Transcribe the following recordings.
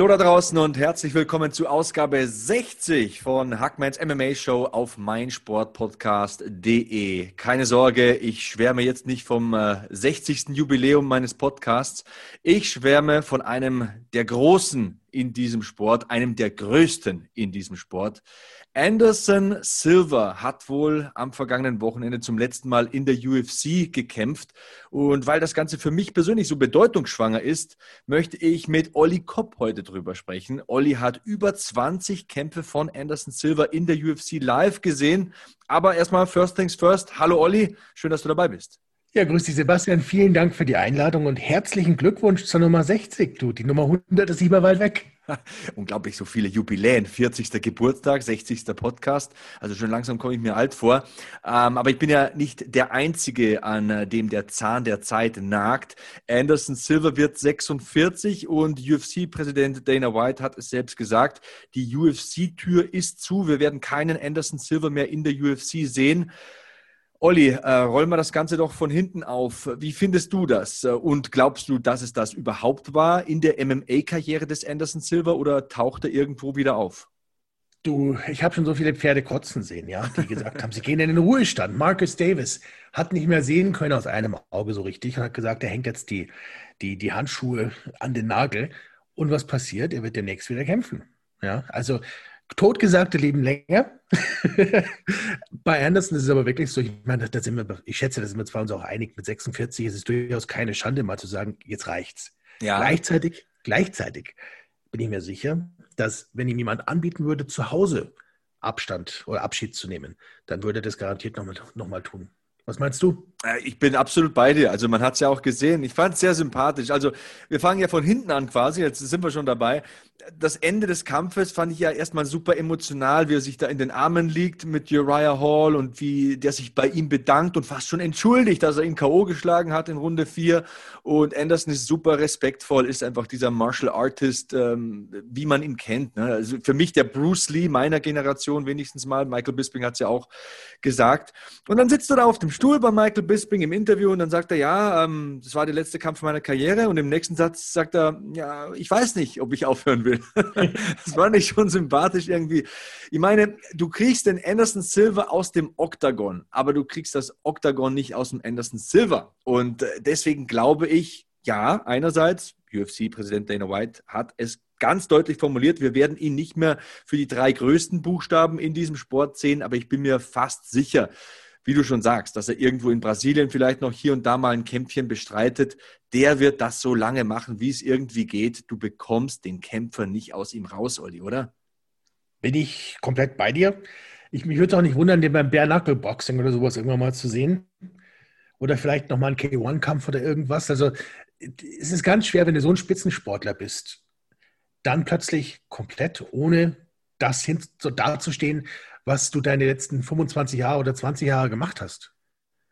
Hallo da draußen und herzlich willkommen zu Ausgabe 60 von Hackmans MMA Show auf meinsportpodcast.de. Keine Sorge, ich schwärme jetzt nicht vom äh, 60. Jubiläum meines Podcasts. Ich schwärme von einem der Großen in diesem Sport, einem der Größten in diesem Sport. Anderson Silver hat wohl am vergangenen Wochenende zum letzten Mal in der UFC gekämpft. Und weil das Ganze für mich persönlich so bedeutungsschwanger ist, möchte ich mit Olli Kopp heute drüber sprechen. Olli hat über 20 Kämpfe von Anderson Silver in der UFC live gesehen. Aber erstmal, first things first. Hallo Olli, schön, dass du dabei bist. Ja, grüß dich, Sebastian. Vielen Dank für die Einladung und herzlichen Glückwunsch zur Nummer 60. Du, die Nummer 100 ist nicht weit weg. Unglaublich so viele Jubiläen. 40. Geburtstag, 60. Podcast. Also schon langsam komme ich mir alt vor. Ähm, aber ich bin ja nicht der Einzige, an äh, dem der Zahn der Zeit nagt. Anderson Silver wird 46 und UFC-Präsident Dana White hat es selbst gesagt. Die UFC-Tür ist zu. Wir werden keinen Anderson Silver mehr in der UFC sehen. Olli, äh, rollen wir das Ganze doch von hinten auf. Wie findest du das? Und glaubst du, dass es das überhaupt war in der MMA-Karriere des Anderson Silver oder taucht er irgendwo wieder auf? Du, ich habe schon so viele Pferde kotzen sehen, ja, die gesagt haben, sie gehen in den Ruhestand. Marcus Davis hat nicht mehr sehen können aus einem Auge so richtig und hat gesagt, er hängt jetzt die, die, die Handschuhe an den Nagel. Und was passiert? Er wird demnächst wieder kämpfen. Ja, also Totgesagte leben länger. Bei Anderson ist es aber wirklich so, ich meine, da sind wir, ich schätze, da sind wir zwar uns auch einig, mit 46 ist es durchaus keine Schande, mal zu sagen, jetzt reicht's. Ja. Gleichzeitig, gleichzeitig bin ich mir sicher, dass wenn ihm jemand anbieten würde, zu Hause Abstand oder Abschied zu nehmen, dann würde er das garantiert nochmal noch mal tun. Was meinst du? Äh, ich bin absolut bei dir. Also man hat es ja auch gesehen. Ich fand es sehr sympathisch. Also wir fangen ja von hinten an quasi. Jetzt sind wir schon dabei das Ende des Kampfes fand ich ja erstmal super emotional, wie er sich da in den Armen liegt mit Uriah Hall und wie der sich bei ihm bedankt und fast schon entschuldigt, dass er ihn K.O. geschlagen hat in Runde 4. Und Anderson ist super respektvoll, ist einfach dieser Martial Artist, ähm, wie man ihn kennt. Ne? Also für mich der Bruce Lee meiner Generation wenigstens mal. Michael Bisping hat es ja auch gesagt. Und dann sitzt er da auf dem Stuhl bei Michael Bisping im Interview und dann sagt er, ja, ähm, das war der letzte Kampf meiner Karriere. Und im nächsten Satz sagt er, ja, ich weiß nicht, ob ich aufhören will will. das war nicht schon sympathisch irgendwie. Ich meine, du kriegst den Anderson Silver aus dem Oktagon, aber du kriegst das Oktagon nicht aus dem Anderson Silver. Und äh, deswegen glaube ich, ja, einerseits, UFC-Präsident Dana White hat es ganz deutlich formuliert, wir werden ihn nicht mehr für die drei größten Buchstaben in diesem Sport sehen, aber ich bin mir fast sicher, wie du schon sagst, dass er irgendwo in Brasilien vielleicht noch hier und da mal ein Kämpfchen bestreitet, der wird das so lange machen, wie es irgendwie geht. Du bekommst den Kämpfer nicht aus ihm raus, Olli, oder? Bin ich komplett bei dir. Ich, mich würde auch nicht wundern, den beim Bare Knuckle Boxing oder sowas irgendwann mal zu sehen. Oder vielleicht nochmal ein K1-Kampf oder irgendwas. Also es ist ganz schwer, wenn du so ein Spitzensportler bist, dann plötzlich komplett ohne das hin so dazustehen, was du deine letzten 25 Jahre oder 20 Jahre gemacht hast.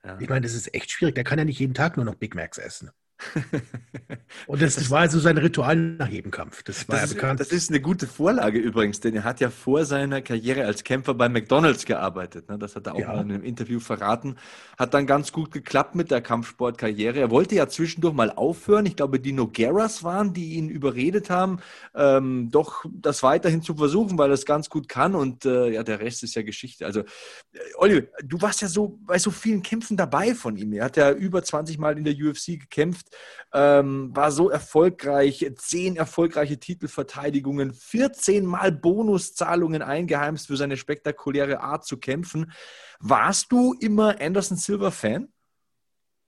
Ja. Ich meine, das ist echt schwierig. Der kann ja nicht jeden Tag nur noch Big Macs essen. Und das, das, war also sein Ritual nach jedem Kampf. Das war das ja bekannt. Ist, das ist eine gute Vorlage übrigens, denn er hat ja vor seiner Karriere als Kämpfer bei McDonalds gearbeitet. Ne? Das hat er auch ja. in einem Interview verraten. Hat dann ganz gut geklappt mit der Kampfsportkarriere. Er wollte ja zwischendurch mal aufhören. Ich glaube, die Nogueras waren, die ihn überredet haben, ähm, doch das weiterhin zu versuchen, weil er es ganz gut kann. Und äh, ja, der Rest ist ja Geschichte. Also, äh, Olli, du warst ja so bei so vielen Kämpfen dabei von ihm. Er hat ja über 20 Mal in der UFC gekämpft ähm, war so erfolgreich, zehn erfolgreiche Titelverteidigungen, 14 Mal Bonuszahlungen eingeheimst für seine spektakuläre Art zu kämpfen. Warst du immer Anderson Silver Fan?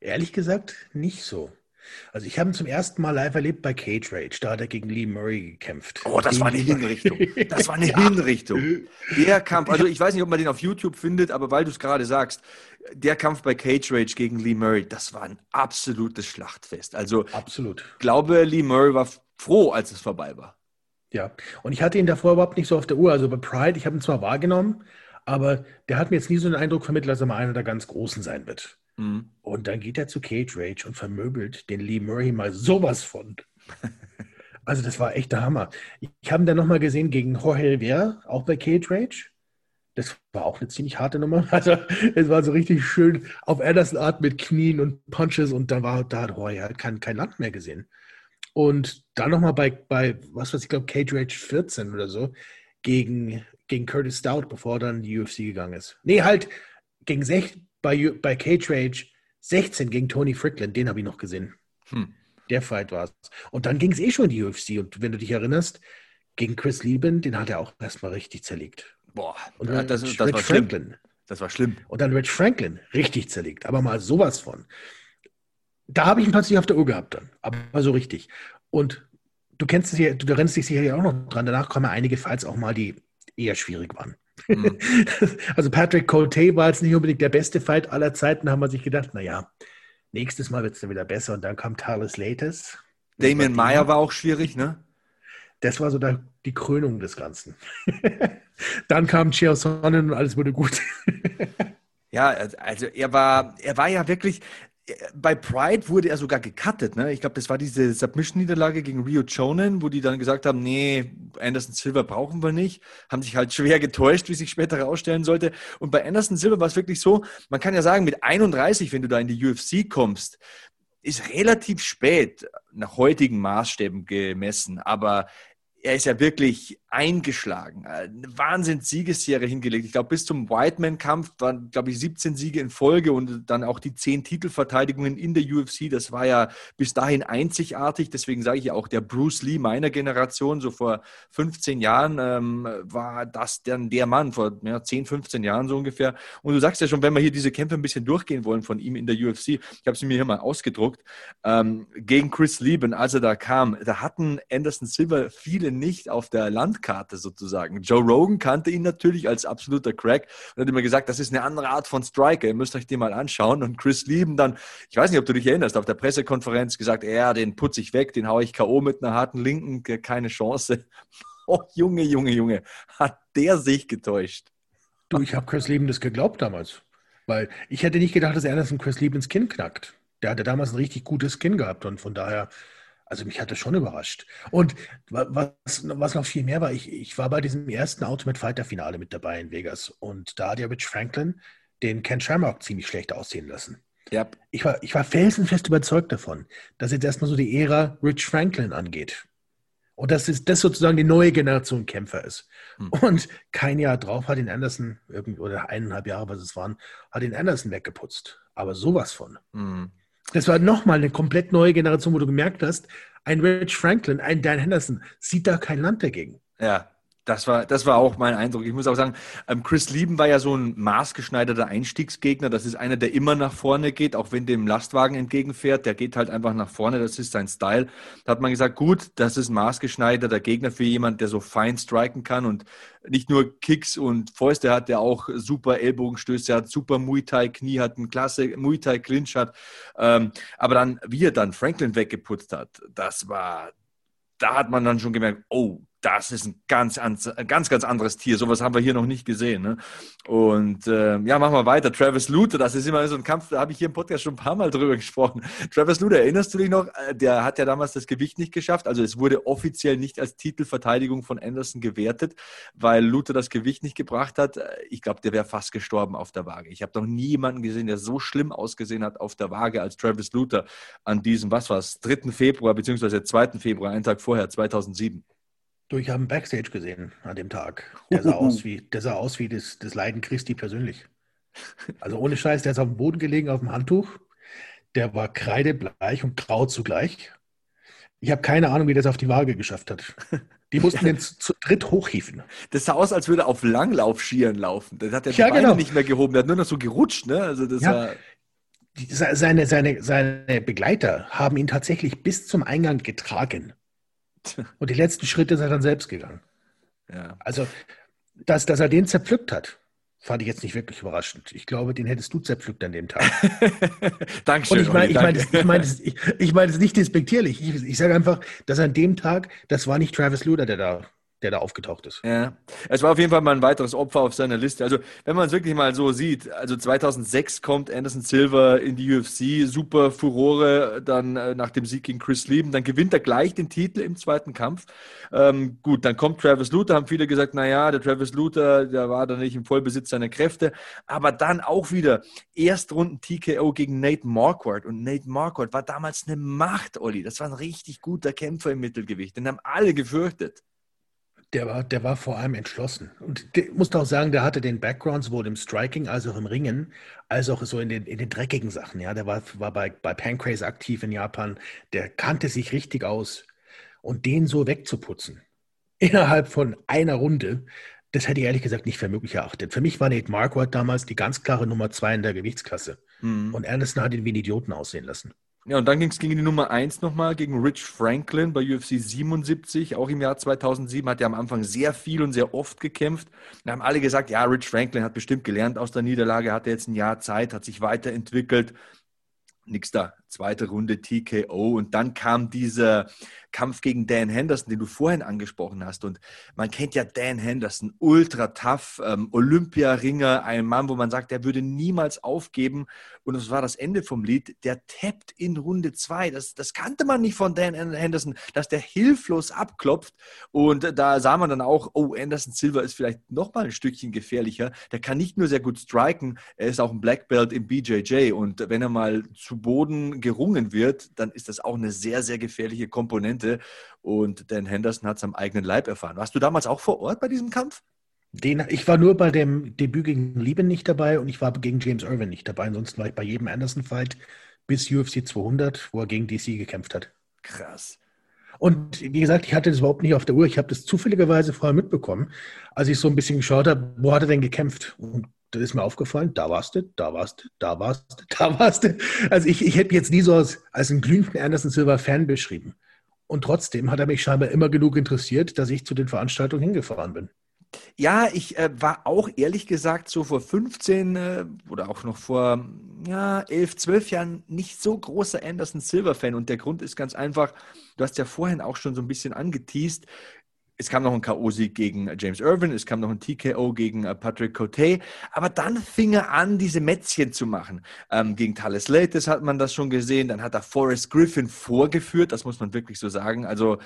Ehrlich gesagt, nicht so. Also ich habe ihn zum ersten Mal live erlebt bei Cage Rage. Da hat er gegen Lee Murray gekämpft. Oh, das war eine Hinrichtung. Das war eine ja. Hinrichtung. Der Kampf, also ich weiß nicht, ob man den auf YouTube findet, aber weil du es gerade sagst, der Kampf bei Cage Rage gegen Lee Murray, das war ein absolutes Schlachtfest. Also absolut. Ich glaube, Lee Murray war froh, als es vorbei war. Ja, und ich hatte ihn davor überhaupt nicht so auf der Uhr. Also bei Pride, ich habe ihn zwar wahrgenommen, aber der hat mir jetzt nie so den Eindruck vermittelt, dass er mal einer der ganz Großen sein wird. Mhm. Und dann geht er zu Cage Rage und vermöbelt den Lee Murray mal sowas von. also das war echt der Hammer. Ich habe ihn dann nochmal gesehen gegen Jorge Rivera, auch bei Cage Rage. Das war auch eine ziemlich harte Nummer. Also es war so richtig schön auf Anderson Art mit Knien und Punches und dann war da hat Jorge halt kein, kein Land mehr gesehen. Und dann nochmal bei, bei, was weiß ich, glaube Cage Rage 14 oder so, gegen, gegen Curtis Stout, bevor er dann in die UFC gegangen ist. Nee, halt gegen sech, bei, bei Cage Rage 16 gegen Tony Frickland, den habe ich noch gesehen. Hm. Der Fight war es. Und dann ging es eh schon in die UFC. Und wenn du dich erinnerst, gegen Chris Lieben, den hat er auch erstmal richtig zerlegt. Boah, und dann das, das, das war Franklin. Schlimm. Das war schlimm. Und dann Rich Franklin richtig zerlegt, aber mal sowas von. Da habe ich ihn plötzlich auf der Uhr gehabt dann, aber so richtig. Und du kennst es ja, du erinnerst dich sicherlich auch noch dran, danach kommen einige Fights auch mal, die eher schwierig waren. Mhm. also Patrick Colte war jetzt nicht unbedingt der beste Fight aller Zeiten, da haben wir sich gedacht, naja, nächstes Mal wird es dann wieder besser. Und dann kam Talis Lates. Damien Meyer war auch schwierig, ne? Das war so der, die Krönung des Ganzen. dann kam Chael Sonnen und alles wurde gut. ja, also er war, er war ja wirklich, bei Pride wurde er sogar gecuttet. Ne? Ich glaube, das war diese Submission-Niederlage gegen Rio Chonen, wo die dann gesagt haben, nee, Anderson Silver brauchen wir nicht. Haben sich halt schwer getäuscht, wie sich später herausstellen sollte. Und bei Anderson Silver war es wirklich so, man kann ja sagen, mit 31, wenn du da in die UFC kommst, ist relativ spät nach heutigen Maßstäben gemessen. Aber er ist ja wirklich eingeschlagen. Eine Wahnsinns-Siegesserie hingelegt. Ich glaube, bis zum Whiteman-Kampf waren, glaube ich, 17 Siege in Folge und dann auch die 10 Titelverteidigungen in der UFC. Das war ja bis dahin einzigartig. Deswegen sage ich ja auch, der Bruce Lee meiner Generation, so vor 15 Jahren, ähm, war das dann der Mann, vor ja, 10, 15 Jahren so ungefähr. Und du sagst ja schon, wenn wir hier diese Kämpfe ein bisschen durchgehen wollen von ihm in der UFC, ich habe sie mir hier mal ausgedruckt, ähm, gegen Chris Lieben, als er da kam, da hatten Anderson Silver viele nicht auf der Land Landkarte sozusagen. Joe Rogan kannte ihn natürlich als absoluter Crack und hat immer gesagt, das ist eine andere Art von Striker, ihr müsst euch den mal anschauen. Und Chris Lieben dann, ich weiß nicht, ob du dich erinnerst, auf der Pressekonferenz gesagt, ja, den putze ich weg, den haue ich K.O. mit einer harten Linken, keine Chance. Oh, Junge, Junge, Junge, hat der sich getäuscht. Du, ich habe Chris Lieben das geglaubt damals. Weil ich hätte nicht gedacht, dass er das in Chris Liebens Kinn knackt. Der hatte damals ein richtig gutes Kinn gehabt und von daher also mich hat das schon überrascht. Und was, was noch viel mehr war, ich, ich war bei diesem ersten Ultimate Fighter Finale mit dabei in Vegas und da hat ja Rich Franklin den Ken Shamrock ziemlich schlecht aussehen lassen. Yep. Ich, war, ich war felsenfest überzeugt davon, dass jetzt erstmal so die Ära Rich Franklin angeht. Und dass es, das sozusagen die neue Generation Kämpfer ist. Hm. Und kein Jahr drauf hat ihn Anderson, oder eineinhalb Jahre, was es waren, hat ihn Anderson weggeputzt. Aber sowas von. Hm. Das war nochmal eine komplett neue Generation, wo du gemerkt hast, ein Rich Franklin, ein Dan Henderson sieht da kein Land dagegen. Ja, das war, das war auch mein Eindruck. Ich muss auch sagen, ähm, Chris Lieben war ja so ein maßgeschneiderter Einstiegsgegner. Das ist einer, der immer nach vorne geht, auch wenn dem Lastwagen entgegenfährt. Der geht halt einfach nach vorne. Das ist sein Style. Da hat man gesagt, gut, das ist ein maßgeschneiderter Gegner für jemanden, der so fein striken kann und nicht nur Kicks und Fäuste hat, der auch super Ellbogenstöße hat, super Muay Thai Knie hat, ein klasse Muay Thai Clinch hat. Ähm, aber dann, wie er dann Franklin weggeputzt hat, das war, da hat man dann schon gemerkt, oh, das ist ein ganz, ganz, ganz anderes Tier. Sowas haben wir hier noch nicht gesehen. Ne? Und äh, ja, machen wir weiter. Travis Luther, das ist immer so ein Kampf, da habe ich hier im Podcast schon ein paar Mal drüber gesprochen. Travis Luther, erinnerst du dich noch? Äh, der hat ja damals das Gewicht nicht geschafft. Also es wurde offiziell nicht als Titelverteidigung von Anderson gewertet, weil Luther das Gewicht nicht gebracht hat. Äh, ich glaube, der wäre fast gestorben auf der Waage. Ich habe noch nie jemanden gesehen, der so schlimm ausgesehen hat auf der Waage als Travis Luther an diesem, was war es, 3. Februar, beziehungsweise 2. Februar, einen Tag vorher, 2007. Du, ich habe einen Backstage gesehen an dem Tag. Der sah aus wie, der sah aus wie das, das Leiden Christi persönlich. Also ohne Scheiß, der ist auf dem Boden gelegen, auf dem Handtuch. Der war kreidebleich und grau zugleich. Ich habe keine Ahnung, wie das auf die Waage geschafft hat. Die mussten den zu, zu dritt hochhieven. Das sah aus, als würde er auf Langlaufschieren laufen. Das hat der ja, Beine genau. nicht mehr gehoben. Der hat nur noch so gerutscht. Ne? Also das ja. war seine, seine, seine Begleiter haben ihn tatsächlich bis zum Eingang getragen. Und die letzten Schritte ist er dann selbst gegangen. Ja. Also, dass, dass er den zerpflückt hat, fand ich jetzt nicht wirklich überraschend. Ich glaube, den hättest du zerpflückt an dem Tag. Dankeschön. Und ich meine, ich meine, danke. ich meine, ich, ich meine es nicht despektierlich. Ich, ich sage einfach, dass an dem Tag, das war nicht Travis Luder, der da, der da aufgetaucht ist. Ja, es war auf jeden Fall mal ein weiteres Opfer auf seiner Liste. Also, wenn man es wirklich mal so sieht, also 2006 kommt Anderson Silva in die UFC, super Furore, dann äh, nach dem Sieg gegen Chris Lieben, dann gewinnt er gleich den Titel im zweiten Kampf. Ähm, gut, dann kommt Travis Luther, haben viele gesagt, naja, der Travis Luther, der war da nicht im Vollbesitz seiner Kräfte, aber dann auch wieder Erstrunden TKO gegen Nate Marquardt und Nate Marquardt war damals eine Macht, Olli. Das war ein richtig guter Kämpfer im Mittelgewicht, den haben alle gefürchtet. Der war, der war vor allem entschlossen. Und der, musste auch sagen, der hatte den Background sowohl im Striking als auch im Ringen, als auch so in den, in den dreckigen Sachen. Ja, der war, war bei, bei Pancrase aktiv in Japan. Der kannte sich richtig aus. Und den so wegzuputzen, innerhalb von einer Runde, das hätte ich ehrlich gesagt nicht für möglich erachtet. Für mich war Nate Marquardt damals die ganz klare Nummer zwei in der Gewichtsklasse. Mhm. Und Anderson hat ihn wie einen Idioten aussehen lassen. Ja, und dann ging es gegen die Nummer 1 nochmal, gegen Rich Franklin bei UFC 77, auch im Jahr 2007, hat er am Anfang sehr viel und sehr oft gekämpft. Da haben alle gesagt, ja, Rich Franklin hat bestimmt gelernt aus der Niederlage, hat er jetzt ein Jahr Zeit, hat sich weiterentwickelt. Nix da, zweite Runde TKO und dann kam dieser Kampf gegen Dan Henderson, den du vorhin angesprochen hast. Und man kennt ja Dan Henderson, ultra tough, ähm, Olympiaringer, ein Mann, wo man sagt, der würde niemals aufgeben. Und das war das Ende vom Lied. Der tappt in Runde zwei. Das, das kannte man nicht von Dan Henderson, dass der hilflos abklopft. Und da sah man dann auch, oh, Anderson Silva ist vielleicht nochmal ein Stückchen gefährlicher. Der kann nicht nur sehr gut striken, er ist auch ein Black Belt im BJJ. Und wenn er mal zu Boden gerungen wird, dann ist das auch eine sehr, sehr gefährliche Komponente. Und Dan Henderson hat es am eigenen Leib erfahren. Warst du damals auch vor Ort bei diesem Kampf? Den, ich war nur bei dem Debüt gegen Lieben nicht dabei und ich war gegen James Irwin nicht dabei. Ansonsten war ich bei jedem Anderson-Fight bis UFC 200, wo er gegen DC gekämpft hat. Krass. Und wie gesagt, ich hatte das überhaupt nicht auf der Uhr. Ich habe das zufälligerweise vorher mitbekommen, als ich so ein bisschen geschaut habe, wo hat er denn gekämpft? Und das ist mir aufgefallen, da warst du, da warst du, da warst du, da warst du. Also ich, ich hätte jetzt nie so als, als einen glühenden Anderson Silver Fan beschrieben. Und trotzdem hat er mich scheinbar immer genug interessiert, dass ich zu den Veranstaltungen hingefahren bin. Ja, ich äh, war auch ehrlich gesagt so vor 15 äh, oder auch noch vor ja, 11, 12 Jahren nicht so großer Anderson Silver-Fan. Und der Grund ist ganz einfach, du hast ja vorhin auch schon so ein bisschen angeteased. Es kam noch ein K.O.-Sieg gegen James Irvin, es kam noch ein TKO gegen äh, Patrick Cote, aber dann fing er an, diese Mätzchen zu machen. Ähm, gegen Thales Lates hat man das schon gesehen, dann hat er Forrest Griffin vorgeführt, das muss man wirklich so sagen. Also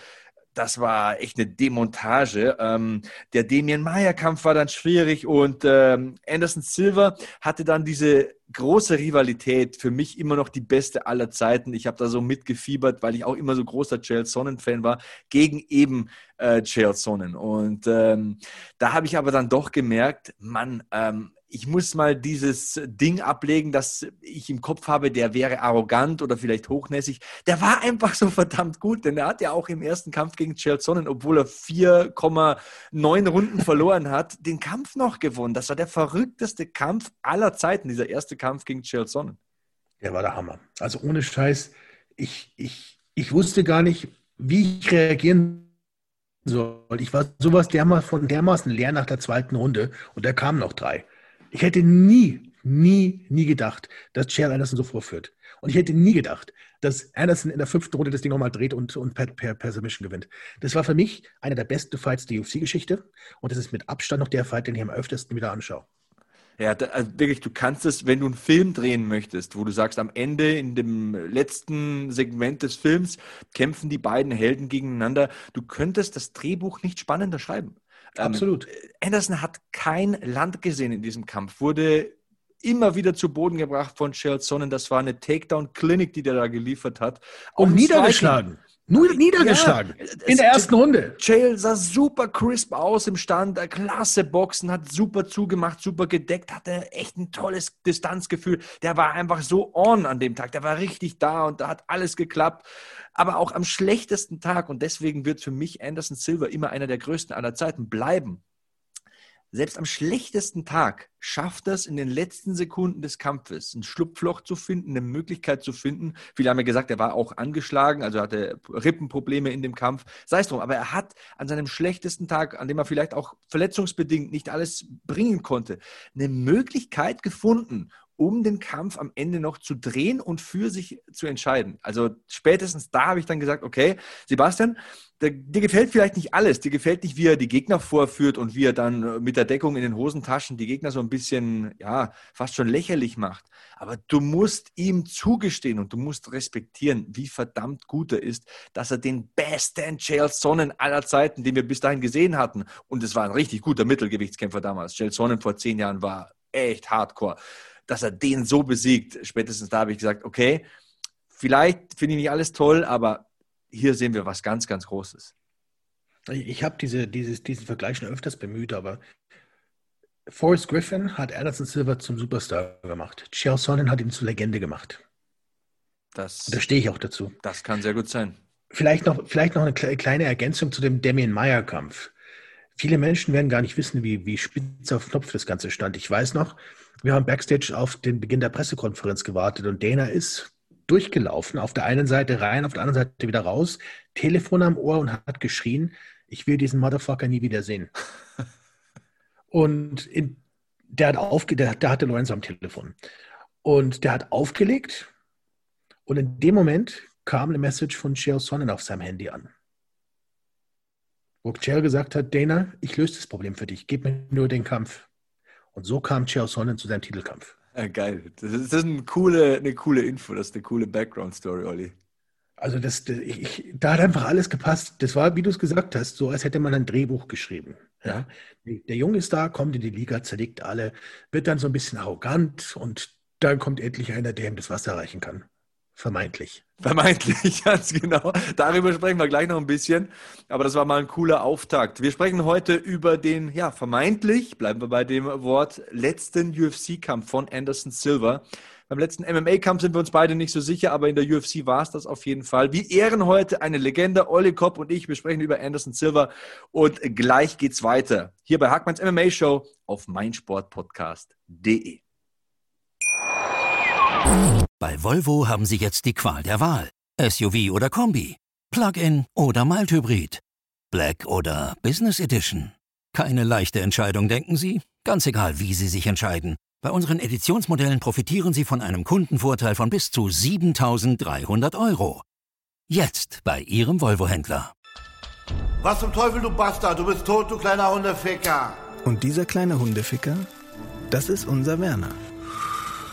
das war echt eine Demontage. Ähm, der Damien Meyer-Kampf war dann schwierig und ähm, Anderson Silva hatte dann diese große Rivalität, für mich immer noch die beste aller Zeiten. Ich habe da so mitgefiebert, weil ich auch immer so großer Chael Sonnen-Fan war, gegen eben äh, Chael Sonnen. Und ähm, da habe ich aber dann doch gemerkt, Mann, ähm, ich muss mal dieses Ding ablegen, das ich im Kopf habe, der wäre arrogant oder vielleicht hochnäsig. Der war einfach so verdammt gut, denn er hat ja auch im ersten Kampf gegen Chael Sonnen, obwohl er 4,9 Runden verloren hat, den Kampf noch gewonnen. Das war der verrückteste Kampf aller Zeiten, dieser erste Kampf gegen Chael Sonnen. Der war der Hammer. Also ohne Scheiß, ich, ich, ich wusste gar nicht, wie ich reagieren soll. Ich war sowas dermaßen leer nach der zweiten Runde und da kamen noch drei. Ich hätte nie, nie, nie gedacht, dass Chael Anderson so vorführt. Und ich hätte nie gedacht, dass Anderson in der fünften Runde das Ding nochmal dreht und, und per, per, per Submission gewinnt. Das war für mich einer der besten Fights der UFC-Geschichte. Und das ist mit Abstand noch der Fight, den ich am öftesten wieder anschaue. Ja, da, also wirklich, du kannst es, wenn du einen Film drehen möchtest, wo du sagst, am Ende, in dem letzten Segment des Films, kämpfen die beiden Helden gegeneinander. Du könntest das Drehbuch nicht spannender schreiben. Absolut. Ähm, Anderson hat kein Land gesehen in diesem Kampf, wurde immer wieder zu Boden gebracht von Chael Sonnen. Das war eine Takedown-Klinik, die der da geliefert hat. Und Auch niedergeschlagen. Nur niedergeschlagen. Ja, in der ersten Runde. Chael sah super crisp aus im Stand, äh, klasse Boxen, hat super zugemacht, super gedeckt, hatte echt ein tolles Distanzgefühl. Der war einfach so on an dem Tag, der war richtig da und da hat alles geklappt. Aber auch am schlechtesten Tag, und deswegen wird für mich Anderson Silva immer einer der größten aller Zeiten bleiben, selbst am schlechtesten Tag schafft das in den letzten Sekunden des Kampfes, ein Schlupfloch zu finden, eine Möglichkeit zu finden. Viele haben ja gesagt, er war auch angeschlagen, also hatte Rippenprobleme in dem Kampf. Sei es drum, aber er hat an seinem schlechtesten Tag, an dem er vielleicht auch verletzungsbedingt nicht alles bringen konnte, eine Möglichkeit gefunden, um den Kampf am Ende noch zu drehen und für sich zu entscheiden. Also spätestens da habe ich dann gesagt, okay, Sebastian, dir, dir gefällt vielleicht nicht alles, dir gefällt nicht, wie er die Gegner vorführt und wie er dann äh, mit der Deckung in den Hosentaschen die Gegner so ein bisschen, ja, fast schon lächerlich macht. Aber du musst ihm zugestehen und du musst respektieren, wie verdammt gut er ist, dass er den besten Chael Sonnen aller Zeiten, den wir bis dahin gesehen hatten, und es war ein richtig guter Mittelgewichtskämpfer damals. Chael Sonnen vor zehn Jahren war echt hardcore dass er den so besiegt. Spätestens da habe ich gesagt, okay, vielleicht finde ich nicht alles toll, aber hier sehen wir was ganz, ganz Großes. Ich habe diese, dieses, diesen Vergleich schon öfters bemüht, aber Forrest Griffin hat Anderson Silver zum Superstar gemacht. Chael Sonnen hat ihn zur Legende gemacht. Das, da stehe ich auch dazu. Das kann sehr gut sein. Vielleicht noch, vielleicht noch eine kleine Ergänzung zu dem Damien Meyer-Kampf. Viele Menschen werden gar nicht wissen, wie, wie spitz auf Knopf das Ganze stand. Ich weiß noch, wir haben backstage auf den Beginn der Pressekonferenz gewartet und Dana ist durchgelaufen, auf der einen Seite rein, auf der anderen Seite wieder raus, Telefon am Ohr und hat geschrien, ich will diesen Motherfucker nie wieder sehen. und in, der, hat aufge, der, der hatte Lorenzo am Telefon. Und der hat aufgelegt und in dem Moment kam eine Message von Chael Sonnen auf seinem Handy an. Wo Chael gesagt hat, Dana, ich löse das Problem für dich, gib mir nur den Kampf. Und so kam Chael Sonnen zu seinem Titelkampf. Ja, geil. Das ist, das ist eine, coole, eine coole Info, das ist eine coole Background-Story, Olli. Also das, das ich, da hat einfach alles gepasst. Das war, wie du es gesagt hast, so als hätte man ein Drehbuch geschrieben. Ja? Der Junge ist da, kommt in die Liga, zerlegt alle, wird dann so ein bisschen arrogant und dann kommt endlich einer, der ihm das Wasser reichen kann. Vermeintlich. Vermeintlich, ganz genau. Darüber sprechen wir gleich noch ein bisschen. Aber das war mal ein cooler Auftakt. Wir sprechen heute über den, ja, vermeintlich, bleiben wir bei dem Wort, letzten UFC-Kampf von Anderson Silva. Beim letzten MMA-Kampf sind wir uns beide nicht so sicher, aber in der UFC war es das auf jeden Fall. Wir ehren heute eine Legende. Olli Kopp und ich, wir sprechen über Anderson Silva. Und gleich geht's weiter. Hier bei Hackmanns MMA-Show auf meinsportpodcast.de. Bei Volvo haben Sie jetzt die Qual der Wahl. SUV oder Kombi, Plug-in oder Mild-Hybrid, Black oder Business Edition. Keine leichte Entscheidung, denken Sie? Ganz egal, wie Sie sich entscheiden. Bei unseren Editionsmodellen profitieren Sie von einem Kundenvorteil von bis zu 7300 Euro. Jetzt bei Ihrem Volvo-Händler. Was zum Teufel, du Bastard? Du bist tot, du kleiner Hundeficker. Und dieser kleine Hundeficker, das ist unser Werner.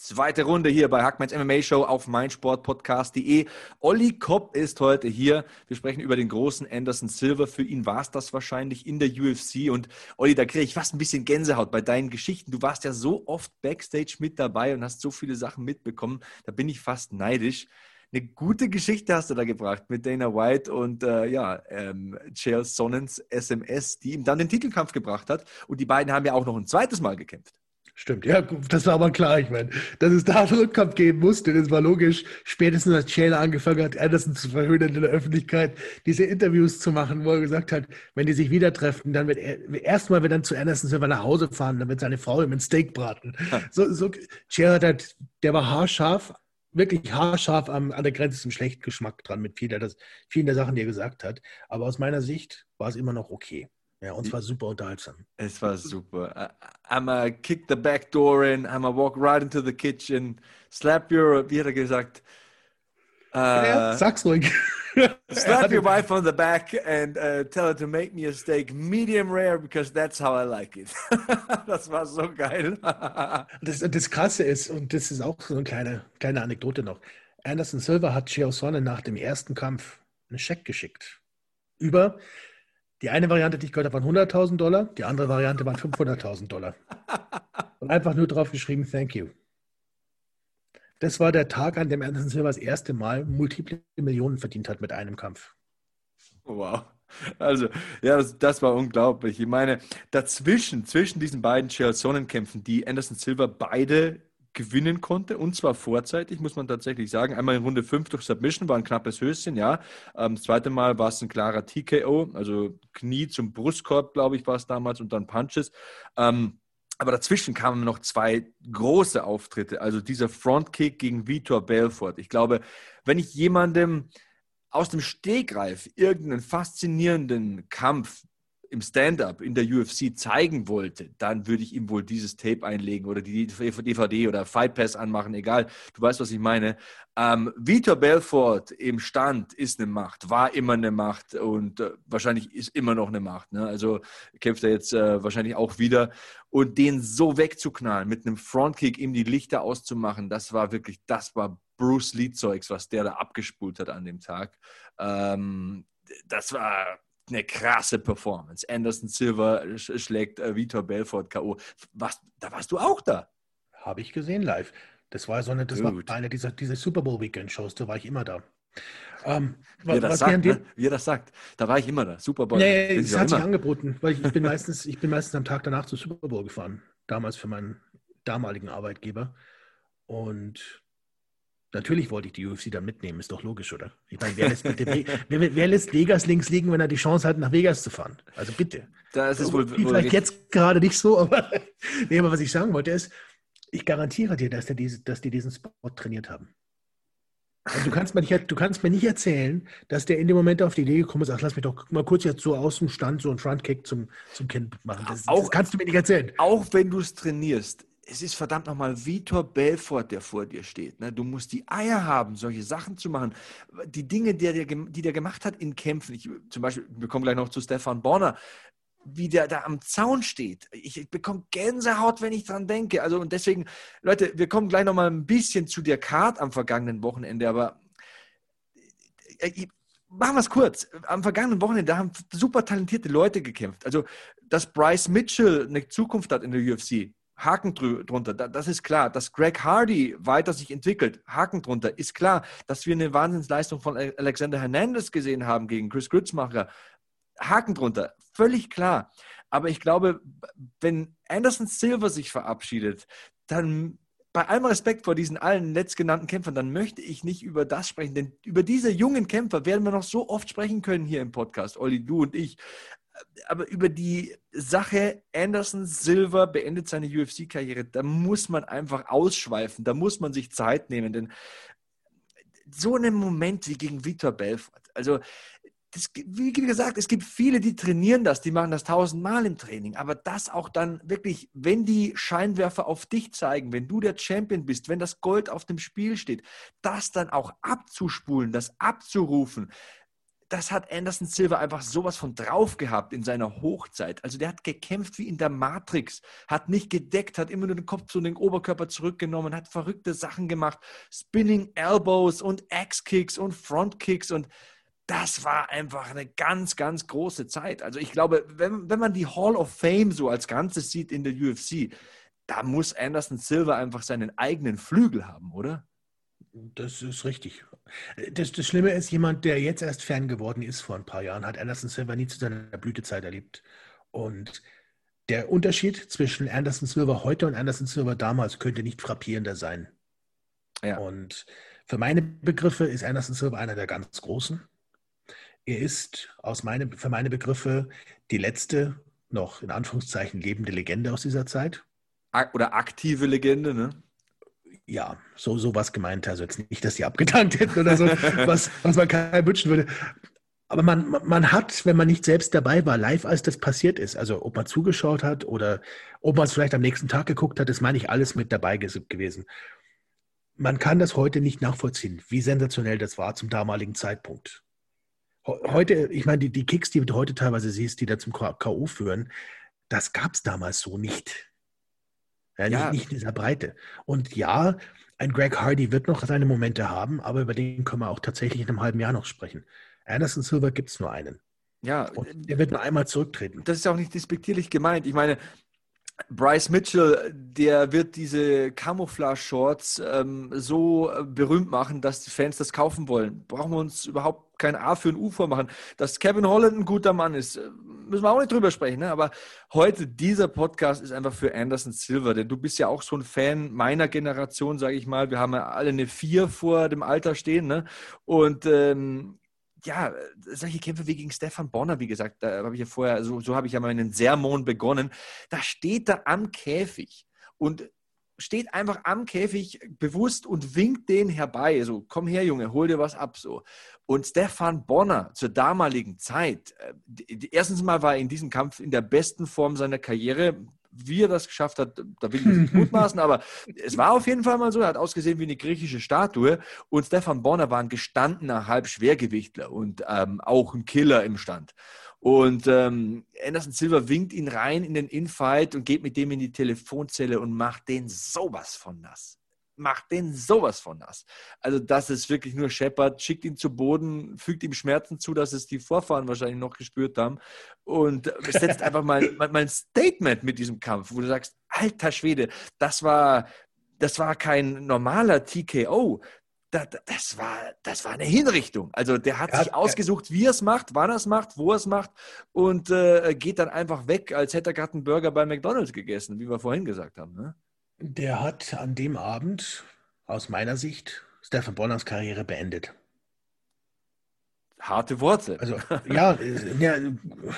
Zweite Runde hier bei Hackmans MMA Show auf meinsportpodcast.de. Olli Kopp ist heute hier. Wir sprechen über den großen Anderson Silver. Für ihn war es das wahrscheinlich in der UFC. Und Olli, da kriege ich fast ein bisschen Gänsehaut bei deinen Geschichten. Du warst ja so oft backstage mit dabei und hast so viele Sachen mitbekommen. Da bin ich fast neidisch. Eine gute Geschichte hast du da gebracht mit Dana White und äh, ja, ähm, Chael Sonnens SMS, die ihm dann den Titelkampf gebracht hat. Und die beiden haben ja auch noch ein zweites Mal gekämpft. Stimmt, ja, das war aber klar. Ich meine, dass es da einen Rückkampf geben musste, das war logisch. Spätestens als Chael angefangen hat, Anderson zu verhöhnen in der Öffentlichkeit, diese Interviews zu machen, wo er gesagt hat, wenn die sich wieder treffen, dann wird er, erstmal wird dann zu Anderson Silver nach Hause fahren, dann wird seine Frau ihm ein Steak braten. So, so, Chael hat halt, der war haarscharf, wirklich haarscharf am, an der Grenze zum schlechten Geschmack dran mit vielen der, vielen der Sachen, die er gesagt hat. Aber aus meiner Sicht war es immer noch okay. Ja, und es war super unterhaltsam. Es war super. I'm a kick the back door in, I'm a walk right into the kitchen, slap your, wie hat er gesagt? ja, sag's ruhig. Slap your wife on the back and uh, tell her to make me a steak medium rare because that's how I like it. das war so geil. das, das Krasse ist, und das ist auch so eine kleine, kleine Anekdote noch, Anderson Silva hat Chael Sonnen nach dem ersten Kampf einen Scheck geschickt. Über die eine Variante, die ich gehört habe, waren 100.000 Dollar, die andere Variante waren 500.000 Dollar. Und einfach nur drauf geschrieben, thank you. Das war der Tag, an dem Anderson Silva das erste Mal multiple Millionen verdient hat mit einem Kampf. Wow. Also, ja, das, das, war unglaublich. Ich meine, dazwischen, zwischen diesen beiden Chael-Sonnen-Kämpfen, die Anderson Silva beide gewinnen konnte und zwar vorzeitig, muss man tatsächlich sagen. Einmal in Runde 5 durch Submission, war ein knappes Höschen, ja. Ähm, das zweite Mal war es ein klarer TKO, also Knie zum Brustkorb, glaube ich, war es damals und dann Punches. Ähm, aber dazwischen kamen noch zwei große Auftritte. Also dieser Frontkick gegen Vitor Belfort. Ich glaube, wenn ich jemandem aus dem Stegreif irgendeinen faszinierenden Kampf im Stand-up in der UFC zeigen wollte, dann würde ich ihm wohl dieses Tape einlegen oder die DVD oder Fight Pass anmachen, egal. Du weißt, was ich meine. Ähm, Vitor Belfort im Stand ist eine Macht, war immer eine Macht und äh, wahrscheinlich ist immer noch eine Macht. Ne? Also kämpft er jetzt äh, wahrscheinlich auch wieder. Und den so wegzuknallen, mit einem Frontkick ihm die Lichter auszumachen, das war wirklich, das war Bruce Lee-Zeugs, was der da abgespult hat an dem Tag. Ähm, das war eine krasse Performance. Anderson Silva schlägt äh, Vitor Belfort K.O. Was, da warst du auch da. Habe ich gesehen live. Das war so eine, das Gut. war eine dieser, dieser Super Bowl Weekend Shows, da war ich immer da. Ähm, wie, er das sagt, ne? wie er das sagt, da war ich immer da. Super Bowl. Nee, es hat sich angeboten, weil ich, ich, bin meistens, ich bin meistens am Tag danach zu Super Bowl gefahren. Damals für meinen damaligen Arbeitgeber. Und Natürlich wollte ich die UFC da mitnehmen, ist doch logisch, oder? Ich meine, wer lässt, bitte, wer, wer, lässt Vegas links liegen, wenn er die Chance hat, nach Vegas zu fahren? Also bitte. Das ist wohl, wohl vielleicht jetzt gerade nicht so, aber, nee, aber was ich sagen wollte ist, ich garantiere dir, dass, diese, dass die diesen Spot trainiert haben. Also du, kannst mir nicht, du kannst mir nicht erzählen, dass der in dem Moment auf die Idee gekommen ist, ach, lass mich doch mal kurz jetzt so aus dem Stand so einen Frontkick zum, zum Kind machen. Das, auch, das kannst du mir nicht erzählen. Auch wenn du es trainierst, es ist verdammt nochmal Vitor Belfort, der vor dir steht. Ne? Du musst die Eier haben, solche Sachen zu machen. Die Dinge, die der, die der gemacht hat in Kämpfen, ich, zum Beispiel, wir kommen gleich noch zu Stefan Borner, wie der da am Zaun steht. Ich, ich bekomme Gänsehaut, wenn ich dran denke. Also und deswegen, Leute, wir kommen gleich nochmal ein bisschen zu der Card am vergangenen Wochenende, aber äh, ich, machen wir es kurz. Am vergangenen Wochenende haben super talentierte Leute gekämpft. Also, dass Bryce Mitchell eine Zukunft hat in der UFC, Haken drunter, das ist klar. Dass Greg Hardy weiter sich entwickelt, Haken drunter, ist klar. Dass wir eine Wahnsinnsleistung von Alexander Hernandez gesehen haben gegen Chris Grützmacher, Haken drunter, völlig klar. Aber ich glaube, wenn Anderson Silver sich verabschiedet, dann bei allem Respekt vor diesen allen letztgenannten Kämpfern, dann möchte ich nicht über das sprechen, denn über diese jungen Kämpfer werden wir noch so oft sprechen können hier im Podcast, Olli, du und ich aber über die Sache Anderson Silver beendet seine UFC-Karriere, da muss man einfach ausschweifen, da muss man sich Zeit nehmen, denn so einen Moment wie gegen Vitor Belfort, also das, wie gesagt, es gibt viele, die trainieren das, die machen das tausendmal im Training, aber das auch dann wirklich, wenn die Scheinwerfer auf dich zeigen, wenn du der Champion bist, wenn das Gold auf dem Spiel steht, das dann auch abzuspulen, das abzurufen, das hat Anderson Silva einfach sowas von drauf gehabt in seiner Hochzeit. Also der hat gekämpft wie in der Matrix, hat nicht gedeckt, hat immer nur den Kopf zu den Oberkörper zurückgenommen, hat verrückte Sachen gemacht, Spinning Elbows und Axe-Kicks und Front-Kicks und das war einfach eine ganz, ganz große Zeit. Also ich glaube, wenn, wenn man die Hall of Fame so als Ganzes sieht in der UFC, da muss Anderson Silva einfach seinen eigenen Flügel haben, oder? Das ist richtig. Das, das Schlimme ist, jemand, der jetzt erst Fan geworden ist vor ein paar Jahren, hat Anderson Silva nie zu seiner Blütezeit erlebt. Und der Unterschied zwischen Anderson Silva heute und Anderson Silva damals könnte nicht frappierender sein. Ja. Und für meine Begriffe ist Anderson Silva einer der ganz Großen. Er ist aus meine, für meine Begriffe die letzte noch in Anführungszeichen lebende Legende aus dieser Zeit. Oder aktive Legende, ne? Ja, so, so was gemeint. Also jetzt nicht, dass sie abgedankt hätten oder so, was, was man keinem wünschen würde. Aber man, man hat, wenn man nicht selbst dabei war, live, als das passiert ist, also ob man zugeschaut hat oder ob man es vielleicht am nächsten Tag geguckt hat, ist, meine ich, alles mit dabei gewesen. man kann das heute nicht nachvollziehen, wie sensationell das war zum damaligen Zeitpunkt. Heute, ich meine, die, die Kicks, die du heute teilweise siehst, die da zum K.O. führen, das gab es damals so nicht. Ja, ja. Nicht, nicht, in dieser Breite. Und ja, ein Greg Hardy wird noch seine Momente haben, aber über den können wir auch tatsächlich in einem halben Jahr noch sprechen. Anderson Silver gibt es nur einen. Ja, und der wird nur einmal zurücktreten. Das ist auch nicht despektierlich gemeint. Ich meine, Bryce Mitchell, der wird diese Camouflage-Shorts ähm, so äh, berühmt machen, dass die Fans das kaufen wollen. Brauchen wir uns überhaupt kein A für ein U vormachen. Dass Kevin Holland ein guter Mann ist, äh, müssen wir auch nicht drüber sprechen. Ne? Aber heute, dieser Podcast ist einfach für Anderson Silver, denn du bist ja auch so ein Fan meiner Generation, sage ich mal. Wir haben ja alle eine Vier vor dem Alter stehen. Ne? Und ähm, ja, solche Kämpfe wie gegen Stefan Bonner, wie gesagt, da habe ich ja vorher, so, so habe ich ja meinen Sermon begonnen. Da steht er am Käfig und steht einfach am Käfig bewusst und winkt den herbei. So, komm her, Junge, hol dir was ab. So. Und Stefan Bonner zur damaligen Zeit, äh, erstens mal war er in diesem Kampf in der besten Form seiner Karriere. Wie er das geschafft hat, da will ich nicht mutmaßen, aber es war auf jeden Fall mal so. Er hat ausgesehen wie eine griechische Statue. Und Stefan Bonner war ein gestandener Halbschwergewichtler und ähm, auch ein Killer im Stand. Und ähm, Anderson Silver winkt ihn rein in den Infight und geht mit dem in die Telefonzelle und macht den sowas von nass macht den sowas von nass. Also das ist wirklich nur Shepard, schickt ihn zu Boden, fügt ihm Schmerzen zu, dass es die Vorfahren wahrscheinlich noch gespürt haben und setzt einfach mal, mal, mal ein Statement mit diesem Kampf, wo du sagst, alter Schwede, das war, das war kein normaler TKO, das, war, das war eine Hinrichtung. Also der hat ja, sich ausgesucht, wie er es macht, wann er es macht, wo er es macht und äh, geht dann einfach weg, als hätte er gerade einen Burger bei McDonalds gegessen, wie wir vorhin gesagt haben. Ne? Der hat an dem Abend, aus meiner Sicht, Stefan Bonners Karriere beendet. Harte Worte. Also, ja, ja,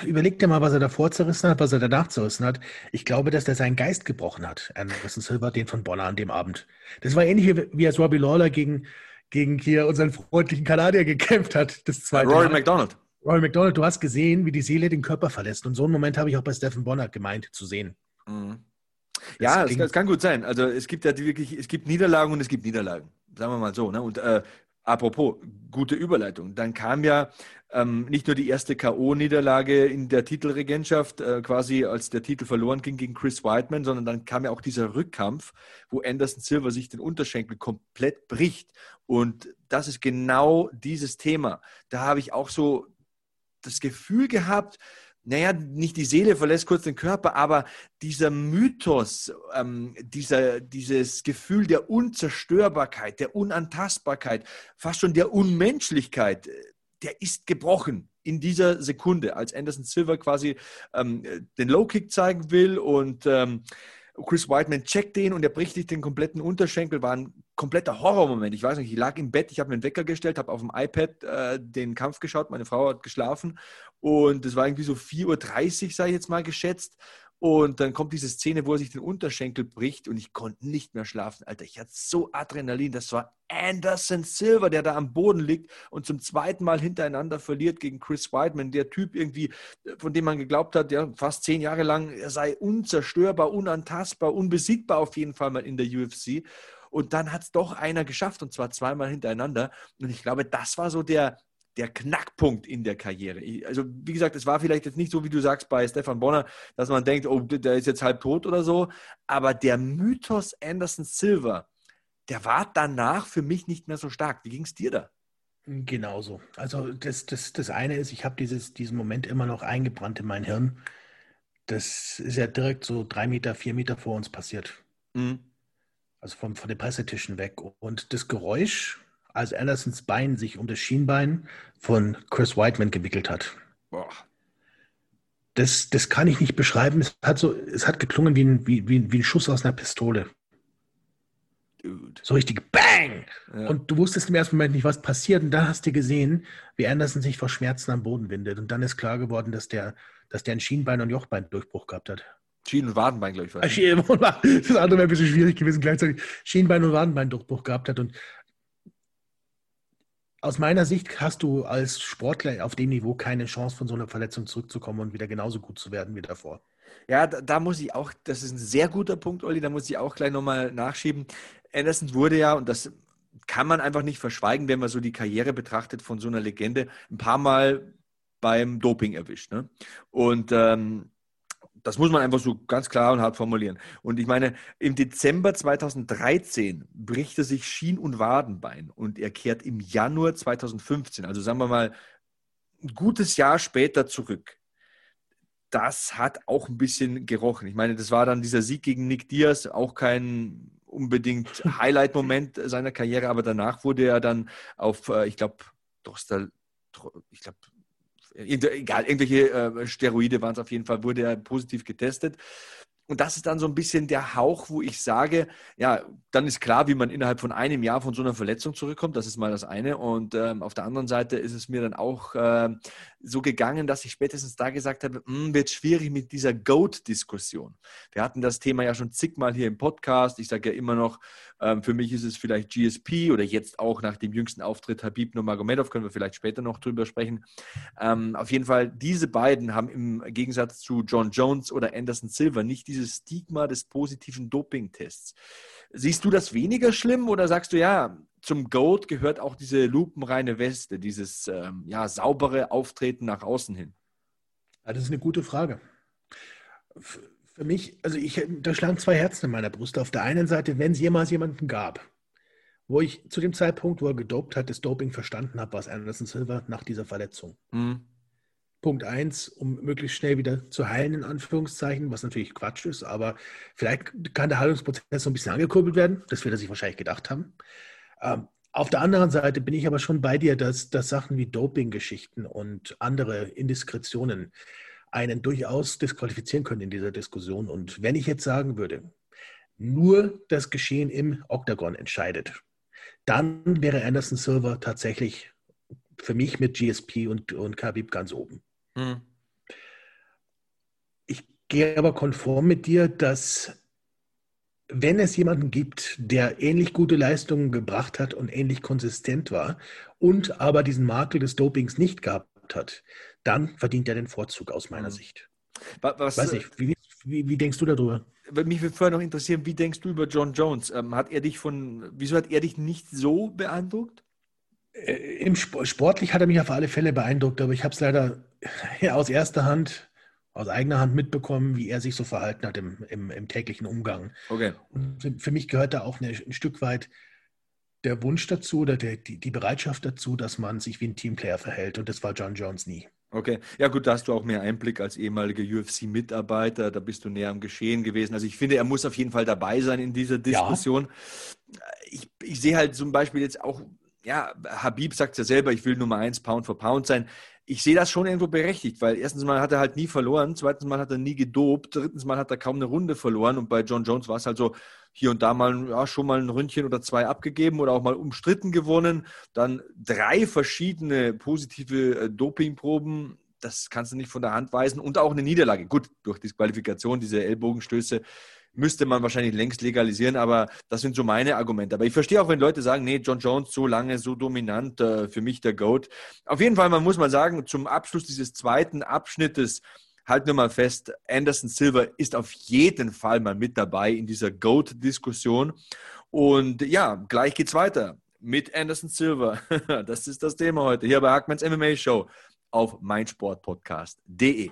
überleg dir mal, was er davor zerrissen hat, was er danach zerrissen hat. Ich glaube, dass der seinen Geist gebrochen hat, Anderson Silver, den von Bonner an dem Abend. Das war ähnlich wie, wie als Robbie Lawler gegen, gegen hier unseren freundlichen Kanadier gekämpft hat. Das zweite Rory McDonald. Rory McDonald, du hast gesehen, wie die Seele den Körper verlässt. Und so einen Moment habe ich auch bei Stephen Bonner gemeint zu sehen. Mhm. Ja, es, es, kann gut sein. Also es gibt ja wirklich, es gibt Niederlagen und es gibt Niederlagen. Sagen wir mal so. Ne? Und äh, apropos, gute Überleitung. Dann kam ja ähm, nicht nur die erste K.O.-Niederlage in der Titelregentschaft, äh, quasi als der Titel verloren ging gegen Chris Whiteman, sondern dann kam ja auch dieser Rückkampf, wo Anderson Silver sich den Unterschenkel komplett bricht. Und das ist genau dieses Thema. Da habe ich auch so das Gefühl gehabt, naja, nicht die Seele verlässt kurz den Körper, aber dieser Mythos, ähm, dieser, dieses Gefühl der Unzerstörbarkeit, der Unantastbarkeit, fast schon der Unmenschlichkeit, äh, der ist gebrochen in dieser Sekunde, als Anderson Silver quasi ähm, den Low Kick zeigen will und ähm, Chris Whiteman checkt den und er bricht sich den kompletten Unterschenkel. War ein kompletter Horrormoment. Ich weiß nicht, ich lag im Bett, ich habe mir einen Wecker gestellt, habe auf dem iPad äh, den Kampf geschaut. Meine Frau hat geschlafen und es war irgendwie so 4.30 Uhr, sei ich jetzt mal geschätzt. Und dann kommt diese Szene, wo er sich den Unterschenkel bricht und ich konnte nicht mehr schlafen. Alter, ich hatte so Adrenalin. Das war Anderson Silver, der da am Boden liegt und zum zweiten Mal hintereinander verliert gegen Chris Whiteman. Der Typ irgendwie, von dem man geglaubt hat, ja, fast zehn Jahre lang, er sei unzerstörbar, unantastbar, unbesiegbar auf jeden Fall mal in der UFC. Und dann hat es doch einer geschafft und zwar zweimal hintereinander. Und ich glaube, das war so der, der Knackpunkt in der Karriere. Also, wie gesagt, es war vielleicht jetzt nicht so, wie du sagst, bei Stefan Bonner, dass man denkt, oh, der ist jetzt halb tot oder so. Aber der Mythos Anderson Silver, der war danach für mich nicht mehr so stark. Wie ging es dir da? Genauso. Also, das, das, das eine ist, ich habe diesen Moment immer noch eingebrannt in mein Hirn. Das ist ja direkt so drei Meter, vier Meter vor uns passiert. Mhm. Also von, von den Pressetischen weg. Und das Geräusch, als Andersons Bein sich um das Schienbein von Chris Whiteman gewickelt hat. Boah. Das, das kann ich nicht beschreiben. Es hat, so, es hat geklungen wie ein, wie, wie, wie ein Schuss aus einer Pistole. Dude. So richtig Bang! Ja. Und du wusstest im ersten Moment nicht, was passiert. Und dann hast du gesehen, wie Anderson sich vor Schmerzen am Boden windet. Und dann ist klar geworden, dass der, dass der einen Schienbein- und Jochbein-Durchbruch gehabt hat. Schienen- und Wadenbein, glaube ich. War das andere wäre ein bisschen schwierig gewesen, gleichzeitig Schienbein- und Wadenbein-Durchbruch gehabt hat. Und aus meiner Sicht hast du als Sportler auf dem Niveau keine Chance, von so einer Verletzung zurückzukommen und wieder genauso gut zu werden wie davor. Ja, da, da, muss ich auch, das ist ein sehr guter Punkt, Olli, da muss ich auch gleich nochmal nachschieben. Anderson wurde ja, und das kann man einfach nicht verschweigen, wenn man so die Karriere betrachtet von so einer Legende, ein paar Mal beim Doping erwischt. Ne? Und ähm, das muss man einfach so ganz klar und hart formulieren. Und ich meine, im Dezember 2013 bricht er sich Schien- und Wadenbein und er kehrt im Januar 2015, also sagen wir mal ein gutes Jahr später zurück. Das hat auch ein bisschen gerochen. Ich meine, das war dann dieser Sieg gegen Nick Diaz, auch kein unbedingt Highlight-Moment seiner Karriere, aber danach wurde er dann auf, äh, ich glaube, ich glaube, egal, irgendwelche äh, Steroide waren es auf jeden Fall, wurde er positiv getestet. Und das ist dann so ein bisschen der Hauch, wo ich sage, ja, dann ist klar, wie man innerhalb von einem Jahr von so einer Verletzung zurückkommt. Das ist mal das eine. Und ähm, auf der anderen Seite ist es mir dann auch äh, so gegangen, dass ich spätestens da gesagt habe, hm, wird schwierig mit dieser Goat-Diskussion. Wir hatten das Thema ja schon zigmal hier im Podcast. Ich sage ja immer noch, ähm, für mich ist es vielleicht GSP oder jetzt auch nach dem jüngsten Auftritt Habib Nurmagomedov, können wir vielleicht später noch drüber sprechen. Ähm, auf jeden Fall, diese beiden haben im Gegensatz zu John Jones oder Anderson Silva nicht dieses Stigma des positiven Doping-Tests. Siehst du das weniger schlimm oder sagst du, ja, zum Goat gehört auch diese lupenreine Weste, dieses ähm, ja, saubere Auftreten nach außen hin? Ja, das ist eine gute Frage. Für mich, also ich, da schlagen zwei Herzen in meiner Brust. Auf der einen Seite, wenn es jemals jemanden gab, wo ich zu dem Zeitpunkt, wo er gedopt hat, das Doping verstanden habe, war es Anderson Silver nach dieser Verletzung. Mhm. Punkt eins, um möglichst schnell wieder zu heilen, in Anführungszeichen, was natürlich Quatsch ist, aber vielleicht kann der Heilungsprozess so ein bisschen angekurbelt werden. Das wird er sich wahrscheinlich gedacht haben. Ähm, auf der anderen Seite bin ich aber schon bei dir, dass, dass Sachen wie Doping-Geschichten und andere Indiskretionen einen durchaus disqualifizieren können in dieser Diskussion. Und wenn ich jetzt sagen würde, nur das Geschehen im Oktagon entscheidet, dann wäre Anderson Silver tatsächlich für mich mit GSP und, und Khabib ganz oben. Mhm. Ich gehe aber konform mit dir, dass wenn es jemanden gibt, der ähnlich gute Leistungen gebracht hat und ähnlich konsistent war und aber diesen Makel des Dopings nicht gehabt hat, dann verdient er den Vorzug aus meiner mhm. Sicht. Was, Weiß ich, wie, wie, wie, denkst du darüber? Mich würde vorher noch interessieren, wie denkst du über John Jones? Ähm, hat er dich von, wieso hat er dich nicht so beeindruckt? Äh, Im Sport, sportlich hat er mich auf alle Fälle beeindruckt, aber ich habe es leider aus erster Hand, aus eigener Hand mitbekommen, wie er sich so verhalten hat im, im, im täglichen Umgang. Okay. Und für, für mich gehört da auch eine, ein Stück weit der Wunsch dazu oder der, die, die Bereitschaft dazu, dass man sich wie ein Teamplayer verhält. Und das war John Jones nie. Okay, ja gut, da hast du auch mehr Einblick als ehemaliger UFC-Mitarbeiter, da bist du näher am Geschehen gewesen. Also ich finde, er muss auf jeden Fall dabei sein in dieser Diskussion. Ja. Ich, ich sehe halt zum Beispiel jetzt auch ja, Habib sagt ja selber, ich will Nummer eins Pound for Pound sein. Ich sehe das schon irgendwo berechtigt, weil erstens mal hat er halt nie verloren, zweitens mal hat er nie gedopt, drittens mal hat er kaum eine Runde verloren und bei John Jones war es halt so, hier und da mal ja, schon mal ein Ründchen oder zwei abgegeben oder auch mal umstritten gewonnen. Dann drei verschiedene positive äh, Dopingproben, das kannst du nicht von der Hand weisen und auch eine Niederlage. Gut, durch Disqualifikation, diese Ellbogenstöße müsste man wahrscheinlich längst legalisieren, aber das sind so meine Argumente. Aber ich verstehe auch, wenn Leute sagen, nee, John Jones so lange, so dominant, äh, für mich der GOAT. Auf jeden Fall, man muss mal sagen, zum Abschluss dieses zweiten Abschnittes, halten wir mal fest, Anderson Silver ist auf jeden Fall mal mit dabei in dieser GOAT-Diskussion. Und ja, gleich geht's weiter mit Anderson Silver. Das ist das Thema heute hier bei Hackmans MMA Show auf meinsportpodcast.de.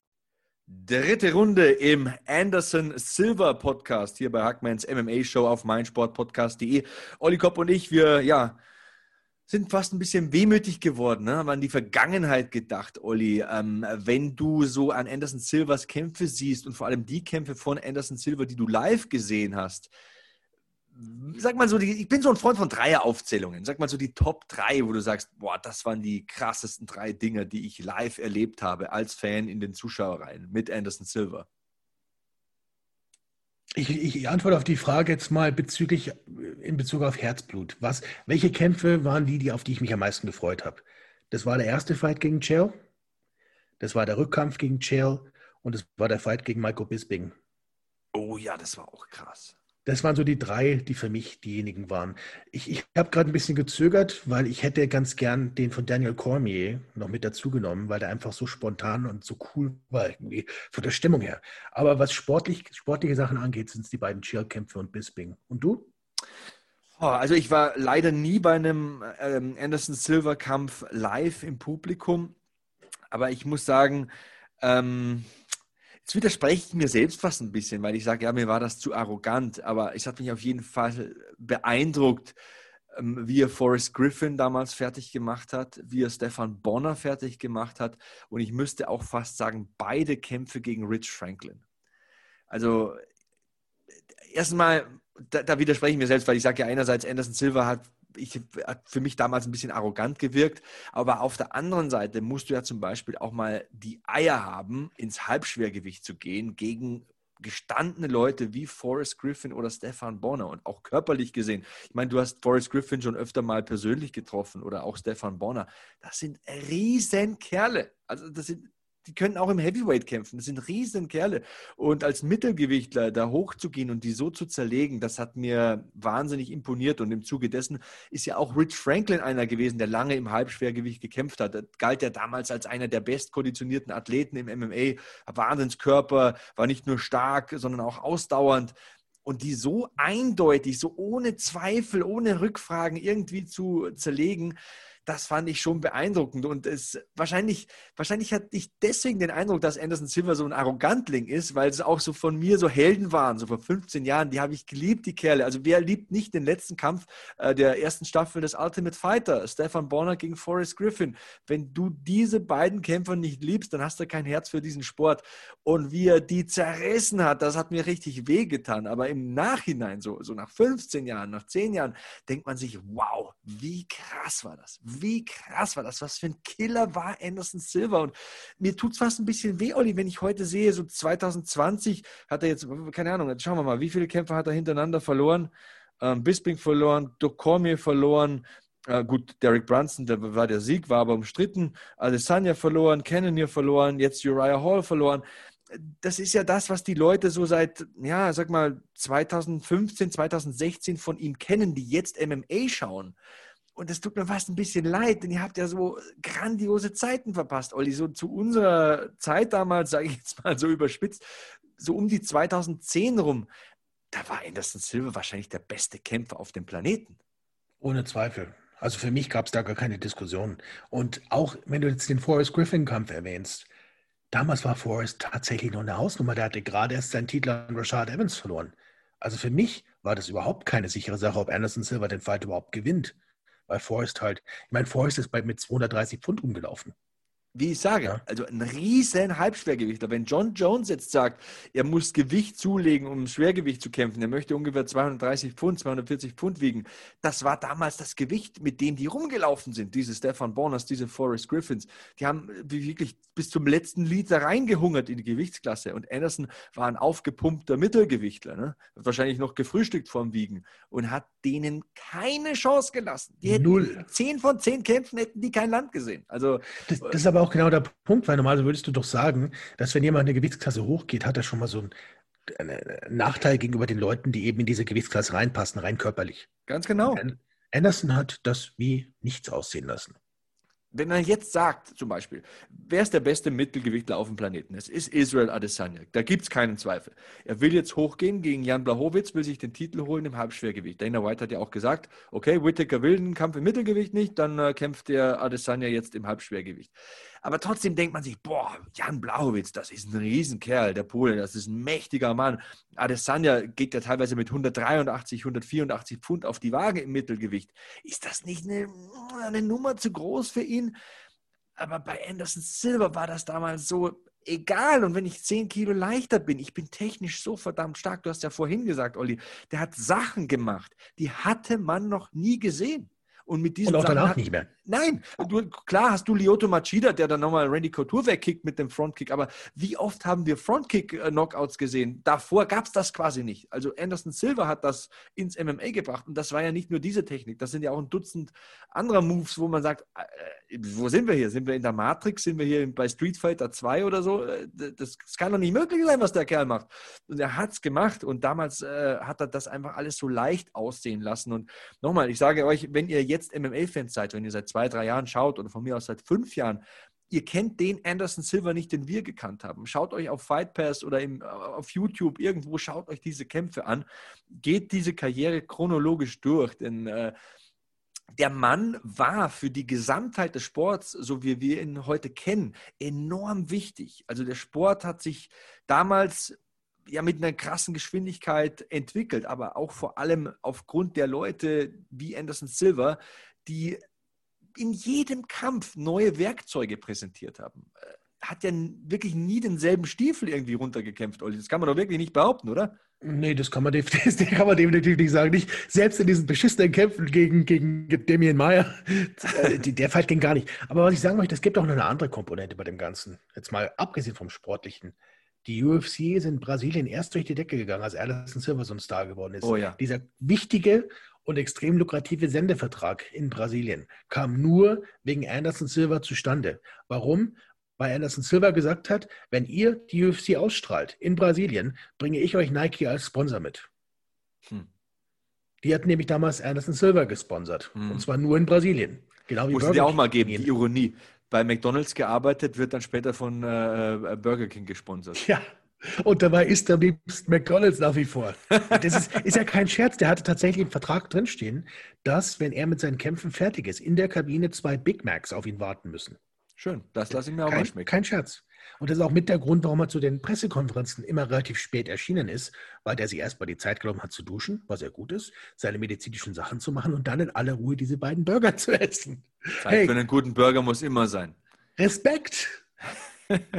Dritte Runde im Anderson Silver Podcast hier bei Hackmans MMA Show auf meinsportpodcast.de. Olli Kopp und ich, wir ja, sind fast ein bisschen wehmütig geworden, ne? haben an die Vergangenheit gedacht, Olli. Ähm, wenn du so an Anderson Silvers Kämpfe siehst und vor allem die Kämpfe von Anderson Silver, die du live gesehen hast, sag mal so, die, ich bin so ein Freund von Dreieraufzählungen. Sag mal so die Top 3, wo du sagst, boah, das waren die krassesten drei Dinge, die ich live erlebt habe als Fan in den Zuschauerreihen mit Anderson Silver. Ich, ich, antworte auf die Frage jetzt mal bezüglich, in Bezug auf Herzblut. Was, welche Kämpfe waren die, die, auf die ich mich am meisten gefreut habe? Das war der erste Fight gegen Chael, das war der Rückkampf gegen Chael und das war der Fight gegen Michael Bisping. Oh ja, das war auch krass. Das waren so die drei, die für mich diejenigen waren. Ich, ich habe gerade ein bisschen gezögert, weil ich hätte ganz gern den von Daniel Cormier noch mit dazugenommen, weil der einfach so spontan und so cool war irgendwie von der Stimmung her. Aber was sportlich, sportliche Sachen angeht, sind es die beiden Chill-Kämpfe und Bisping. Und du? Oh, also ich war leider nie bei einem ähm, Anderson Silver Kampf live im Publikum, aber ich muss sagen, ähm, Jetzt widerspreche ich mir selbst fast ein bisschen, weil ich sage, ja, mir war das zu arrogant, aber es hat mich auf jeden Fall beeindruckt, ähm, wie er Forrest Griffin damals fertig gemacht hat, wie er Stefan Bonner fertig gemacht hat und ich müsste auch fast sagen, beide Kämpfe gegen Rich Franklin. Also erstmal, da, da widerspreche ich mir selbst, weil ich sage ja einerseits, Anderson Silva hat ich, hat für mich damals ein bisschen arrogant gewirkt. Aber auf der anderen Seite musst du ja zum Beispiel auch mal die Eier haben, ins Halbschwergewicht zu gehen gegen gestandene Leute wie Forrest Griffin oder Stefan Bonner und auch körperlich gesehen. Ich meine, du hast Forrest Griffin schon öfter mal persönlich getroffen oder auch Stefan Bonner. Das sind riesen Kerle. Also das sind die können auch im Heavyweight kämpfen. Das sind riesen Kerle. Und als Mittelgewichtler da hochzugehen und die so zu zerlegen, das hat mir wahnsinnig imponiert. Und im Zuge dessen ist ja auch Rich Franklin einer gewesen, der lange im Halbschwergewicht gekämpft hat. Das galt ja damals als einer der bestkonditionierten Athleten im MMA. Wahnsinnskörper, war nicht nur stark, sondern auch ausdauernd und die so eindeutig, so ohne Zweifel, ohne Rückfragen irgendwie zu zerlegen, das fand ich schon beeindruckend. Und es wahrscheinlich, wahrscheinlich hatte ich deswegen den Eindruck, dass Anderson Silver so ein Arrogantling ist, weil es auch so von mir so Helden waren, so vor 15 Jahren. Die habe ich geliebt, die Kerle. Also wer liebt nicht den letzten Kampf äh, der ersten Staffel des Ultimate Fighter, Stefan Bonner gegen Forrest Griffin? Wenn du diese beiden Kämpfer nicht liebst, dann hast du kein Herz für diesen Sport. Und wie er die zerrissen hat, das hat mir richtig wehgetan. Aber im Nachhinein, so, so nach 15 Jahren, nach 10 Jahren, denkt man sich, wow, wie krass war das? Wie krass war das? Was für ein Killer war Anderson Silva? Und mir tut es fast ein bisschen weh, Olli, wenn ich heute sehe, so 2020 hat er jetzt, keine Ahnung, jetzt schauen wir mal, wie viele Kämpfe hat er hintereinander verloren? Ähm, Bisping verloren, Dokormir verloren, äh, gut, Derek Brunson, der war der Sieg, war aber umstritten. Adesanya verloren, Cannonier verloren, jetzt Uriah Hall verloren. Das ist ja das, was die Leute so seit, ja, sag mal, 2015, 2016 von ihm kennen, die jetzt MMA schauen. Und es tut mir fast ein bisschen leid, denn ihr habt ja so grandiose Zeiten verpasst, Olli. So zu unserer Zeit damals, sage ich jetzt mal so überspitzt, so um die 2010 rum, da war Anderson Silva wahrscheinlich der beste Kämpfer auf dem Planeten. Ohne Zweifel. Also für mich gab es da gar keine Diskussion. Und auch wenn du jetzt den Forrest Griffin-Kampf erwähnst, damals war Forrest tatsächlich noch eine Hausnummer. Der hatte gerade erst seinen Titel an Rashad Evans verloren. Also für mich war das überhaupt keine sichere Sache, ob Anderson Silva den Fight überhaupt gewinnt bei Forrest halt. Ich meine, Forrest ist bei, mit 230 Pfund umgelaufen wie ich sage, ja. also ein riesen Halbschwergewichter. Wenn John Jones jetzt sagt, er muss Gewicht zulegen, um Schwergewicht zu kämpfen, er möchte ungefähr 230 Pfund, 240 Pfund wiegen, das war damals das Gewicht, mit dem die rumgelaufen sind, diese Stefan Borners, diese Forrest Griffins. Die haben wirklich bis zum letzten Liter reingehungert in die Gewichtsklasse und Anderson war ein aufgepumpter Mittelgewichtler, ne? hat wahrscheinlich noch gefrühstückt vorm Wiegen und hat denen keine Chance gelassen. Die Null. Zehn von zehn Kämpfen hätten die kein Land gesehen. Also, das, das ist aber auch genau der Punkt, weil normalerweise würdest du doch sagen, dass wenn jemand eine Gewichtsklasse hochgeht, hat er schon mal so einen, einen Nachteil gegenüber den Leuten, die eben in diese Gewichtsklasse reinpassen, rein körperlich. Ganz genau. Anderson hat das wie nichts aussehen lassen wenn man jetzt sagt, zum Beispiel, wer ist der beste Mittelgewichtler auf dem Planeten? Es ist Israel Adesanya. Da gibt es keinen Zweifel. Er will jetzt hochgehen gegen Jan Blachowitz, will sich den Titel holen im Halbschwergewicht. Dana White hat ja auch gesagt, okay, Whittaker will den Kampf im Mittelgewicht nicht, dann äh, kämpft der Adesanya jetzt im Halbschwergewicht. Aber trotzdem denkt man sich, boah, Jan Blachowitz, das ist ein Riesenkerl, der Pole, das ist ein mächtiger Mann. Adesanya geht ja teilweise mit 183, 184 Pfund auf die Waage im Mittelgewicht. Ist das nicht eine, eine Nummer zu groß für ihn? Aber bei Anderson Silver war das damals so, egal. Und wenn ich 10 Kilo leichter bin, ich bin technisch so verdammt stark. Du hast ja vorhin gesagt, Olli, der hat Sachen gemacht, die hatte man noch nie gesehen. Und mit diesen Und auch Sachen danach hat- nicht mehr. Nein, du, klar hast du Lyoto Machida, der dann nochmal Randy Couture wegkickt mit dem Frontkick, aber wie oft haben wir Frontkick-Knockouts gesehen? Davor gab es das quasi nicht. Also Anderson Silva hat das ins MMA gebracht und das war ja nicht nur diese Technik, das sind ja auch ein Dutzend anderer Moves, wo man sagt, äh, wo sind wir hier? Sind wir in der Matrix? Sind wir hier bei Street Fighter 2 oder so? Äh, Das, das kann doch nicht möglich sein, was der Kerl macht. Und er hat es gemacht und damals äh, hat er das einfach alles so leicht aussehen lassen. Und nochmal, ich sage euch, wenn ihr jetzt MMA-Fans seid, wenn ihr seit zwei, drei Jahren schaut oder von mir aus seit fünf Jahren, ihr kennt den Anderson Silva nicht, den wir gekannt haben. Schaut euch auf Fight Pass oder im, auf YouTube irgendwo, schaut euch diese Kämpfe an. Geht diese Karriere chronologisch durch, denn äh, der Mann war für die Gesamtheit des Sports, so wie wir ihn heute kennen, enorm wichtig. Also der Sport hat sich damals ja mit einer krassen Geschwindigkeit entwickelt, aber auch vor allem aufgrund der Leute wie Anderson Silva, die in jedem Kampf neue Werkzeuge präsentiert haben. Äh, Hat ja wirklich nie denselben Stiefel irgendwie runtergekämpft, Olli. Das kann man doch wirklich nicht behaupten, oder? Nee, das kann man, definitiv, das kann man definitiv nicht sagen. Nicht, selbst in diesen beschissenen Kämpfen gegen, gegen Damien Meyer, äh, der Fight ging gar nicht. Aber was ich sagen möchte, es gibt auch noch eine andere Komponente bei dem Ganzen. Jetzt mal abgesehen vom Sportlichen. Die UFC ist in Brasilien erst durch die Decke gegangen, als Anderson Silva so ein Star geworden ist. Oh ja. Dieser wichtige und extrem lukrative Sendevertrag in Brasilien kam nur wegen Anderson Silva zustande. Warum? Weil Anderson Silva gesagt hat, wenn ihr die UFC ausstrahlt in Brasilien, bringe ich euch Nike als Sponsor mit. Hm. Die hat nämlich damals Anderson Silva gesponsert. Hm. Und zwar nur in Brasilien. Genau wie Muss es ja auch mal geben, die Ironie. Bei McDonalds gearbeitet, wird dann später von äh, Burger King gesponsert. Ja. Und dabei ist er am liebsten McDonalds nach wie vor. Das ist, ist ja kein Scherz. Der hatte tatsächlich im Vertrag drinstehen, dass, wenn er mit seinen Kämpfen fertig ist, in der Kabine zwei Big Macs auf ihn warten müssen. Schön, das lasse ich mir auch mal Kein, schmecken. kein Scherz. Und das ist auch mit der Grund, warum er zu den Pressekonferenzen immer relativ spät erschienen ist, weil der sich erstmal die Zeit genommen hat zu duschen, was ja gut ist, seine medizinischen Sachen zu machen und dann in aller Ruhe diese beiden Burger zu essen. Zeit Hey, für einen guten Burger muss immer sein. Respekt!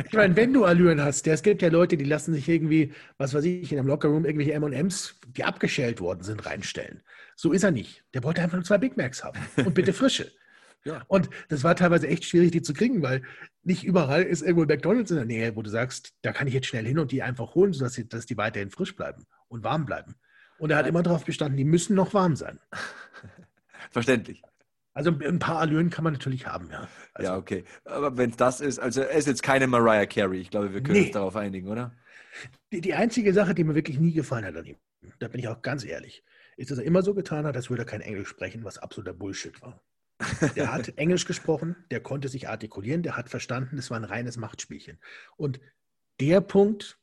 Ich meine, wenn du Allüren hast, es gibt ja Leute, die lassen sich irgendwie, was weiß ich, in einem Lockerroom irgendwelche M&M's, die abgeschält worden sind, reinstellen. So ist er nicht. Der wollte einfach nur zwei Big Macs haben und bitte frische. Ja. Und das war teilweise echt schwierig, die zu kriegen, weil nicht überall ist irgendwo ein McDonalds in der Nähe, wo du sagst, da kann ich jetzt schnell hin und die einfach holen, sodass die, dass die weiterhin frisch bleiben und warm bleiben. Und er hat immer darauf bestanden, die müssen noch warm sein. Verständlich. Also ein paar Allüren kann man natürlich haben, ja. Also, ja, okay. Aber wenn es das ist, also er ist jetzt keine Mariah Carey. Ich glaube, wir können Nee. uns darauf einigen, oder? Die, die einzige Sache, die mir wirklich nie gefallen hat an ihm, da bin ich auch ganz ehrlich, ist, dass er immer so getan hat, als würde er kein Englisch sprechen, was absoluter Bullshit war. Der hat Englisch gesprochen, der konnte sich artikulieren, der hat verstanden, das war ein reines Machtspielchen. Und der Punkt,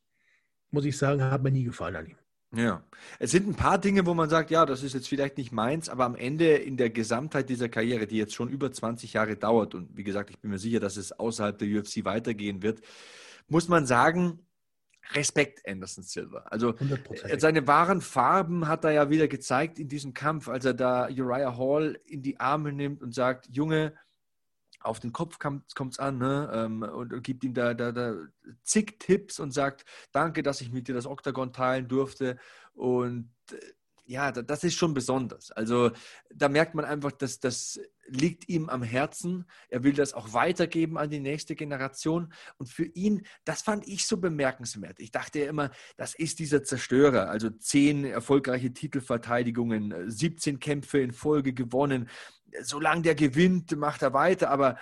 muss ich sagen, hat mir nie gefallen an ihm. Ja. Es sind ein paar Dinge, wo man sagt, ja, das ist jetzt vielleicht nicht meins, aber am Ende in der Gesamtheit dieser Karriere, die jetzt schon über 20 Jahre dauert, und wie gesagt, ich bin mir sicher, dass es außerhalb der UFC weitergehen wird, muss man sagen, Respekt Anderson Silva. Also 100%. seine wahren Farben hat er ja wieder gezeigt in diesem Kampf, als er da Uriah Hall in die Arme nimmt und sagt, Junge, auf den Kopf kommt es an ne? ähm, und, und gibt ihm da, da, da zig Tipps und sagt, danke, dass ich mit dir das Oktagon teilen durfte. Und äh, ja, da, das ist schon besonders. Also da merkt man einfach, dass das liegt ihm am Herzen. Er will das auch weitergeben an die nächste Generation. Und für ihn, das fand ich so bemerkenswert. Ich dachte ja immer, das ist dieser Zerstörer. Also zehn erfolgreiche Titelverteidigungen, äh, 17 Kämpfe in Folge gewonnen. Solange der gewinnt, macht er weiter. Aber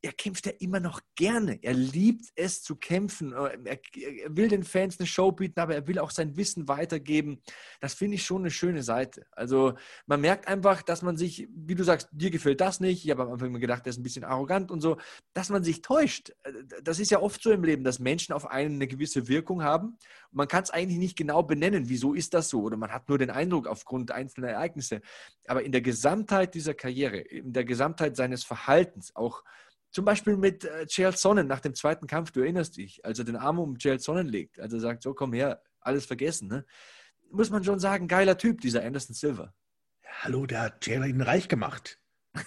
er kämpft ja immer noch gerne. Er liebt es zu kämpfen. Er, er, will den Fans eine Show bieten, aber er will auch sein Wissen weitergeben. Das finde ich schon eine schöne Seite. Also man merkt einfach, dass man sich, wie du sagst, dir gefällt das nicht. Ich habe am Anfang immer gedacht, der ist ein bisschen arrogant und so, dass man sich täuscht. Das ist ja oft so im Leben, dass Menschen auf einen eine gewisse Wirkung haben. Man kann es eigentlich nicht genau benennen, wieso ist das so? Oder man hat nur den Eindruck aufgrund einzelner Ereignisse. Aber in der Gesamtheit dieser Karriere, in der Gesamtheit seines Verhaltens, auch zum Beispiel mit äh, Sonnen nach dem zweiten Kampf, du erinnerst dich, als er den Arm um Chael Sonnen legt, also sagt, so komm her, alles vergessen. Ne? Muss man schon sagen, geiler Typ, dieser Anderson Silva. Hallo, der hat Jalen ihn reich gemacht. das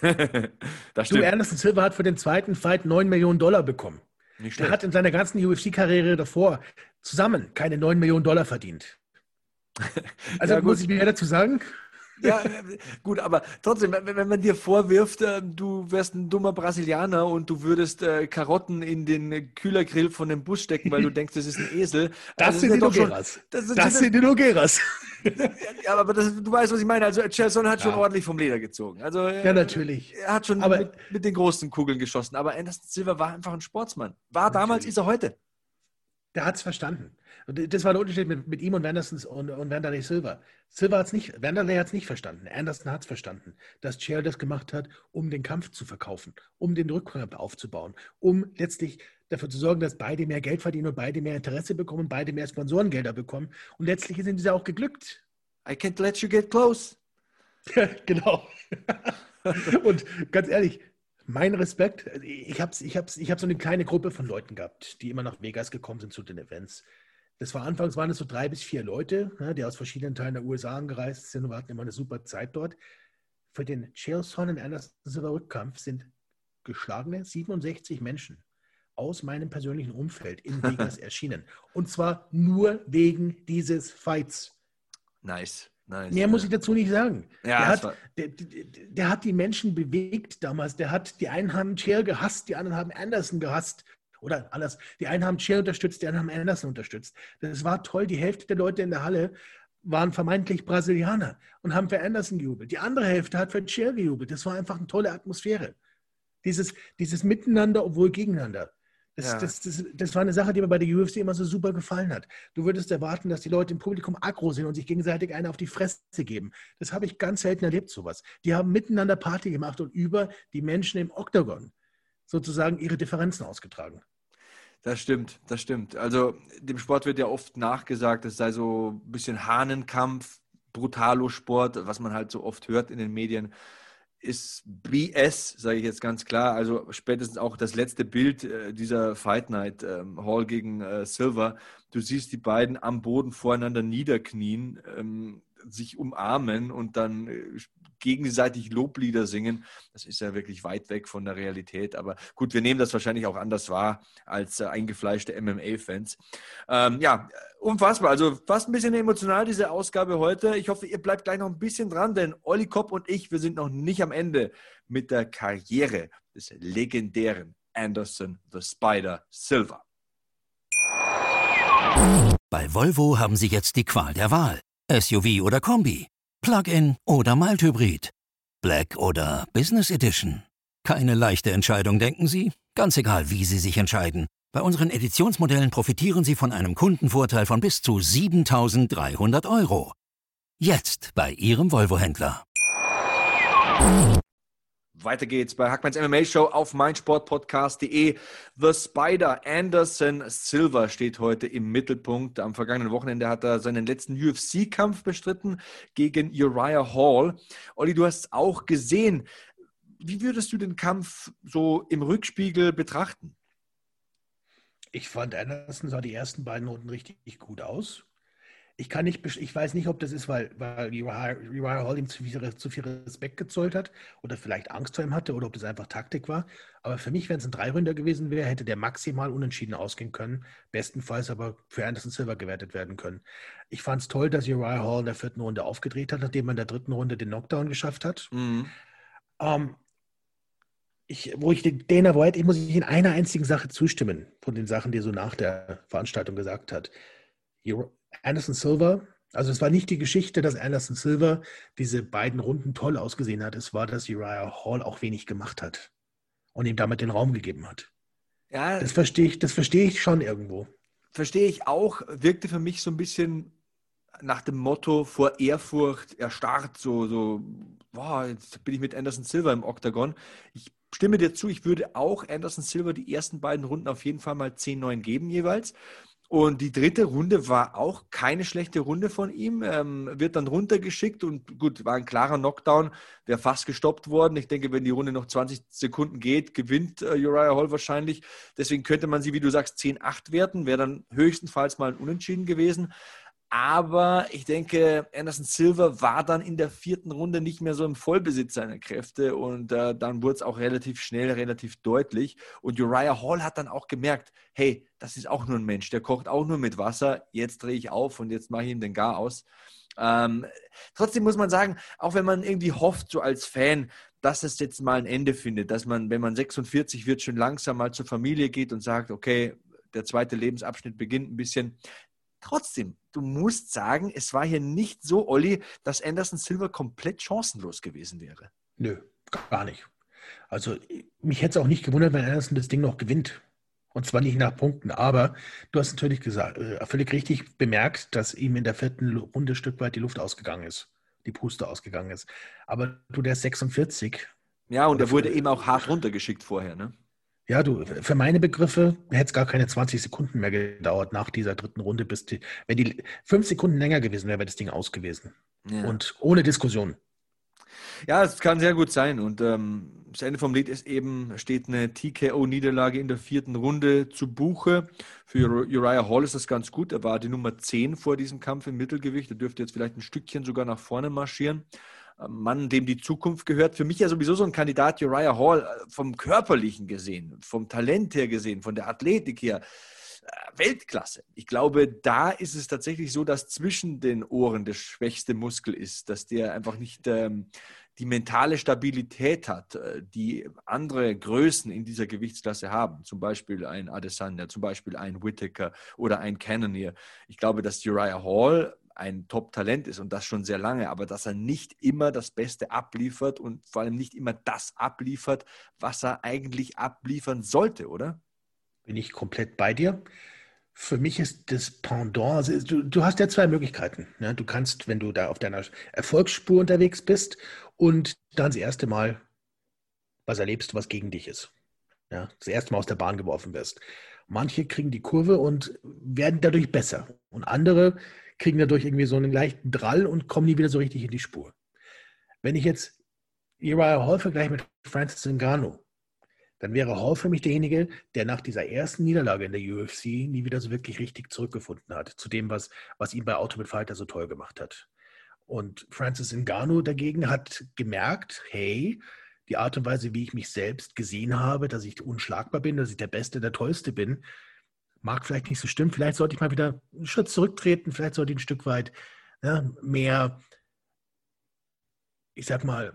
Du, stimmt. Anderson Silva hat für den zweiten Fight 9 Millionen Dollar bekommen. Nicht Der schlecht. hat in seiner ganzen UFC-Karriere davor zusammen keine 9 Millionen Dollar verdient. Also Ja, muss ich mir dazu sagen, Ja, äh, gut, aber trotzdem, wenn, man dir vorwirft, äh, du wärst ein dummer Brasilianer und du würdest äh, Karotten in den Kühlergrill von dem Bus stecken, weil du denkst, das ist ein Esel. Das, also sind die schon- Nogueras. das sind- Das sind die Nogueras. Ja, aber das, du weißt, was ich meine. Also Chelsea hat schon Ja. ordentlich vom Leder gezogen. Also äh, Ja, natürlich. er hat schon Aber- mit, mit den großen Kugeln geschossen. Aber Anderson Silva war einfach ein Sportsmann. War damals, ist er heute. Der hat es verstanden. Und das war der Unterschied mit, mit ihm und Wanderson und, und Wanderlei Silva. Silva hat es nicht, Wanderlei hat es nicht verstanden. Anderson hat es verstanden, dass Chair das gemacht hat, um den Kampf zu verkaufen, um den Rückkampf aufzubauen, um letztlich dafür zu sorgen, dass beide mehr Geld verdienen und beide mehr Interesse bekommen, beide mehr Sponsorengelder bekommen. Und letztlich sind diese auch geglückt. I can't let you get close. Genau. und ganz ehrlich, mein Respekt, ich habe ich hab's, ich hab so eine kleine Gruppe von Leuten gehabt, die immer nach Vegas gekommen sind zu den Events. Das war anfangs waren es so drei bis vier Leute, ne, die aus verschiedenen Teilen der USA angereist sind und wir hatten immer eine super Zeit dort. Für den Chaelson und Anderson Silva Rückkampf sind geschlagene 67 Menschen aus meinem persönlichen Umfeld in Vegas erschienen. Und zwar nur wegen dieses Fights. Nice, nice. Mehr muss ich dazu nicht sagen. Ja, der, hat, war- der, der, der hat die Menschen bewegt damals. Der hat, die einen haben Chair gehasst, die anderen haben Anderson gehasst. Oder anders, die einen haben Chair unterstützt, die anderen haben Anderson unterstützt. Das war toll. Die Hälfte der Leute in der Halle waren vermeintlich Brasilianer und haben für Anderson gejubelt. Die andere Hälfte hat für Chair gejubelt. Das war einfach eine tolle Atmosphäre. Dieses, dieses Miteinander, obwohl gegeneinander. Das, Ja. das, das, das war eine Sache, die mir bei der UFC immer so super gefallen hat. Du würdest erwarten, dass die Leute im Publikum aggro sind und sich gegenseitig eine auf die Fresse geben. Das habe ich ganz selten erlebt, sowas. Die haben miteinander Party gemacht und über die Menschen im Oktagon sozusagen ihre Differenzen ausgetragen. Das stimmt, das stimmt. Also dem Sport wird ja oft nachgesagt, es sei so ein bisschen Hahnenkampf, Brutalo-Sport, was man halt so oft hört in den Medien, ist BS, sage ich jetzt ganz klar. Also spätestens auch das letzte Bild äh, dieser Fight Night ähm, Hall gegen äh, Silver. Du siehst die beiden am Boden voreinander niederknien, ähm, sich umarmen und dann äh, gegenseitig Loblieder singen. Das ist ja wirklich weit weg von der Realität. Aber gut, wir nehmen das wahrscheinlich auch anders wahr als äh, eingefleischte MMA-Fans. Ähm, ja, unfassbar. Also fast ein bisschen emotional diese Ausgabe heute. Ich hoffe, ihr bleibt gleich noch ein bisschen dran, denn Olli Kopp und ich, wir sind noch nicht am Ende mit der Karriere des legendären Anderson the Spider Silver. Bei Volvo haben Sie jetzt die Qual der Wahl. SUV oder Kombi, Plug-in oder Mild-Hybrid, Black oder Business Edition. Keine leichte Entscheidung, denken Sie? Ganz egal, wie Sie sich entscheiden. Bei unseren Editionsmodellen profitieren Sie von einem Kundenvorteil von bis zu 7300 Euro. Jetzt bei Ihrem Volvo-Händler. Weiter geht's bei Hackmanns MMA Show auf meinsportpodcast.de. The Spider Anderson Silver steht heute im Mittelpunkt. Am vergangenen Wochenende hat er seinen letzten UFC-Kampf bestritten gegen Uriah Hall. Olli, du hast es auch gesehen. Wie würdest du den Kampf so im Rückspiegel betrachten? Ich fand Anderson sah die ersten beiden Runden richtig gut aus. Ich kann nicht, ich weiß nicht, ob das ist, weil, weil Uriah Hall ihm zu viel, zu viel Respekt gezollt hat oder vielleicht Angst vor ihm hatte oder ob das einfach Taktik war. Aber für mich, wenn es ein Dreiründer gewesen wäre, hätte der maximal unentschieden ausgehen können. Bestenfalls aber für Anderson Silva gewertet werden können. Ich fand es toll, dass Uriah Hall in der vierten Runde aufgedreht hat, nachdem er in der dritten Runde den Knockdown geschafft hat. Ähm, ich, wo ich den Dana White, ich muss in einer einzigen Sache zustimmen, von den Sachen, die er so nach der Veranstaltung gesagt hat. Ur- Anderson Silva, also es war nicht die Geschichte, dass Anderson Silva diese beiden Runden toll ausgesehen hat, es war, dass Uriah Hall auch wenig gemacht hat und ihm damit den Raum gegeben hat. Ja, Das verstehe ich, das verstehe ich schon irgendwo. verstehe ich auch, wirkte für mich so ein bisschen nach dem Motto vor Ehrfurcht erstarrt, so, so, boah, jetzt bin ich mit Anderson Silva im Oktagon. Ich stimme dir zu, ich würde auch Anderson Silva die ersten beiden Runden auf jeden Fall mal 10-9 geben jeweils. Und die dritte Runde war auch keine schlechte Runde von ihm. Ähm, wird dann runtergeschickt und gut, war ein klarer Knockdown, wäre fast gestoppt worden. Ich denke, wenn die Runde noch 20 Sekunden geht, gewinnt äh, Uriah Hall wahrscheinlich. Deswegen könnte man sie, wie du sagst, 10-8 werten. Wäre dann höchstenfalls mal ein Unentschieden gewesen. Aber ich denke, Anderson Silva war dann in der vierten Runde nicht mehr so im Vollbesitz seiner Kräfte und äh, dann wurde es auch relativ schnell, relativ deutlich. Und Uriah Hall hat dann auch gemerkt, hey, das ist auch nur ein Mensch, der kocht auch nur mit Wasser. Jetzt drehe ich auf und jetzt mache ich ihm den Gar aus. Ähm, trotzdem muss man sagen, auch wenn man irgendwie hofft, so als Fan, dass es jetzt mal ein Ende findet, dass man, wenn man 46 wird, schon langsam mal zur Familie geht und sagt, okay, der zweite Lebensabschnitt beginnt ein bisschen. Trotzdem, du musst sagen, es war hier nicht so, Olli, dass Anderson Silver komplett chancenlos gewesen wäre. Nö, gar nicht. Also mich hätte es auch nicht gewundert, wenn Anderson das Ding noch gewinnt. Und zwar nicht nach Punkten. Aber du hast natürlich gesagt, äh, völlig richtig bemerkt, dass ihm in der vierten Runde Stück weit die Luft ausgegangen ist, die Puste ausgegangen ist. Aber du, der ist 46. Ja, und er wurde eben auch hart runtergeschickt vorher, ne? Ja, du, für meine Begriffe hätte es gar keine 20 Sekunden mehr gedauert nach dieser dritten Runde, bis die, wenn die fünf Sekunden länger gewesen wäre, wäre das Ding aus gewesen. Ja. Und ohne Diskussion. Ja, es kann sehr gut sein. Und ähm, das Ende vom Lied ist eben, steht eine TKO-Niederlage in der vierten Runde zu Buche. Für Uriah Hall ist das ganz gut. Er war die Nummer 10 vor diesem Kampf im Mittelgewicht. Er dürfte jetzt vielleicht ein Stückchen sogar nach vorne marschieren. Mann, dem die Zukunft gehört. Für mich ja sowieso so ein Kandidat Uriah Hall äh, vom Körperlichen gesehen, vom Talent her gesehen, von der Athletik her. Äh, Weltklasse. Ich glaube, da ist es tatsächlich so, dass zwischen den Ohren der schwächste Muskel ist, dass der einfach nicht ähm, die mentale Stabilität hat, äh, die andere Größen in dieser Gewichtsklasse haben. Zum Beispiel ein Adesanya, zum Beispiel ein Whittaker oder ein Cannonier. Ich glaube, dass Uriah Hall ein Top-Talent ist und das schon sehr lange, aber dass er nicht immer das Beste abliefert und vor allem nicht immer das abliefert, was er eigentlich abliefern sollte, oder? Bin ich komplett bei dir. Für mich ist das Pendant, also du, du hast ja zwei Möglichkeiten. Ne? Du kannst, wenn du da auf deiner Erfolgsspur unterwegs bist und dann das erste Mal was erlebst, was gegen dich ist. Ja? Das erste Mal aus der Bahn geworfen wirst. Manche kriegen die Kurve und werden dadurch besser. Und andere kriegen dadurch irgendwie so einen leichten Drall und kommen nie wieder so richtig in die Spur. Wenn ich jetzt Uriah Hall vergleiche mit Francis Ngannou, dann wäre Hall für mich derjenige, der nach dieser ersten Niederlage in der UFC nie wieder so wirklich richtig zurückgefunden hat zu dem, was, was ihn bei Ultimate Fighter so toll gemacht hat. Und Francis Ngannou dagegen hat gemerkt, hey, die Art und Weise, wie ich mich selbst gesehen habe, dass ich unschlagbar bin, dass ich der Beste, der Tollste bin, mag vielleicht nicht so stimmen. Vielleicht sollte ich mal wieder einen Schritt zurücktreten. Vielleicht sollte ich ein Stück weit ja, mehr, ich sag mal,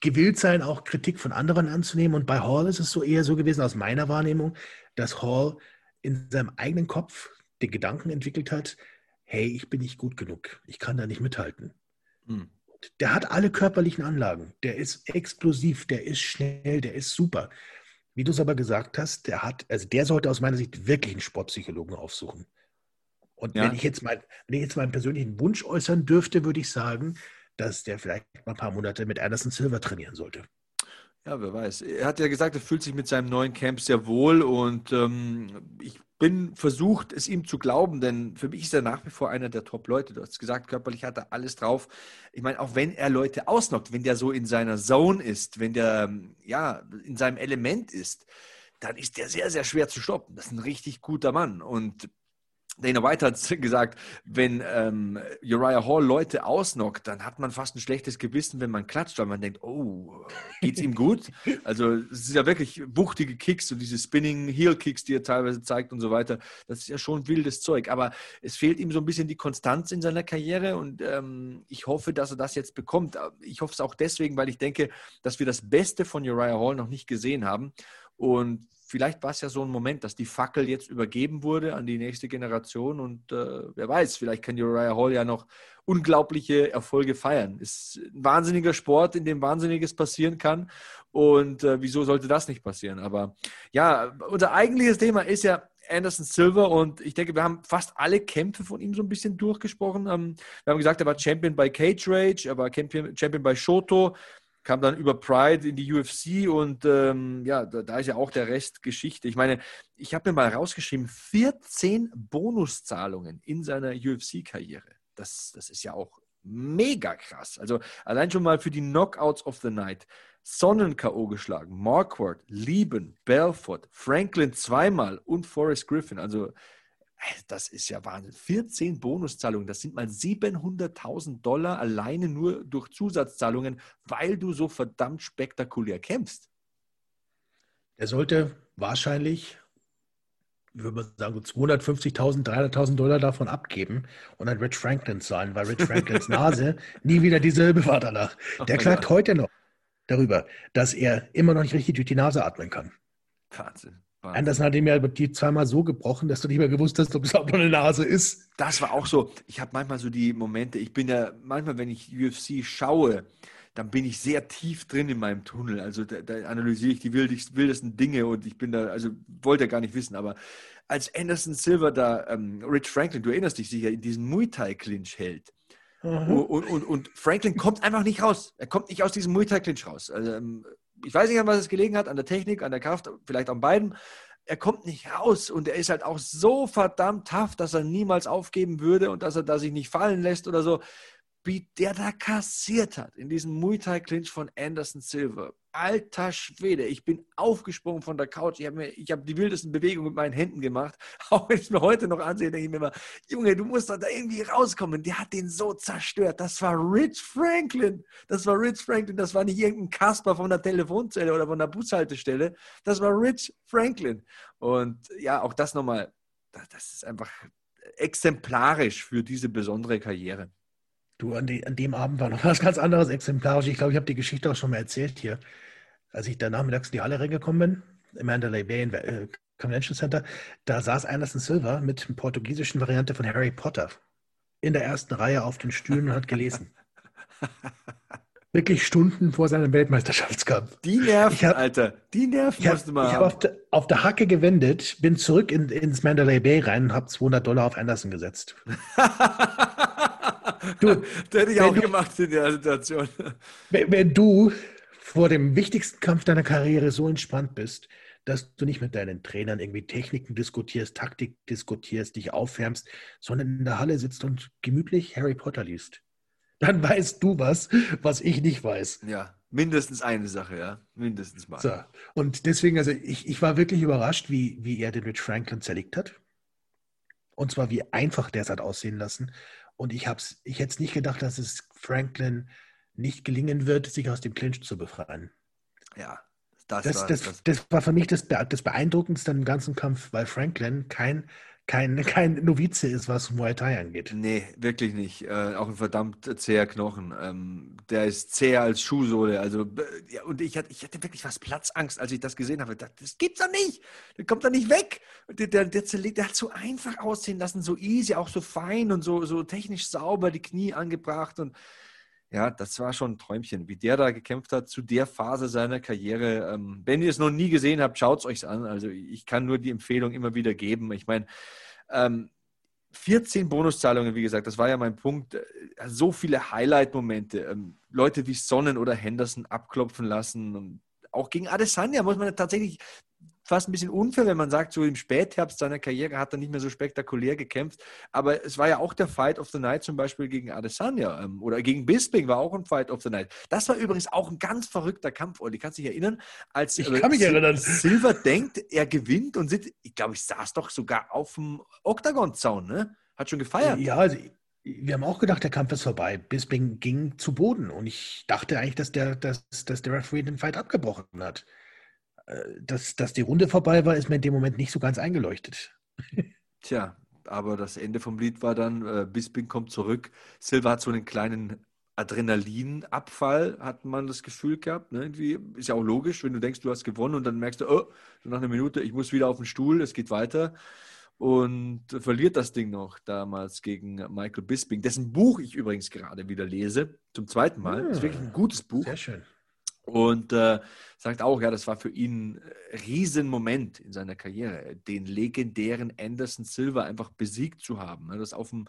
gewillt sein, auch Kritik von anderen anzunehmen. Und bei Hall ist es so eher so gewesen, aus meiner Wahrnehmung, dass Hall in seinem eigenen Kopf den Gedanken entwickelt hat, hey, ich bin nicht gut genug, ich kann da nicht mithalten. Hm. Der hat alle körperlichen Anlagen, der ist explosiv, der ist schnell, der ist super. Wie du es aber gesagt hast, der hat, also der sollte aus meiner Sicht wirklich einen Sportpsychologen aufsuchen. Und ja. wenn ich jetzt mal, wenn ich jetzt meinen persönlichen Wunsch äußern dürfte, würde ich sagen, dass der vielleicht mal ein paar Monate mit Anderson Silver trainieren sollte. Ja, wer weiß. Er hat ja gesagt, er fühlt sich mit seinem neuen Camp sehr wohl und ähm, ich bin versucht, es ihm zu glauben, denn für mich ist er nach wie vor einer der Top-Leute. Du hast gesagt, körperlich hat er alles drauf. Ich meine, auch wenn er Leute ausnockt, wenn der so in seiner Zone ist, wenn der ja in seinem Element ist, dann ist der sehr, sehr schwer zu stoppen. Das ist ein richtig guter Mann. Und Dana White hat gesagt, wenn ähm, Uriah Hall Leute ausnockt, dann hat man fast ein schlechtes Gewissen, wenn man klatscht, weil man denkt, oh, geht's ihm gut? Also es ist ja wirklich wuchtige Kicks und diese Spinning Heel Kicks, die er teilweise zeigt und so weiter. Das ist ja schon wildes Zeug. Aber es fehlt ihm so ein bisschen die Konstanz in seiner Karriere und ähm, ich hoffe, dass er das jetzt bekommt. Ich hoffe es auch deswegen, weil ich denke, dass wir das Beste von Uriah Hall noch nicht gesehen haben. Und vielleicht war es ja so ein Moment, dass die Fackel jetzt übergeben wurde an die nächste Generation und äh, wer weiß, vielleicht kann Uriah Hall ja noch unglaubliche Erfolge feiern. Ist ein wahnsinniger Sport, in dem Wahnsinniges passieren kann und äh, wieso sollte das nicht passieren? Aber ja, unser eigentliches Thema ist ja Anderson Silver und ich denke, wir haben fast alle Kämpfe von ihm so ein bisschen durchgesprochen. Ähm, wir haben gesagt, er war Champion bei Cage Rage, er war Champion, Champion bei Shoto, kam dann über Pride in die UFC und ähm, ja, da, da, ist ja auch der Rest Geschichte. Ich meine, ich habe mir mal rausgeschrieben, 14 Bonuszahlungen in seiner UFC-Karriere. Das, das ist ja auch mega krass. Also allein schon mal für die Knockouts of the Night. Sonnen-K.O. geschlagen, Marquardt, Lieben, Belfort, Franklin zweimal und Forrest Griffin. Also das ist ja Wahnsinn. 14 Bonuszahlungen, das sind mal 700.000 Dollar alleine nur durch Zusatzzahlungen, weil du so verdammt spektakulär kämpfst. Er sollte wahrscheinlich würde man sagen, so 250.000, 300.000 Dollar davon abgeben und an Rich Franklin zahlen, weil Rich Franklins Nase nie wieder dieselbe war danach. Der klagt heute noch darüber, dass er immer noch nicht richtig durch die Nase atmen kann. Wahnsinn. Anderson hat ihm ja die zweimal so gebrochen, dass du nicht mehr gewusst hast, ob es auch noch eine Nase ist. Das war auch so. Ich habe manchmal so die Momente, ich bin ja, manchmal, wenn ich UFC schaue, dann bin ich sehr tief drin in meinem Tunnel. Also da, da analysiere ich die wildesten Dinge und ich bin da, also wollte ja gar nicht wissen, aber als Anderson Silver da ähm, Rich Franklin, du erinnerst dich sicher, in diesen Muay Thai-Clinch hält. Mhm. Und, und, und, Franklin kommt einfach nicht raus. Er kommt nicht aus diesem Muay Thai-Clinch raus. Also, ähm, ich weiß nicht, an was es gelegen hat, an der Technik, an der Kraft, vielleicht an beiden. Er kommt nicht raus und er ist halt auch so verdammt tough, dass er niemals aufgeben würde und dass er da sich nicht fallen lässt oder so wie der da kassiert hat in diesem Muay Thai Clinch von Anderson Silver. Alter Schwede, ich bin aufgesprungen von der Couch. Ich habe hab die wildesten Bewegungen mit meinen Händen gemacht. Auch wenn ich mir heute noch ansehe, denke ich mir immer, Junge, du musst da irgendwie rauskommen. Der hat den so zerstört. Das war Rich Franklin. Das war Rich Franklin. Das war nicht irgendein Kasper von der Telefonzelle oder von der Bushaltestelle. Das war Rich Franklin. Und ja, auch das nochmal, das ist einfach exemplarisch für diese besondere Karriere. Du, an, die, an, dem Abend war noch was ganz anderes exemplarisch. Ich glaube, ich habe die Geschichte auch schon mal erzählt hier. Als ich da nachmittags in die Halle reingekommen bin, im Mandalay Bay äh, Convention Center, da saß Anderson Silva mit einer portugiesischen Variante von Harry Potter in der ersten Reihe auf den Stühlen und hat gelesen. Wirklich Stunden vor seinem Weltmeisterschaftskampf. Die Nerven, hab, Alter. Die Nerven musst du mal Ich habe auf, de, auf, der Hacke gewendet, bin zurück in, ins Mandalay Bay rein und habe 200 Dollar auf Anderson gesetzt. Du, das hätte ich auch du, gemacht in der Situation. Wenn, wenn du vor dem wichtigsten Kampf deiner Karriere so entspannt bist, dass du nicht mit deinen Trainern irgendwie Techniken diskutierst, Taktik diskutierst, dich aufwärmst, sondern in der Halle sitzt und gemütlich Harry Potter liest. Dann weißt du was, was ich nicht weiß. Ja, mindestens eine Sache, ja. Mindestens mal. So. Und deswegen, also ich, ich war wirklich überrascht, wie, wie er den Rich Franklin zerlegt hat. Und zwar, wie einfach der es hat aussehen lassen. Und ich, hab's, ich hätte es nicht gedacht, dass es Franklin nicht gelingen wird, sich aus dem Clinch zu befreien. Ja, das, das, war, das, das, das war für mich das, das Beeindruckendste im ganzen Kampf, weil Franklin kein kein, kein Novize ist, was Muay Thai angeht. Nee, wirklich nicht. Äh, auch ein verdammt zäher Knochen. Ähm, der ist zäher als Schuhsohle. Also, ja, und ich hatte, ich hatte wirklich was Platzangst, als ich das gesehen habe. dachte, das gibt's doch nicht. Der kommt doch nicht weg. Der, der, der, der, hat so einfach aussehen lassen, so easy, auch so fein und so, so technisch sauber, die Knie angebracht und ja, das war schon ein Träumchen, wie der da gekämpft hat zu der Phase seiner Karriere. Ähm, wenn ihr es noch nie gesehen habt, schaut es euch an. Also ich kann nur die Empfehlung immer wieder geben. Ich meine, ähm, 14 Bonuszahlungen, wie gesagt, das war ja mein Punkt. Äh, so viele Highlight-Momente. Ähm, Leute wie Sonnen oder Henderson abklopfen lassen. Und auch gegen Adesanya muss man tatsächlich fast ein bisschen unfair, wenn man sagt, so im Spätherbst seiner Karriere hat er nicht mehr so spektakulär gekämpft. Aber es war ja auch der Fight of the Night zum Beispiel gegen Adesanya ähm, oder gegen Bisping war auch ein Fight of the Night. Das war übrigens auch ein ganz verrückter Kampf, Olli. Kannst du dich erinnern? Als ich kann mich erinnern. Silver denkt, er gewinnt und sitzt, ich glaube, ich saß doch sogar auf dem Octagon-Zaun, ne? Hat schon gefeiert. Ja, also wir haben auch gedacht, der Kampf ist vorbei. Bisping ging zu Boden und ich dachte eigentlich, dass der, dass, dass der Referee den Fight abgebrochen hat. Äh, dass, dass die Runde vorbei war, ist mir in dem Moment nicht so ganz eingeleuchtet. Tja, aber das Ende vom Lied war dann, äh, Bisping kommt zurück. Silva hat so einen kleinen Adrenalinabfall, hat man das Gefühl gehabt. Ne? Irgendwie ist ja auch logisch, wenn du denkst, du hast gewonnen und dann merkst du, oh, nach einer Minute, ich muss wieder auf den Stuhl, es geht weiter. Und verliert das Ding noch damals gegen Michael Bisping, dessen Buch ich übrigens gerade wieder lese, zum zweiten Mal. Hm, ist wirklich ein gutes Buch. Sehr schön. Und äh, sagt auch, ja, das war für ihn ein Riesenmoment in seiner Karriere, den legendären Anderson Silva einfach besiegt zu haben. Ne? Das auf dem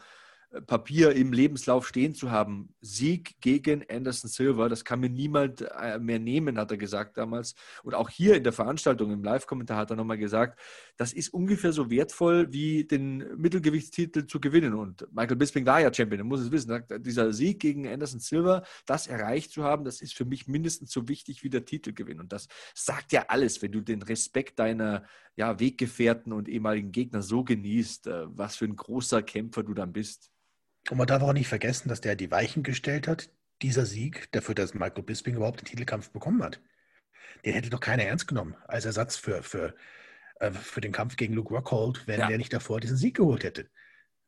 Papier im Lebenslauf stehen zu haben. Sieg gegen Anderson Silva, das kann mir niemand äh, mehr nehmen, hat er gesagt damals. Und auch hier in der Veranstaltung, im Live-Kommentar hat er nochmal gesagt, das ist ungefähr so wertvoll wie den Mittelgewichtstitel zu gewinnen. Und Michael Bisping war ja Champion, er muss es wissen. Dieser Sieg gegen Anderson Silva, das erreicht zu haben, das ist für mich mindestens so wichtig wie der Titelgewinn. Und das sagt ja alles, wenn du den Respekt deiner ja, Weggefährten und ehemaligen Gegner so genießt, äh, was für ein großer Kämpfer du dann bist. Und man darf auch nicht vergessen, dass der die Weichen gestellt hat, dieser Sieg, dafür, dass Michael Bisping überhaupt den Titelkampf bekommen hat. Den hätte doch keiner ernst genommen als Ersatz für, für äh, für den Kampf gegen Luke Rockhold, wenn Ja. er nicht davor diesen Sieg geholt hätte.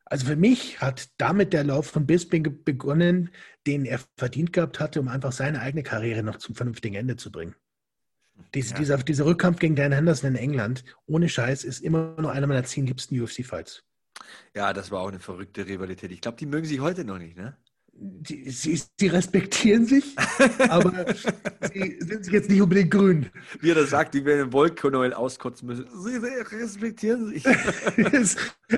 Also für mich hat damit der Lauf von Bisping begonnen, den er verdient gehabt hatte, um einfach seine eigene Karriere noch zum vernünftigen Ende zu bringen. Dies, Ja. dieser, dieser Rückkampf gegen Dan Henderson in England, ohne Scheiß, ist immer noch einer meiner zehn liebsten UFC-Fights. Ja, das war auch eine verrückte Rivalität. Ich glaube, die mögen sich heute noch nicht, ne? Die, sie, sie respektieren sich, aber sie sind sich jetzt nicht unbedingt grün. Wie er das sagt, die werden den Wollknäuel auskotzen müssen. Sie respektieren sich.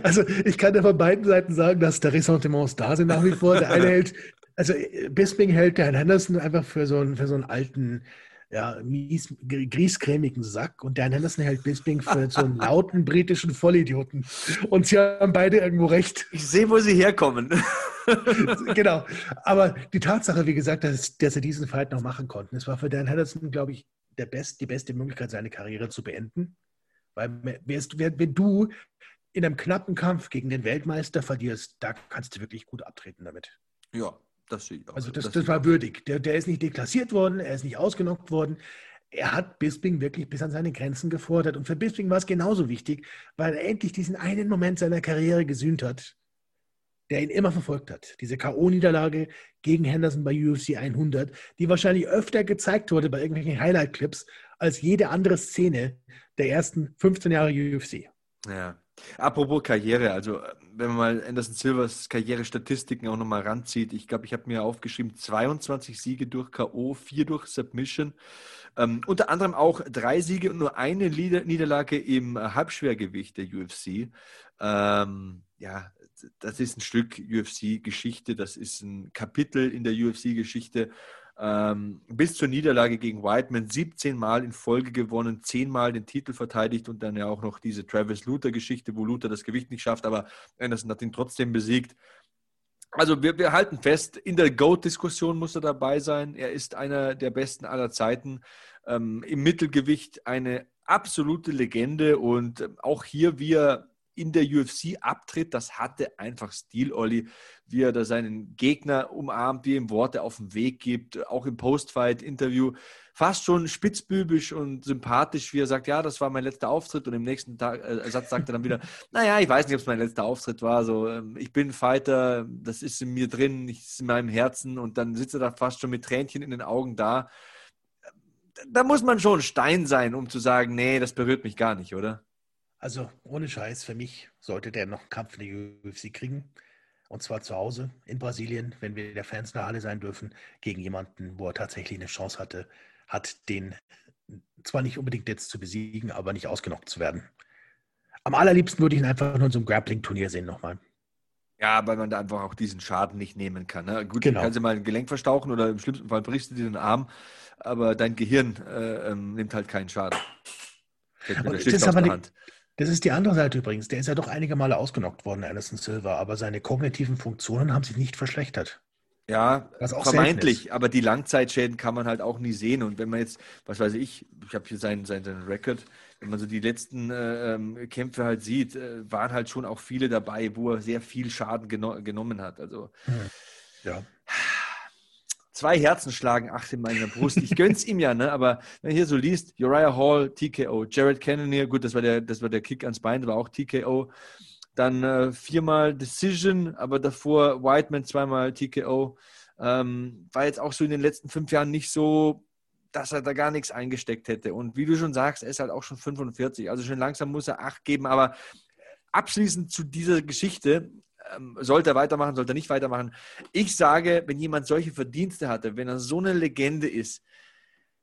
Also ich kann ja von beiden Seiten sagen, dass da Ressentiments da sind nach wie vor. Der eine hält, also Bisping hält der Herrn Henderson einfach für so einen, für so einen alten, ja, mies, gr- griescremigen Sack und der Herrn Henderson hält Bisping für so einen lauten britischen Vollidioten. Und sie haben beide irgendwo recht. Ich sehe, wo sie herkommen. genau. Aber die Tatsache, wie gesagt, dass, dass sie diesen Fight noch machen konnten, es war für Dan Henderson, glaube ich, der best, die beste Möglichkeit, seine Karriere zu beenden. Weil wärst, wer- wenn du in einem knappen Kampf gegen den Weltmeister verlierst, da kannst du wirklich gut abtreten damit. Ja, das sehe ich auch. Also das, das ich war würdig. Der, der ist nicht deklassiert worden, er ist nicht ausgenockt worden. Er hat Bisping wirklich bis an seine Grenzen gefordert. Und für Bisping war es genauso wichtig, weil er endlich diesen einen Moment seiner Karriere gesühnt hat, der ihn immer verfolgt hat. Diese K.O.-Niederlage gegen Henderson bei UFC 100, die wahrscheinlich öfter gezeigt wurde bei irgendwelchen Highlight-Clips als jede andere Szene der ersten 15 Jahre UFC. Ja. Apropos Karriere, also wenn man mal Anderson Silvers Karrierestatistiken auch nochmal ranzieht, ich glaube, ich habe mir aufgeschrieben, 22 Siege durch K.O., 4 durch Submission, ähm, unter anderem auch drei Siege und nur eine Lieder Niederlage im Halbschwergewicht der UFC. Ähm, ja, das ist ein Stück UFC-Geschichte, das ist ein Kapitel in der UFC-Geschichte. Ähm, bis zur Niederlage gegen Whiteman 17 Mal in Folge gewonnen, 10 Mal den Titel verteidigt und dann ja auch noch diese Travis Luther-Geschichte, wo Luther das Gewicht nicht schafft, aber Anderson hat ihn trotzdem besiegt. Also wir, wir halten fest, in der GOAT-Diskussion muss er dabei sein. Er ist einer der besten aller Zeiten. Ähm, Im Mittelgewicht eine absolute Legende und auch hier, wie er in der UFC abtritt, das hatte einfach Stil, Olli, wie er da seinen Gegner umarmt, wie er ihm Worte auf den Weg gibt, auch im Postfight-Interview, fast schon spitzbübisch und sympathisch, wie er sagt, ja, das war mein letzter Auftritt und im nächsten Tag, äh, Satz sagt er dann wieder, naja, ich weiß nicht, ob es mein letzter Auftritt war, so, ähm, ich bin Fighter, das ist in mir drin, ich ist in meinem Herzen und dann sitzt er da fast schon mit Tränchen in den Augen da. Da muss man schon Stein sein, um zu sagen, nee, das berührt mich gar nicht, oder? Also ohne Scheiß, für mich sollte der noch einen Kampf in der UFC kriegen. Und zwar zu Hause in Brasilien, wenn wir der Fans in der Halle sein dürfen, gegen jemanden, wo er tatsächlich eine Chance hatte, hat den zwar nicht unbedingt jetzt zu besiegen, aber nicht ausgenockt zu werden. Am allerliebsten würde ich ihn einfach nur in so einem Grappling-Turnier sehen nochmal. Ja, weil man da einfach auch diesen Schaden nicht nehmen kann. Ne? Gut, Genau. du kannst ja mal ein Gelenk verstauchen oder im schlimmsten Fall brichst du dir den Arm, aber dein Gehirn äh, ähm, nimmt halt keinen Schaden. Das ist aber Hand. Das ist die andere Seite übrigens. Der ist ja doch einige Male ausgenockt worden, Anderson Silva, aber seine kognitiven Funktionen haben sich nicht verschlechtert. Ja, vermeintlich, aber die Langzeitschäden kann man halt auch nie sehen. Und wenn man jetzt, was weiß ich, ich habe hier seinen, seinen, seinen Record, wenn man so die letzten äh, ähm, Kämpfe halt sieht, äh, waren halt schon auch viele dabei, wo er sehr viel Schaden geno genommen hat. Also Ja. Zwei Herzen schlagen acht in meiner Brust. Ich gönn's ihm ja, ne? Aber wenn du hier so liest, Uriah Hall, TKO, Jared Cannonier, gut, das war der, das war der Kick ans Bein, das war auch TKO. Dann äh, viermal Decision, aber davor Whiteman zweimal TKO. Ähm, war jetzt auch so in den letzten fünf Jahren nicht so, dass er da gar nichts eingesteckt hätte. Und wie du schon sagst, er ist halt auch schon 45. Also schon langsam muss er Acht geben. Aber abschließend zu dieser Geschichte, sollte er weitermachen, sollte er nicht weitermachen. Ich sage, wenn jemand solche Verdienste hatte, wenn er so eine Legende ist,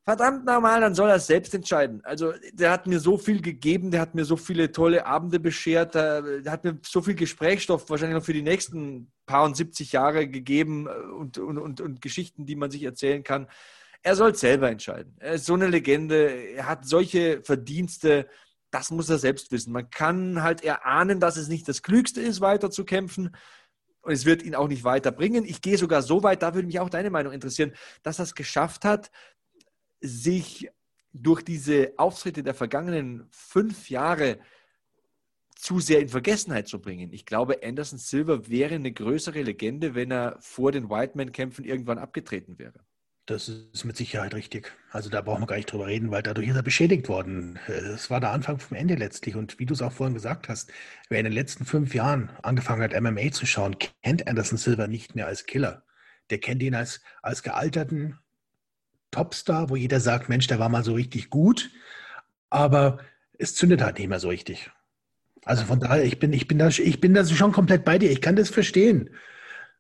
verdammt normal, dann soll er es selbst entscheiden. Also der hat mir so viel gegeben, der hat mir so viele tolle Abende beschert, der, der hat mir so viel Gesprächsstoff wahrscheinlich noch für die nächsten paar und 70 Jahre gegeben äh, und, und, und, und Geschichten, die man sich erzählen kann. Er soll es selber entscheiden. Er ist so eine Legende, er hat solche Verdienste, das muss er selbst wissen. Man kann halt erahnen, dass es nicht das Klügste ist, weiter zu kämpfen. Und es wird ihn auch nicht weiterbringen. Ich gehe sogar so weit, da würde mich auch deine Meinung interessieren, dass er es geschafft hat, sich durch diese Auftritte der vergangenen fünf Jahre zu sehr in Vergessenheit zu bringen. Ich glaube, Anderson Silva wäre eine größere Legende, wenn er vor den Whiteman-Kämpfen irgendwann abgetreten wäre. Das ist mit Sicherheit richtig. Also da brauchen wir gar nicht drüber reden, weil dadurch ist er beschädigt worden. Es war der Anfang vom Ende letztlich. Und wie du es auch vorhin gesagt hast, wer in den letzten fünf Jahren angefangen hat, MMA zu schauen, kennt Anderson Silva nicht mehr als Killer. Der kennt ihn als, als gealterten Topstar, wo jeder sagt, Mensch, der war mal so richtig gut. Aber es zündet halt nicht mehr so richtig. Also von daher, ich bin, ich bin da, ich bin da schon komplett bei dir. Ich kann das verstehen.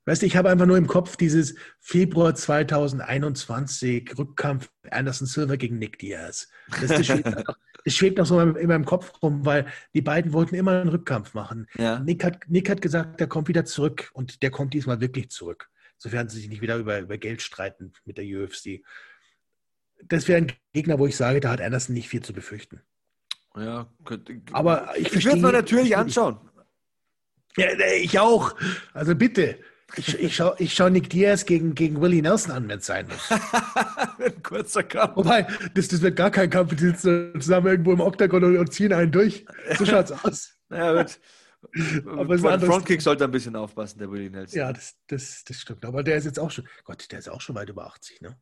Weißt du, ich habe einfach nur im Kopf dieses Februar 2021 Rückkampf Anderson Silver gegen Nick Diaz. Das, das, schwebt, noch, das schwebt noch so in meinem Kopf rum, weil die beiden wollten immer einen Rückkampf machen. Ja. Nick, hat, Nick hat gesagt, der kommt wieder zurück und der kommt diesmal wirklich zurück. Sofern sie sich nicht wieder über, über Geld streiten mit der UFC. Das wäre ein Gegner, wo ich sage, da hat Anderson nicht viel zu befürchten. Ja, könnte, aber ich, ich würde es mir natürlich anschauen. Ja, ich auch. Also bitte. Ich, ich schaue ich schau Nick Diaz gegen, gegen Willie Nelson an, wenn es sein muss. ein kurzer Kampf. Wobei, das, das wird gar kein Kampf. Die sitzen zusammen irgendwo im Oktagon und, und ziehen einen durch. So schaut's aus. Ja, gut. Aber Front, Frontkick sollte ein bisschen aufpassen, der Willie Nelson. Ja, das, das, das stimmt. Aber der ist jetzt auch schon, Gott, der ist auch schon weit über 80, ne?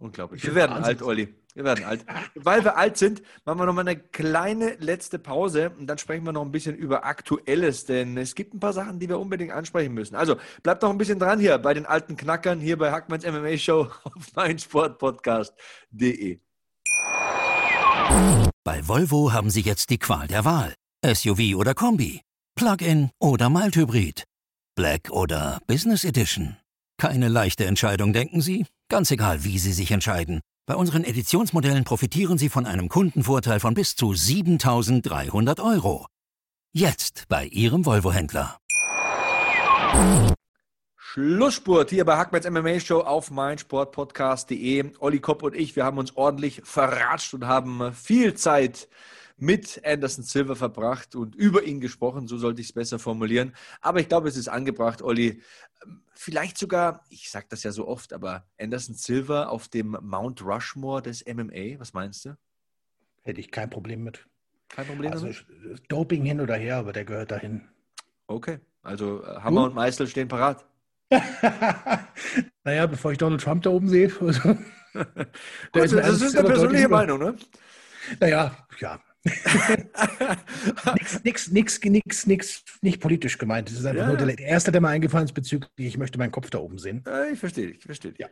Unglaublich. Wir werden alt, Olli. Wir werden alt. Weil wir alt sind, machen wir noch mal eine kleine letzte Pause und dann sprechen wir noch ein bisschen über Aktuelles, denn es gibt ein paar Sachen, die wir unbedingt ansprechen müssen. Also bleibt noch ein bisschen dran hier bei den alten Knackern hier bei Hackmanns MMA Show auf meinsportpodcast.de. Bei Volvo haben Sie jetzt die Qual der Wahl. SUV oder Kombi, Plug-in oder Mild-Hybrid, Black oder Business Edition. Keine leichte Entscheidung, denken Sie? Ganz egal, wie Sie sich entscheiden. Bei unseren Editionsmodellen profitieren Sie von einem Kundenvorteil von bis zu 7300 Euro. Jetzt bei Ihrem Volvo-Händler. Schlussspurt hier bei Hackmans MMA Show auf meinsportpodcast.de. Olli Kopp und ich, wir haben uns ordentlich verratscht und haben viel Zeit mit Anderson Silver verbracht und über ihn gesprochen, so sollte ich es besser formulieren. Aber ich glaube, es ist angebracht, Olli, vielleicht sogar, ich sage das ja so oft, aber Anderson Silver auf dem Mount Rushmore des MMA, was meinst du? Hätte ich kein Problem mit. Kein Problem also, damit? Doping hin oder her, aber der gehört dahin. Okay, also äh, Hammer du? und Meißel stehen parat. naja, bevor ich Donald Trump da oben sehe. Also, das, das ist eine persönliche Meinung, ne? Naja, ja, nix, nix, nix, nix, nix, nicht politisch gemeint. Das ist einfach ja. nur der, erste, der mir eingefallen ist bezüglich, ich möchte meinen Kopf da oben sehen. Ich verstehe dich, ich verstehe dich. Ja.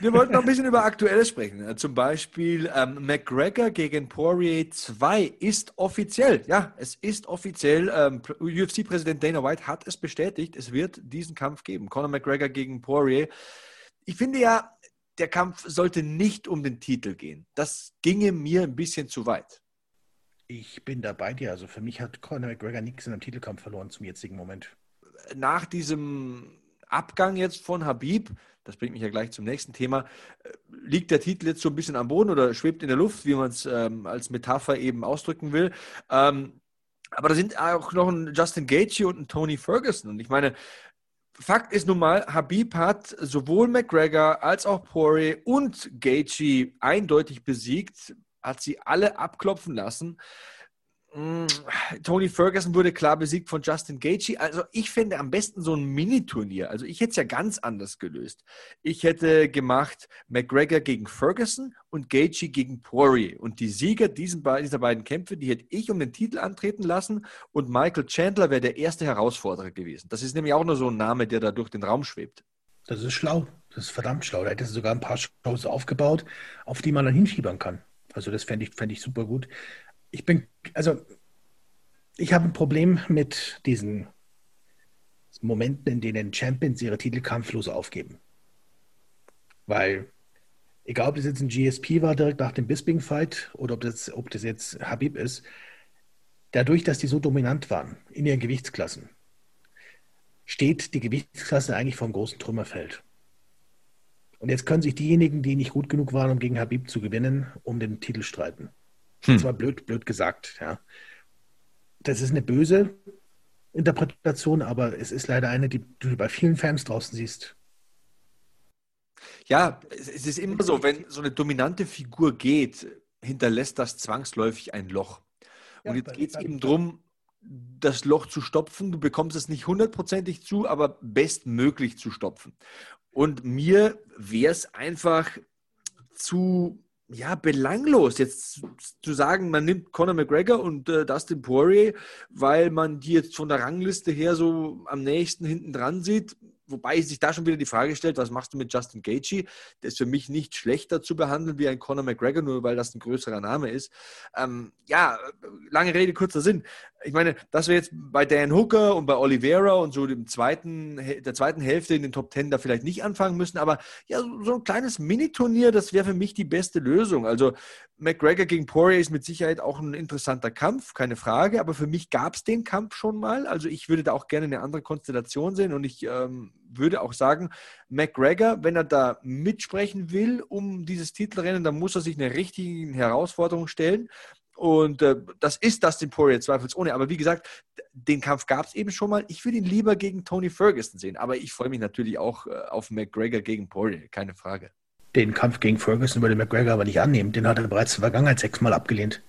Wir wollten noch ein bisschen über Aktuelles sprechen. Zum Beispiel ähm, McGregor gegen Poirier 2 ist offiziell. Ja, es ist offiziell. Ähm, UFC-Präsident Dana White hat es bestätigt. Es wird diesen Kampf geben. Conor McGregor gegen Poirier. Ich finde ja, der Kampf sollte nicht um den Titel gehen. Das ginge mir ein bisschen zu weit. Ich bin da bei dir. Also für mich hat Conor McGregor nichts in einem Titelkampf verloren zum jetzigen Moment. Nach diesem Abgang jetzt von Habib, das bringt mich ja gleich zum nächsten Thema, äh, liegt der Titel jetzt so ein bisschen am Boden oder schwebt in der Luft, wie man es ähm, als Metapher eben ausdrücken will. Ähm, aber da sind auch noch ein Justin Gaethje und ein Tony Ferguson. Und ich meine, Fakt ist nun mal, Habib hat sowohl McGregor als auch Poirier und Gaethje eindeutig besiegt hat sie alle abklopfen lassen. Mm, Tony Ferguson wurde klar besiegt von Justin Gaethje. Also ich finde am besten so ein Mini-Turnier. Also ich hätte es ja ganz anders gelöst. Ich hätte gemacht McGregor gegen Ferguson und Gaethje gegen Poirier. Und die Sieger dieser beiden Kämpfe, die hätte ich um den Titel antreten lassen. Und Michael Chandler wäre der erste Herausforderer gewesen. Das ist nämlich auch nur so ein Name, der da durch den Raum schwebt. Das ist schlau. Das ist verdammt schlau. Da hätte sie sogar ein paar Shows aufgebaut, auf die man dann hinschiebern kann. Also das fände ich, fänd ich super gut. Ich bin, also ich habe ein Problem mit diesen Momenten, in denen Champions ihre Titel kampflos aufgeben. Weil, egal ob das jetzt ein GSP war direkt nach dem Bisping-Fight oder ob das, ob das jetzt Habib ist, dadurch, dass die so dominant waren in ihren Gewichtsklassen, steht die Gewichtsklasse eigentlich einem großen Trümmerfeld. Und jetzt können sich diejenigen, die nicht gut genug waren, um gegen Habib zu gewinnen, um den Titel streiten. Hm. Das war blöd, blöd gesagt, ja. Das ist eine böse Interpretation, aber es ist leider eine, die du bei vielen Fans draußen siehst. Ja, es ist immer so, wenn so eine dominante Figur geht, hinterlässt das zwangsläufig ein Loch. Und ja, jetzt geht es eben darum, das Loch zu stopfen. Du bekommst es nicht hundertprozentig zu, aber bestmöglich zu stopfen. Und mir wäre es einfach zu ja, belanglos, jetzt zu sagen, man nimmt Conor McGregor und äh, Dustin Poirier, weil man die jetzt von der Rangliste her so am nächsten hinten dran sieht wobei sich da schon wieder die Frage stellt, was machst du mit Justin Gaethje? Der ist für mich nicht schlechter zu behandeln wie ein Conor McGregor, nur weil das ein größerer Name ist. Ähm, ja, lange Rede, kurzer Sinn. Ich meine, dass wir jetzt bei Dan Hooker und bei Oliveira und so dem zweiten, der zweiten Hälfte in den Top Ten da vielleicht nicht anfangen müssen, aber ja, so ein kleines Mini-Turnier, das wäre für mich die beste Lösung. Also McGregor gegen Poirier ist mit Sicherheit auch ein interessanter Kampf, keine Frage, aber für mich gab es den Kampf schon mal. Also ich würde da auch gerne eine andere Konstellation sehen und ich ähm, würde auch sagen, McGregor, wenn er da mitsprechen will um dieses Titelrennen, dann muss er sich eine richtige Herausforderung stellen. Und äh, das ist Dustin Poirier zweifelsohne. Aber wie gesagt, den Kampf gab es eben schon mal. Ich würde ihn lieber gegen Tony Ferguson sehen. Aber ich freue mich natürlich auch äh, auf McGregor gegen Poirier, keine Frage. Den Kampf gegen Ferguson würde McGregor aber nicht annehmen. Den hat er bereits in der Vergangenheit sechsmal abgelehnt.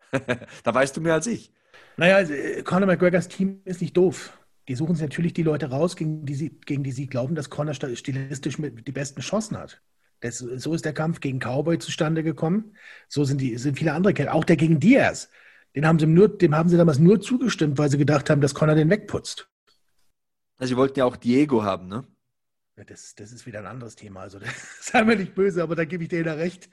da weißt du mehr als ich. Naja, äh, Conor McGregors Team ist nicht doof. Die suchen sich natürlich die Leute raus, gegen die sie, gegen die sie glauben, dass Conor stilistisch die besten Chancen hat. Das, so ist der Kampf gegen Cowboy zustande gekommen. So sind, die, sind viele andere Kämpfe. Auch der gegen Diaz. Den haben sie nur, dem haben sie damals nur zugestimmt, weil sie gedacht haben, dass Conor den wegputzt. Also sie wollten ja auch Diego haben, ne? Ja, das, das ist wieder ein anderes Thema. Also sei mir nicht böse, aber da gebe ich dir da recht.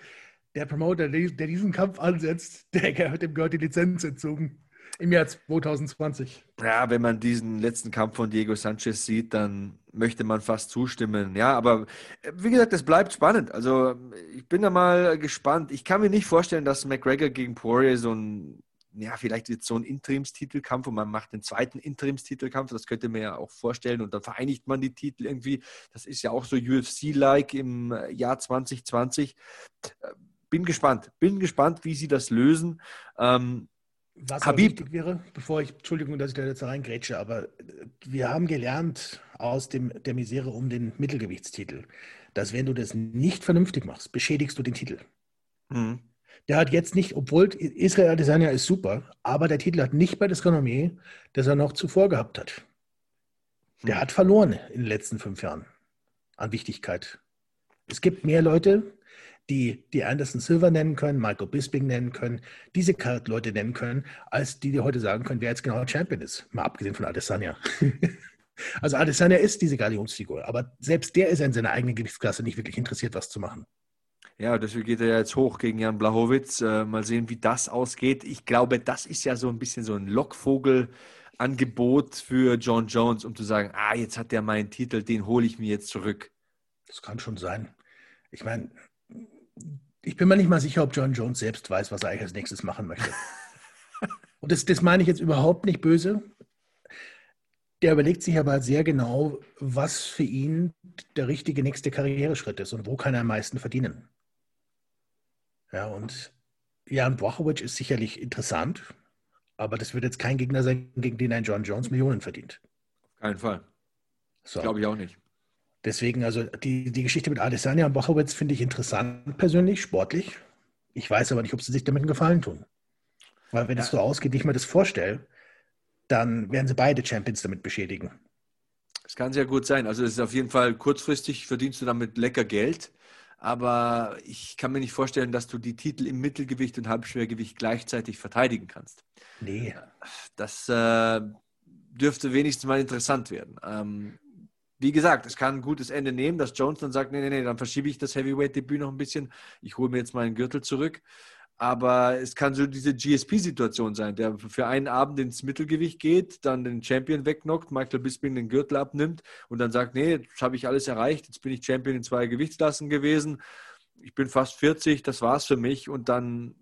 Der Promoter, der, der diesen Kampf ansetzt, der, dem gehört die Lizenz entzogen im Jahr 2020. Ja, wenn man diesen letzten Kampf von Diego Sanchez sieht, dann möchte man fast zustimmen. Ja, aber äh, wie gesagt, es bleibt spannend. Also ich bin da mal gespannt. Ich kann mir nicht vorstellen, dass McGregor gegen Poirier so ein, ja, vielleicht jetzt so ein Interimstitelkampf und man macht den zweiten Interimstitelkampf. Das könnte man ja auch vorstellen und dann vereinigt man die Titel irgendwie. Das ist ja auch so UFC-like im äh, Jahr 2020. Äh, bin gespannt. Bin gespannt, wie sie das lösen. Ähm, was Habib. wichtig wäre, bevor ich, Entschuldigung, dass ich da jetzt reingrätsche, aber äh, wir haben gelernt aus dem, der Misere um den Mittelgewichtstitel, dass wenn du das nicht vernünftig machst, beschädigst du den Titel. Mhm. Der hat jetzt nicht, obwohl Israel Adesanya ist super, aber der Titel hat nicht bei der Skanonomie, das er noch zuvor gehabt hat. Der mhm. hat verloren in den letzten fünf Jahren an Wichtigkeit. Es gibt mehr Leute, die, die Anderson Silver nennen können, Michael Bisping nennen können, diese Leute nennen können, als die, die heute sagen können, wer jetzt genau Champion ist. Mal abgesehen von Adesanya. also Adesanya ist diese Galionsfigur, aber selbst der ist in seiner eigenen Gewichtsklasse nicht wirklich interessiert, was zu machen. Ja, deswegen geht er ja jetzt hoch gegen Jan Blachowitz. Äh, mal sehen, wie das ausgeht. Ich glaube, das ist ja so ein bisschen so ein Lockvogel-Angebot für John Jones, um zu sagen, ah, jetzt hat der meinen Titel, den hole ich mir jetzt zurück. Das kann schon sein. Ich meine, ich bin mir nicht mal sicher, ob John Jones selbst weiß, was er eigentlich als nächstes machen möchte. Und das, das meine ich jetzt überhaupt nicht böse. Der überlegt sich aber sehr genau, was für ihn der richtige nächste Karriereschritt ist und wo kann er am meisten verdienen. Ja, und Jan Blachowicz ist sicherlich interessant, aber das wird jetzt kein Gegner sein, gegen den ein John Jones Millionen verdient. Auf keinen Fall. So. Glaube ich auch nicht. Deswegen, also die, die Geschichte mit Adesanya und Bochowitz finde ich interessant persönlich, sportlich. Ich weiß aber nicht, ob sie sich damit einen Gefallen tun. Weil wenn ja. es so ausgeht, wie ich mir das vorstelle, dann werden sie beide Champions damit beschädigen. Das kann sehr gut sein. Also es ist auf jeden Fall kurzfristig verdienst du damit lecker Geld. Aber ich kann mir nicht vorstellen, dass du die Titel im Mittelgewicht und Halbschwergewicht gleichzeitig verteidigen kannst. Nee. Das äh, dürfte wenigstens mal interessant werden. Ähm, wie gesagt, es kann ein gutes Ende nehmen, dass Jones dann sagt, nee, nee, nee, dann verschiebe ich das Heavyweight-Debüt noch ein bisschen. Ich hole mir jetzt meinen Gürtel zurück. Aber es kann so diese GSP-Situation sein, der für einen Abend ins Mittelgewicht geht, dann den Champion wegknockt, Michael Bisping den Gürtel abnimmt und dann sagt, nee, jetzt habe ich alles erreicht, jetzt bin ich Champion in zwei Gewichtsklassen gewesen, ich bin fast 40, das war's für mich und dann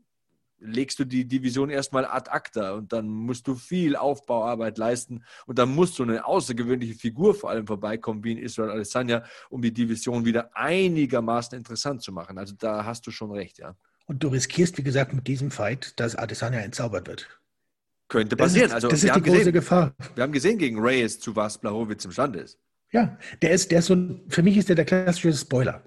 legst du die Division erstmal ad acta und dann musst du viel Aufbauarbeit leisten und dann musst du eine außergewöhnliche Figur vor allem vorbeikommen, wie in Israel Alessandria, um die Division wieder einigermaßen interessant zu machen. Also da hast du schon recht, ja. Und du riskierst, wie gesagt, mit diesem Fight, dass Adesanya entzaubert wird. Könnte passieren. Das ist, also, das ist die große gesehen, Gefahr. Wir haben gesehen gegen Reyes, zu was Blachowitz imstande ist. Ja, der ist, der ist so, für mich ist der der klassische Spoiler.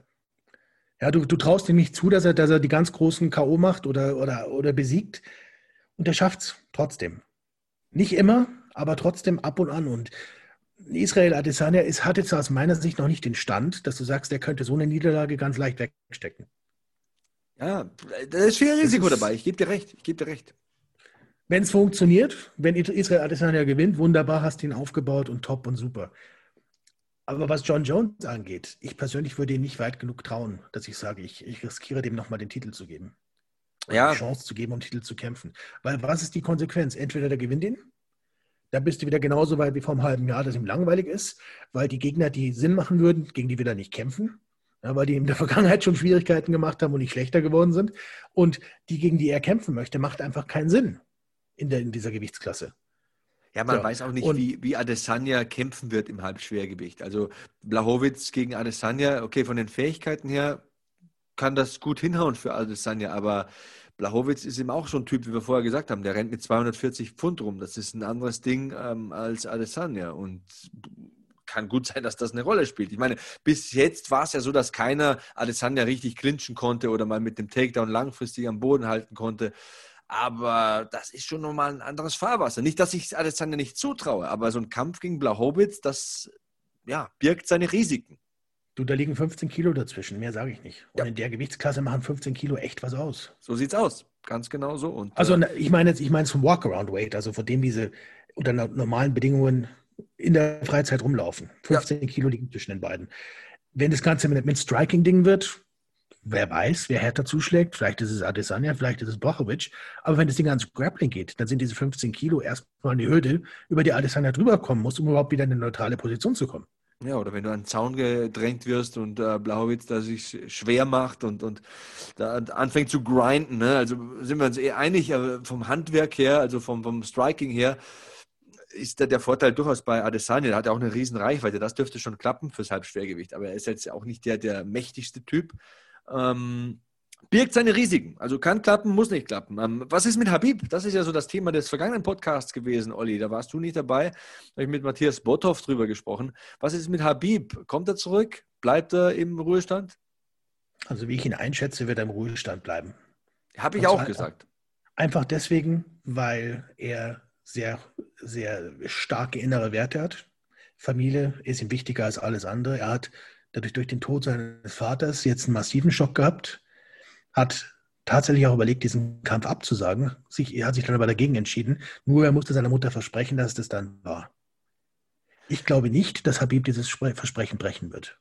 Ja, du, du traust ihm nicht zu, dass er, dass er die ganz großen K.O. macht oder, oder, oder besiegt. Und er schafft es trotzdem. Nicht immer, aber trotzdem ab und an. Und Israel Adesanya ist, hat jetzt aus meiner Sicht noch nicht den Stand, dass du sagst, der könnte so eine Niederlage ganz leicht wegstecken. Ja, da ist viel Risiko dabei. Ich gebe dir recht. Ich gebe dir recht. Wenn es funktioniert, wenn Israel Adesanya gewinnt, wunderbar, hast du ihn aufgebaut und top und super. Aber was John Jones angeht, ich persönlich würde ihm nicht weit genug trauen, dass ich sage, ich, ich riskiere dem nochmal den Titel zu geben. Ja. Die Chance zu geben, um Titel zu kämpfen. Weil was ist die Konsequenz? Entweder der gewinnt ihn, da bist du wieder genauso weit wie vor einem halben Jahr, dass ihm langweilig ist, weil die Gegner, die Sinn machen würden, gegen die wir da nicht kämpfen, ja, weil die in der Vergangenheit schon Schwierigkeiten gemacht haben und nicht schlechter geworden sind. Und die, gegen die er kämpfen möchte, macht einfach keinen Sinn in, der, in dieser Gewichtsklasse. Ja, man So, weiß auch nicht, und- wie, wie Adesanya kämpfen wird im Halbschwergewicht. Also Blachowitz gegen Adesanya, okay, von den Fähigkeiten her kann das gut hinhauen für Adesanya, aber Blachowitz ist eben auch so ein Typ, wie wir vorher gesagt haben, der rennt mit 240 Pfund rum. Das ist ein anderes Ding ähm, als Adesanya und kann gut sein, dass das eine Rolle spielt. Ich meine, bis jetzt war es ja so, dass keiner Adesanya richtig clinchen konnte oder mal mit dem Takedown langfristig am Boden halten konnte. Aber das ist schon nochmal ein anderes Fahrwasser. Nicht, dass ich Adesanya nicht zutraue, aber so ein Kampf gegen Blachowitz, das ja, birgt seine Risiken. Du, da liegen 15 Kilo dazwischen, mehr sage ich nicht. Und Ja. in der Gewichtsklasse machen 15 Kilo echt was aus. So sieht's aus. Ganz genau so. Und, Also äh, ich meine jetzt, ich meine zum Walkaround-Weight, also von dem diese unter no- normalen Bedingungen in der Freizeit rumlaufen. 15 Kilo liegen zwischen den beiden. Wenn das Ganze mit, mit Striking-Ding wird, wer weiß, wer härter zuschlägt, vielleicht ist es Adesanya, vielleicht ist es Bochovic, aber wenn das Ding ans Grappling geht, dann sind diese 15 Kilo erstmal eine Hürde, über die Adesanya drüber kommen muss, um überhaupt wieder in eine neutrale Position zu kommen. Ja, oder wenn du an den Zaun gedrängt wirst und äh, Blauwitz da sich schwer macht und, und da anfängt zu grinden. Ne? Also sind wir uns eh einig, vom Handwerk her, also vom, vom Striking her, ist da der Vorteil durchaus bei Adesanya. Der hat ja auch eine riesen Reichweite. Das dürfte schon klappen fürs Halbschwergewicht. Aber er ist jetzt auch nicht der, der mächtigste Typ. Ähm, birgt seine Risiken. Also kann klappen, muss nicht klappen. Ähm, was ist mit Habib? Das ist ja so das Thema des vergangenen Podcasts gewesen, Olli. Da warst du nicht dabei. Da habe ich mit Matthias Botthoff drüber gesprochen. Was ist mit Habib? Kommt er zurück? Bleibt er im Ruhestand? Also wie ich ihn einschätze, wird er im Ruhestand bleiben. Habe ich auch gesagt. Einfach deswegen, weil er sehr, sehr starke innere Werte hat. Familie ist ihm wichtiger als alles andere. Er hat dadurch durch den Tod seines Vaters jetzt einen massiven Schock gehabt, hat tatsächlich auch überlegt, diesen Kampf abzusagen. Sich, er hat sich dann aber dagegen entschieden. Nur er musste seiner Mutter versprechen, dass es das dann war. Ich glaube nicht, dass Habib dieses Spre- Versprechen brechen wird.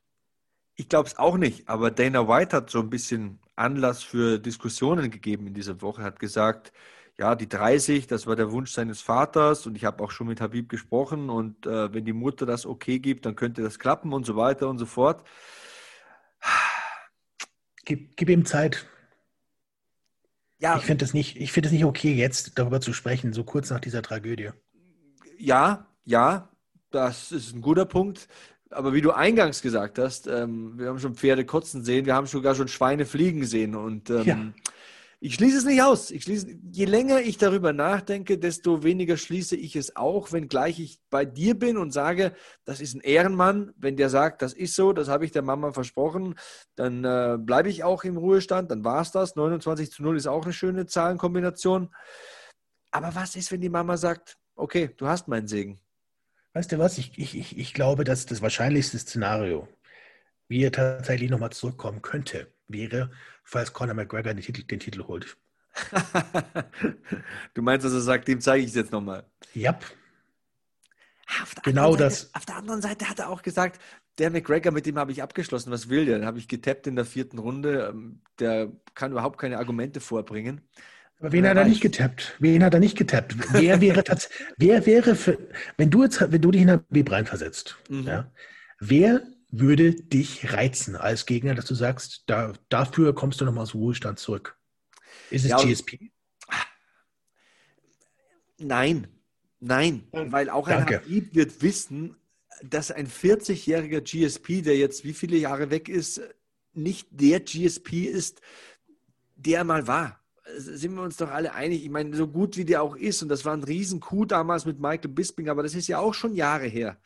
Ich glaube es auch nicht, aber Dana White hat so ein bisschen Anlass für Diskussionen gegeben in dieser Woche, hat gesagt, ja, die 30, das war der Wunsch seines Vaters und ich habe auch schon mit Habib gesprochen und äh, wenn die Mutter das okay gibt, dann könnte das klappen und so weiter und so fort. Gib, gib ihm Zeit. Ja, Ich finde es nicht, ich es nicht okay, jetzt darüber zu sprechen, so kurz nach dieser Tragödie. ja, ja, das ist ein guter Punkt. Aber wie du eingangs gesagt hast, ähm, wir haben schon Pferde kotzen sehen, wir haben sogar schon Schweine fliegen sehen. Und ähm, Ja. Ich schließe es nicht aus. Ich schließe, je länger ich darüber nachdenke, desto weniger schließe ich es auch, wenngleich ich bei dir bin und sage, das ist ein Ehrenmann. Wenn der sagt, das ist so, das habe ich der Mama versprochen, dann äh, bleibe ich auch im Ruhestand, dann war es das. 29 zu 0 ist auch eine schöne Zahlenkombination. Aber was ist, wenn die Mama sagt, okay, du hast meinen Segen? Weißt du was? Ich, ich, ich, ich glaube, dass das wahrscheinlichste Szenario, wie er tatsächlich nochmal zurückkommen könnte, wäre, falls Conor McGregor den Titel, den Titel holt. du meinst, dass er sagt, dem zeige ich es jetzt nochmal. Yep. Auf der Genau anderen das. Seite, Auf der anderen Seite hat er auch gesagt, der McGregor, mit dem habe ich abgeschlossen. Was will der? Den habe ich getappt in der vierten Runde. Ähm, Der kann überhaupt keine Argumente vorbringen. Aber wen hat er nicht getappt? Wen hat er nicht getappt? Wer wäre tats- wer wäre für, wenn du jetzt, wenn du dich in Habib reinversetzt, Mhm. ja, wer würde dich reizen als Gegner, dass du sagst, da, dafür kommst du nochmal aus Ruhestand zurück? Ist es Ja, GSP? Nein, nein, weil auch ein Danke. Habib wird wissen, dass ein 40-jähriger GSP, der jetzt wie viele Jahre weg ist, nicht der GSP ist, der mal war. Sind wir uns doch alle einig? Ich meine, so gut wie der auch ist, und das war ein Riesen-Coup damals mit Michael Bisping, aber das ist ja auch schon Jahre her.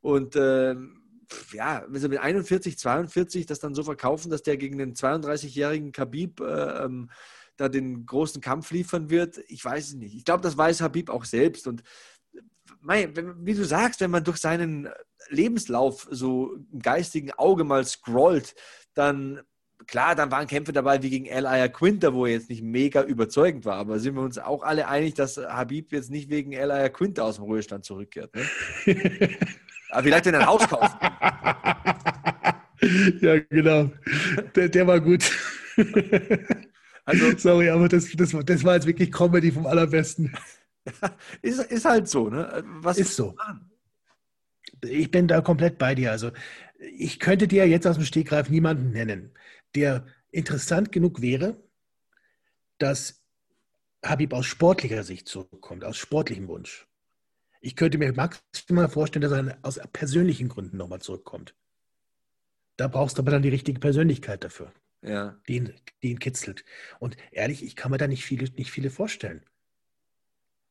Und ähm, ja, wenn sie mit 41, 42 das dann so verkaufen, dass der gegen den 32-jährigen Khabib äh, ähm, da den großen Kampf liefern wird. Ich weiß es nicht. Ich glaube, das weiß Habib auch selbst. Und wie du sagst, wenn man durch seinen Lebenslauf so im geistigen Auge mal scrollt, dann klar, dann waren Kämpfe dabei wie gegen Al Quinter, wo er jetzt nicht mega überzeugend war, aber sind wir uns auch alle einig, dass Habib jetzt nicht wegen Al Quinter aus dem Ruhestand zurückkehrt. Ne? aber vielleicht in ein Haus kaufen. ja, genau. Der, der war gut. Also, Sorry, aber das, das, das war jetzt wirklich Comedy vom Allerbesten. ist, ist halt so, ne? Was ist so. Ich bin da komplett bei dir. Also, ich könnte dir jetzt aus dem Stegreif niemanden nennen, der interessant genug wäre, dass Habib aus sportlicher Sicht zurückkommt, aus sportlichem Wunsch. Ich könnte mir maximal vorstellen, dass er aus persönlichen Gründen nochmal zurückkommt. Da brauchst du aber dann die richtige Persönlichkeit dafür, ja. die, ihn, die ihn kitzelt. Und ehrlich, ich kann mir da nicht viele, nicht viele vorstellen.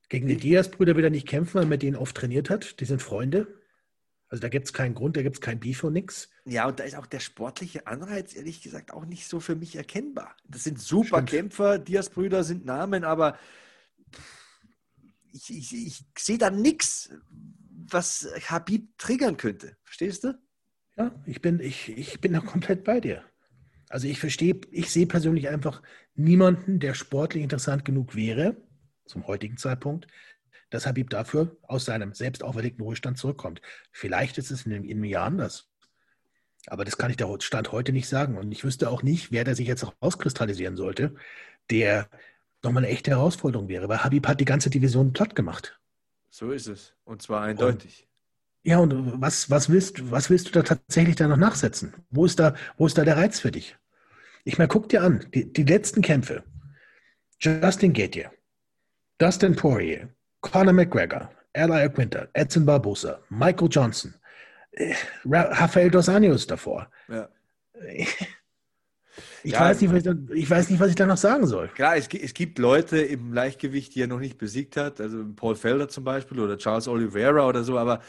Gegen die Diaz-Brüder will er nicht kämpfen, weil er mit denen oft trainiert hat. Die sind Freunde. Also da gibt es keinen Grund, da gibt es kein Beef und nix. Ja, und da ist auch der sportliche Anreiz, ehrlich gesagt, auch nicht so für mich erkennbar. Das sind super Stimmt. Kämpfer, Diaz-Brüder sind Namen, aber ich, ich, ich sehe da nichts, was Habib triggern könnte. Verstehst du? Ja, ich bin, ich, ich bin da komplett bei dir. Also ich verstehe, ich sehe persönlich einfach niemanden, der sportlich interessant genug wäre, zum heutigen Zeitpunkt, dass Habib dafür aus seinem selbst auferlegten Ruhestand zurückkommt. Vielleicht ist es in einem Jahr anders. Aber das kann ich der Stand heute nicht sagen. Und ich wüsste auch nicht, wer da sich jetzt rauskristallisieren sollte, der nochmal eine echte Herausforderung wäre. Weil Habib hat die ganze Division platt gemacht. So ist es. Und zwar eindeutig. Ja, und was, was, willst, was willst du da tatsächlich da noch nachsetzen? Wo ist da, wo ist da der Reiz für dich? Ich meine, guck dir an, die, die letzten Kämpfe. Justin Gaethje, Dustin Poirier, Conor McGregor, Ally Quinter, Edson Barbosa, Michael Johnson, äh, Rafael Dos Anjos davor. Ja. Ich, ja, weiß nicht, was ich, da, ich weiß nicht, was ich da noch sagen soll. Klar, es, es, gibt Leute im Leichtgewicht, die er noch nicht besiegt hat, also Paul Felder zum Beispiel oder Charles Oliveira oder so, aber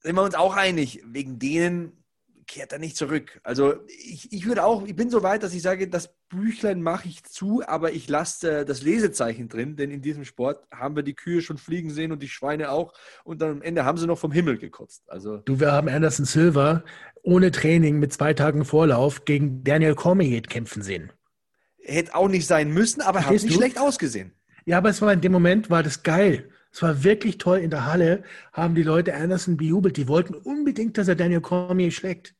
sind wir uns auch einig, wegen denen kehrt er nicht zurück. Also ich, ich würde auch, ich bin so weit, dass ich sage, das Büchlein mache ich zu, aber ich lasse äh, das Lesezeichen drin, denn in diesem Sport haben wir die Kühe schon fliegen sehen und die Schweine auch und dann am Ende haben sie noch vom Himmel gekotzt. Also du, wir haben Anderson Silva ohne Training mit zwei Tagen Vorlauf gegen Daniel Cormier kämpfen sehen. Hätte auch nicht sein müssen, aber er hat nicht du? schlecht ausgesehen. Ja, aber es war in dem Moment war das geil. Es war wirklich toll. In der Halle haben die Leute Anderson bejubelt. Die wollten unbedingt, dass er Daniel Cormier schlägt.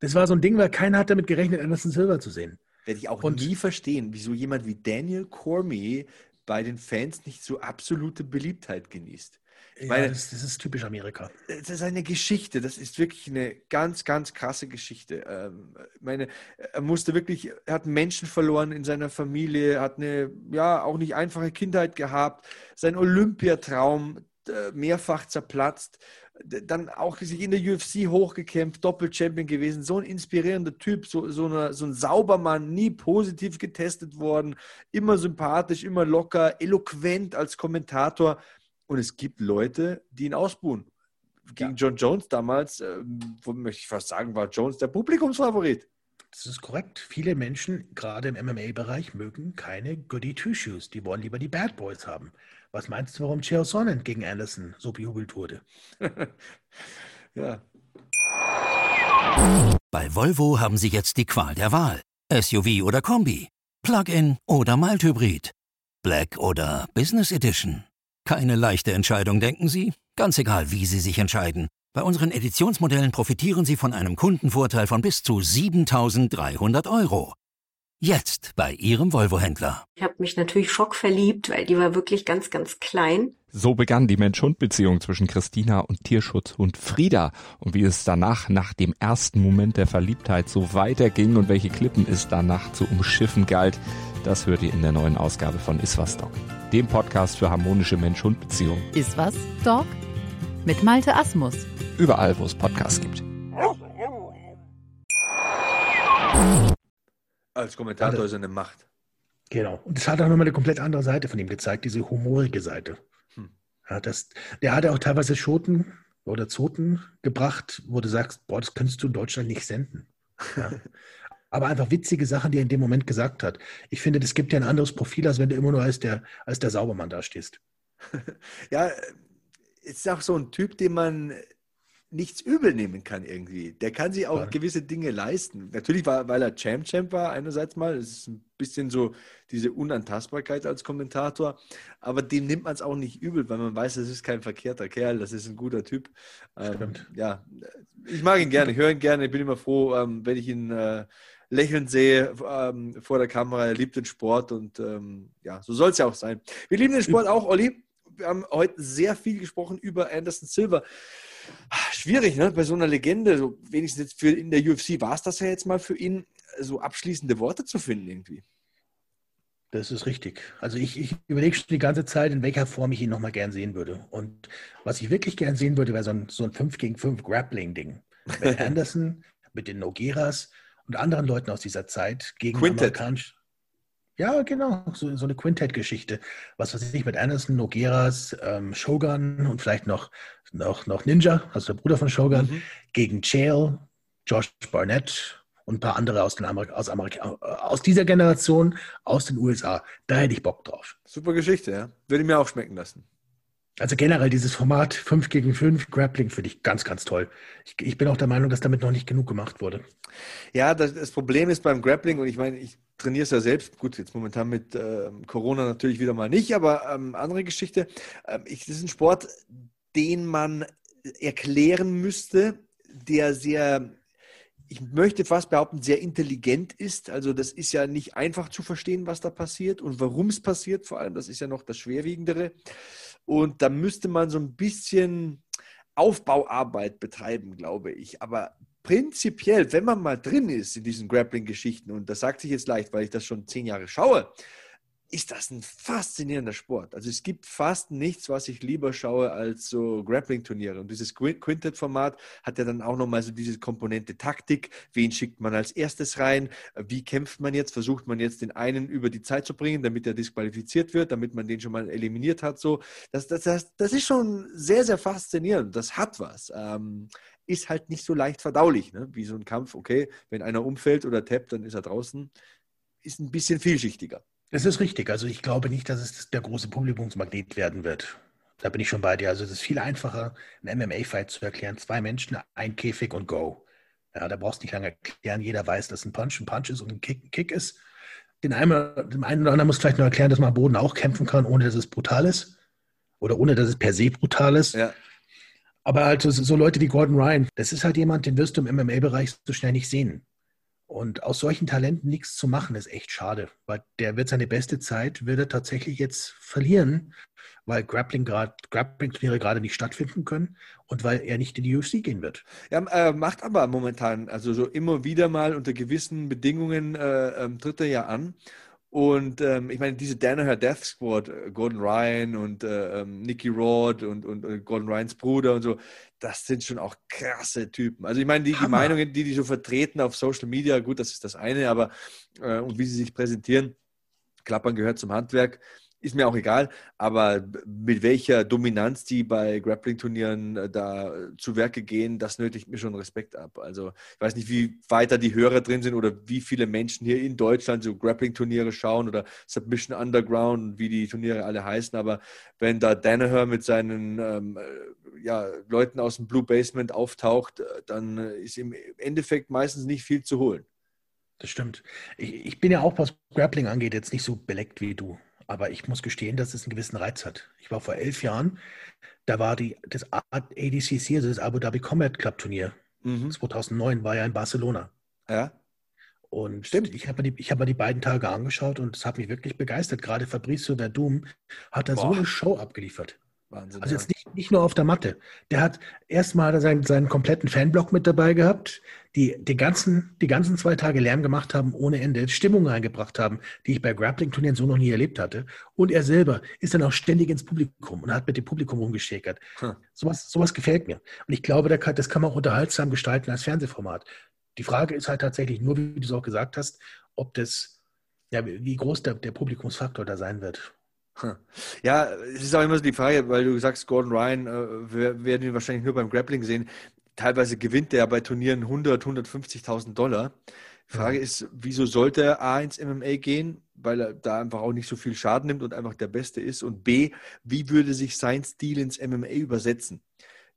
Das war so ein Ding, weil keiner hat damit gerechnet, Anderson Silver zu sehen. Werde ich auch Und, nie verstehen, wieso jemand wie Daniel Cormier bei den Fans nicht so absolute Beliebtheit genießt. Ich meine, das, das, ist typisch Amerika. Das ist eine Geschichte, das ist wirklich eine ganz, ganz krasse Geschichte. Ähm, meine, er musste wirklich, er hat Menschen verloren in seiner Familie, hat eine, ja, auch nicht einfache Kindheit gehabt, sein Olympiatraum äh, mehrfach zerplatzt, dann auch sich in der UFC hochgekämpft, Doppelchampion gewesen, so ein inspirierender Typ, so, so, eine, so ein Saubermann, nie positiv getestet worden, immer sympathisch, immer locker, eloquent als Kommentator. Und es gibt Leute, die ihn ausbuhen. Gegen ja. John Jones damals, äh, wo möchte ich fast sagen, war Jones der Publikumsfavorit. Das ist korrekt. Viele Menschen, gerade im MMA-Bereich, mögen keine Goody Two-Shoes. Die wollen lieber die Bad Boys haben. Was meinst du, warum Chael Sonnen gegen Anderson so bejubelt wurde? ja. Bei Volvo haben Sie jetzt die Qual der Wahl. SUV oder Kombi, Plug-in oder Mild-Hybrid, Black oder Business Edition. Keine leichte Entscheidung, denken Sie? Ganz egal, wie Sie sich entscheiden. Bei unseren Editionsmodellen profitieren Sie von einem Kundenvorteil von bis zu 7300 Euro. Jetzt bei Ihrem Volvo-Händler. Ich habe mich natürlich schockverliebt, weil die war wirklich ganz, ganz klein. So begann die Mensch-Hund-Beziehung zwischen Christina und Tierschutzhund Frieda. Und wie es danach, nach dem ersten Moment der Verliebtheit, so weiterging und welche Klippen es danach zu umschiffen galt, das hört ihr in der neuen Ausgabe von Iswas Dog, dem Podcast für harmonische Mensch-Hund-Beziehungen. Iswas Dog mit Malte Asmus. Überall, wo es Podcasts gibt. Als Kommentator also, ist er eine Macht. Genau. Und das hat auch nochmal eine komplett andere Seite von ihm gezeigt, diese humorige Seite. Hm. Ja, das, der hat auch teilweise Schoten oder Zoten gebracht, wo du sagst, boah, das könntest du in Deutschland nicht senden. Ja. aber einfach witzige Sachen, die er in dem Moment gesagt hat. Ich finde, das gibt ja ein anderes Profil, als wenn du immer nur als der, als der Saubermann dastehst. ja, ist auch so ein Typ, den man nichts übel nehmen kann irgendwie. Der kann sich auch ja. gewisse Dinge leisten. Natürlich, war, weil er Champ-Champ war, einerseits mal. Es ist ein bisschen so diese Unantastbarkeit als Kommentator. Aber dem nimmt man es auch nicht übel, weil man weiß, das ist kein verkehrter Kerl, das ist ein guter Typ. Ähm, ja, ich mag ihn gerne, ich höre ihn gerne. Ich bin immer froh, ähm, wenn ich ihn äh, lächeln sehe ähm, vor der Kamera. Er liebt den Sport und ähm, ja, so soll es ja auch sein. Wir lieben den Sport auch, Olli. Wir haben heute sehr viel gesprochen über Anderson Silver. Schwierig, ne? Bei so einer Legende, so wenigstens jetzt für in der UFC war es das ja jetzt mal für ihn, so abschließende Worte zu finden irgendwie. Das ist richtig. Also ich, ich überlege schon die ganze Zeit, in welcher Form ich ihn nochmal gern sehen würde. Und was ich wirklich gern sehen würde, wäre so ein, so ein 5 gegen 5 Grappling-Ding. Mit Anderson, mit den Nogueras und anderen Leuten aus dieser Zeit gegen Quintet. amerikanisch. Ja, genau, so, so eine Quintet-Geschichte. Was weiß ich, mit Anderson, Nogueras, ähm, Shogun und vielleicht noch, noch, noch Ninja, also der Bruder von Shogun, mhm. gegen Chael, Josh Barnett und ein paar andere aus, den Amerika aus, Amerika aus dieser Generation, aus den USA. Da hätte ich Bock drauf. Super Geschichte, ja. Würde mir auch schmecken lassen. Also generell dieses Format 5 gegen 5 Grappling finde ich ganz, ganz toll. Ich, ich, bin auch der Meinung, dass damit noch nicht genug gemacht wurde. Ja, das, das Problem ist beim Grappling, und ich meine, ich trainiere es ja selbst, gut, jetzt momentan mit äh, Corona natürlich wieder mal nicht, aber ähm, andere Geschichte. Ähm, ich, das ist ein Sport, den man erklären müsste, der sehr ich möchte fast behaupten, sehr intelligent ist. Also das ist ja nicht einfach zu verstehen, was da passiert und warum es passiert. Vor allem, das ist ja noch das Schwerwiegendere. Und da müsste man so ein bisschen Aufbauarbeit betreiben, glaube ich. Aber prinzipiell, wenn man mal drin ist in diesen Grappling-Geschichten, und das sagt sich jetzt leicht, weil ich das schon zehn Jahre schaue, ist das ein faszinierender Sport. Also es gibt fast nichts, was ich lieber schaue als so Grappling-Turniere. Und dieses Quintet-Format hat ja dann auch nochmal so diese Komponente Taktik. Wen schickt man als erstes rein? Wie kämpft man jetzt? Versucht man jetzt den einen über die Zeit zu bringen, damit er disqualifiziert wird, damit man den schon mal eliminiert hat? So, das, das, das, das ist schon sehr, sehr faszinierend. Das hat was. Ähm, ist halt nicht so leicht verdaulich, ne? wie so ein Kampf. Okay, wenn einer umfällt oder tappt, dann ist er draußen. Ist ein bisschen vielschichtiger. Das ist richtig. Also ich glaube nicht, dass es der große Publikumsmagnet werden wird. Da bin ich schon bei dir. Also es ist viel einfacher, einen MMA-Fight zu erklären. Zwei Menschen, ein Käfig und go. Ja, da brauchst du nicht lange erklären. Jeder weiß, dass ein Punch ein Punch ist und ein Kick ein Kick ist. Den einen, dem einen oder anderen muss vielleicht nur erklären, dass man am Boden auch kämpfen kann, ohne dass es brutal ist. Oder ohne dass es per se brutal ist. Ja. Aber halt so, so Leute wie Gordon Ryan, das ist halt jemand, den wirst du im MMA-Bereich so schnell nicht sehen. Und aus solchen Talenten nichts zu machen, ist echt schade, weil der wird seine beste Zeit, wird er tatsächlich jetzt verlieren, weil Grappling Grappling-Turniere gerade nicht stattfinden können und weil er nicht in die UFC gehen wird. Ja, äh, macht aber momentan, also so immer wieder mal unter gewissen Bedingungen äh, ähm, tritt er ja an und ähm, ich meine, diese Danaher Death Squad, äh, Gordon Ryan und äh, ähm, Nicky Rod und, und, und, Gordon Ryans Bruder und so, das sind schon auch krasse Typen. Also ich meine, die, die Meinungen, die die so vertreten auf Social Media, gut, das ist das eine, aber äh, und wie sie sich präsentieren, Klappern gehört zum Handwerk ist mir auch egal, aber mit welcher Dominanz die bei Grappling-Turnieren äh, da äh, zu Werke gehen, das nötigt mir schon Respekt ab. Also ich weiß nicht, wie weiter die Hörer drin sind oder wie viele Menschen hier in Deutschland so Grappling-Turniere schauen oder Submission Underground, wie die Turniere alle heißen, aber wenn da Danaher mit seinen ähm, äh, ja, Leuten aus dem Blue Basement auftaucht, dann ist im Endeffekt meistens nicht viel zu holen. Das stimmt. Ich, ich bin ja auch, was Grappling angeht, jetzt nicht so beleckt wie du. Aber ich muss gestehen, dass es einen gewissen Reiz hat. Ich war vor elf Jahren, da war die, das ADCC, also das Abu Dhabi Combat Club Turnier. Mhm. 2009 war ja in Barcelona. Ja. Und Stimmt. ich habe mir, die, hab mir die beiden Tage angeschaut und es hat mich wirklich begeistert. Gerade Fabricio Verdum hat da Boah. so eine Show abgeliefert. Wahnsinn. Also jetzt nicht, nicht nur auf der Matte. Der hat erstmal seinen, seinen kompletten Fanblock mit dabei gehabt, die die ganzen, die ganzen zwei Tage Lärm gemacht haben, ohne Ende, Stimmung reingebracht haben, die ich bei Grappling-Turnieren so noch nie erlebt hatte. Und er selber ist dann auch ständig ins Publikum und hat mit dem Publikum rumgeschäkert. Hm. Sowas, sowas gefällt mir. Und ich glaube, das kann man auch unterhaltsam gestalten als Fernsehformat. Die Frage ist halt tatsächlich nur, wie du es auch gesagt hast, ob das, ja, wie groß der, der Publikumsfaktor da sein wird. Ja, es ist auch immer so die Frage, weil du sagst, Gordon Ryan, äh, wir werden ihn wahrscheinlich nur beim Grappling sehen. Teilweise gewinnt er bei Turnieren 100, 150.000 Dollar. Die Frage ist, wieso sollte er A ins MMA gehen? Weil er da einfach auch nicht so viel Schaden nimmt und einfach der Beste ist. Und B, wie würde sich sein Stil ins MMA übersetzen?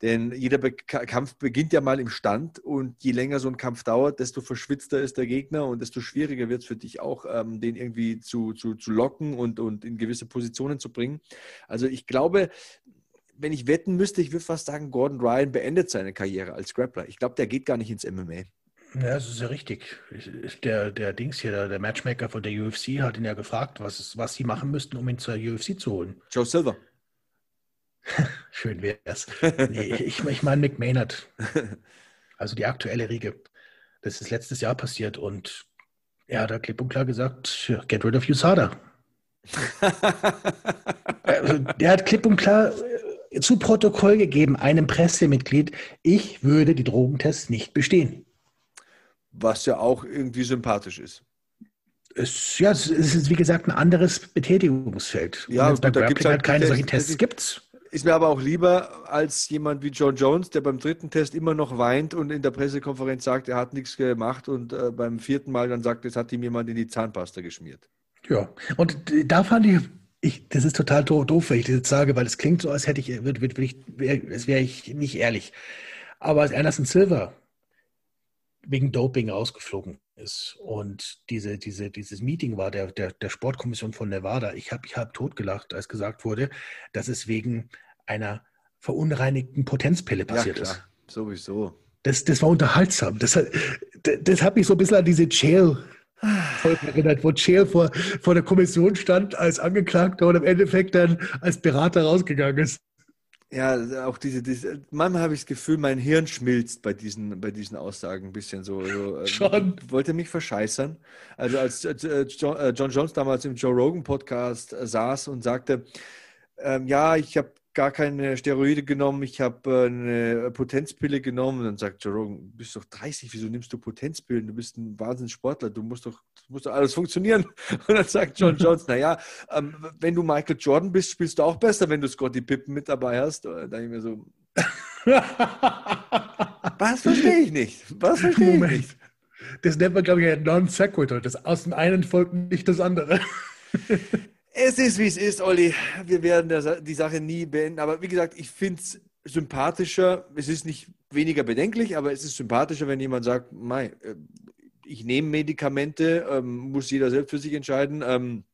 Denn jeder Be Kampf beginnt ja mal im Stand und je länger so ein Kampf dauert, desto verschwitzter ist der Gegner und desto schwieriger wird es für dich auch, ähm, den irgendwie zu, zu, zu locken und, und in gewisse Positionen zu bringen. Also ich glaube, wenn ich wetten müsste, ich würde fast sagen, Gordon Ryan beendet seine Karriere als Grappler. Ich glaube, der geht gar nicht ins MMA. Ja, das ist ja richtig. Der, der Dings hier, der, Matchmaker von der UFC, hat ihn ja gefragt, was, was sie machen müssten, um ihn zur UFC zu holen. Joe Silver. Schön wäre es. Nee, ich ich meine Mick Maynard. Also die aktuelle Riege. Das ist letztes Jahr passiert und er hat da klipp und klar gesagt, get rid of USADA. also, der hat klipp und klar zu Protokoll gegeben, einem Pressemitglied, ich würde die Drogentests nicht bestehen. Was ja auch irgendwie sympathisch ist. Es, ja, es ist wie gesagt ein anderes Betätigungsfeld. Ja, Und bei gut, da gibt's Grappling halt halt keine solchen Tests gibt Ist mir aber auch lieber als jemand wie John Jones, der beim dritten Test immer noch weint und in der Pressekonferenz sagt, er hat nichts gemacht und äh, beim vierten Mal dann sagt, es hat ihm jemand in die Zahnpasta geschmiert. Ja, und da fand ich, ich das ist total do- doof, wenn ich das jetzt sage, weil es klingt so, als hätte ich, würde, würde ich, als wäre ich nicht ehrlich. Aber als Anderson Silver wegen Doping rausgeflogen ist und diese, diese, dieses Meeting war der, der, der Sportkommission von Nevada, ich habe ich hab totgelacht, als gesagt wurde, dass es wegen einer verunreinigten Potenzpille passiert ja, ist. klar, sowieso. Das, das war unterhaltsam. Das, hat- das, das hat mich so ein bisschen an diese Jail Folge erinnert, wo Jail vor, vor der Kommission stand als Angeklagter und im Endeffekt dann als Berater rausgegangen ist. Ja, auch diese, diese manchmal habe ich das Gefühl, mein Hirn schmilzt bei diesen, bei diesen Aussagen ein bisschen so. so äh, Schon. Wollte mich verscheißern. Also als äh, John, äh, John Jones damals im Joe Rogan Podcast äh, saß und sagte, ähm, ja, ich habe gar keine Steroide genommen, ich habe äh, eine Potenzpille genommen. Und dann sagt Joe Rogan, du bist doch 30, wieso nimmst du Potenzpillen? Du bist ein Wahnsinnssportler, du musst doch, muss doch alles funktionieren. Und dann sagt John Jones, naja, ähm, wenn du Michael Jordan bist, spielst du auch besser, wenn du Scottie Pippen mit dabei hast. Da denke ich mir so, was verstehe ich nicht? Was verstehe ich nicht? Das nennt man, glaube ich, ein Non-Sequitur. Das aus dem einen folgt nicht das andere. Es ist, wie es ist, Olli. Wir werden Sa- die Sache nie beenden. Aber wie gesagt, ich finde es sympathischer. Es ist nicht weniger bedenklich, aber es ist sympathischer, wenn jemand sagt, Mei, äh, ich nehme Medikamente, ähm, muss jeder selbst für sich entscheiden, ähm,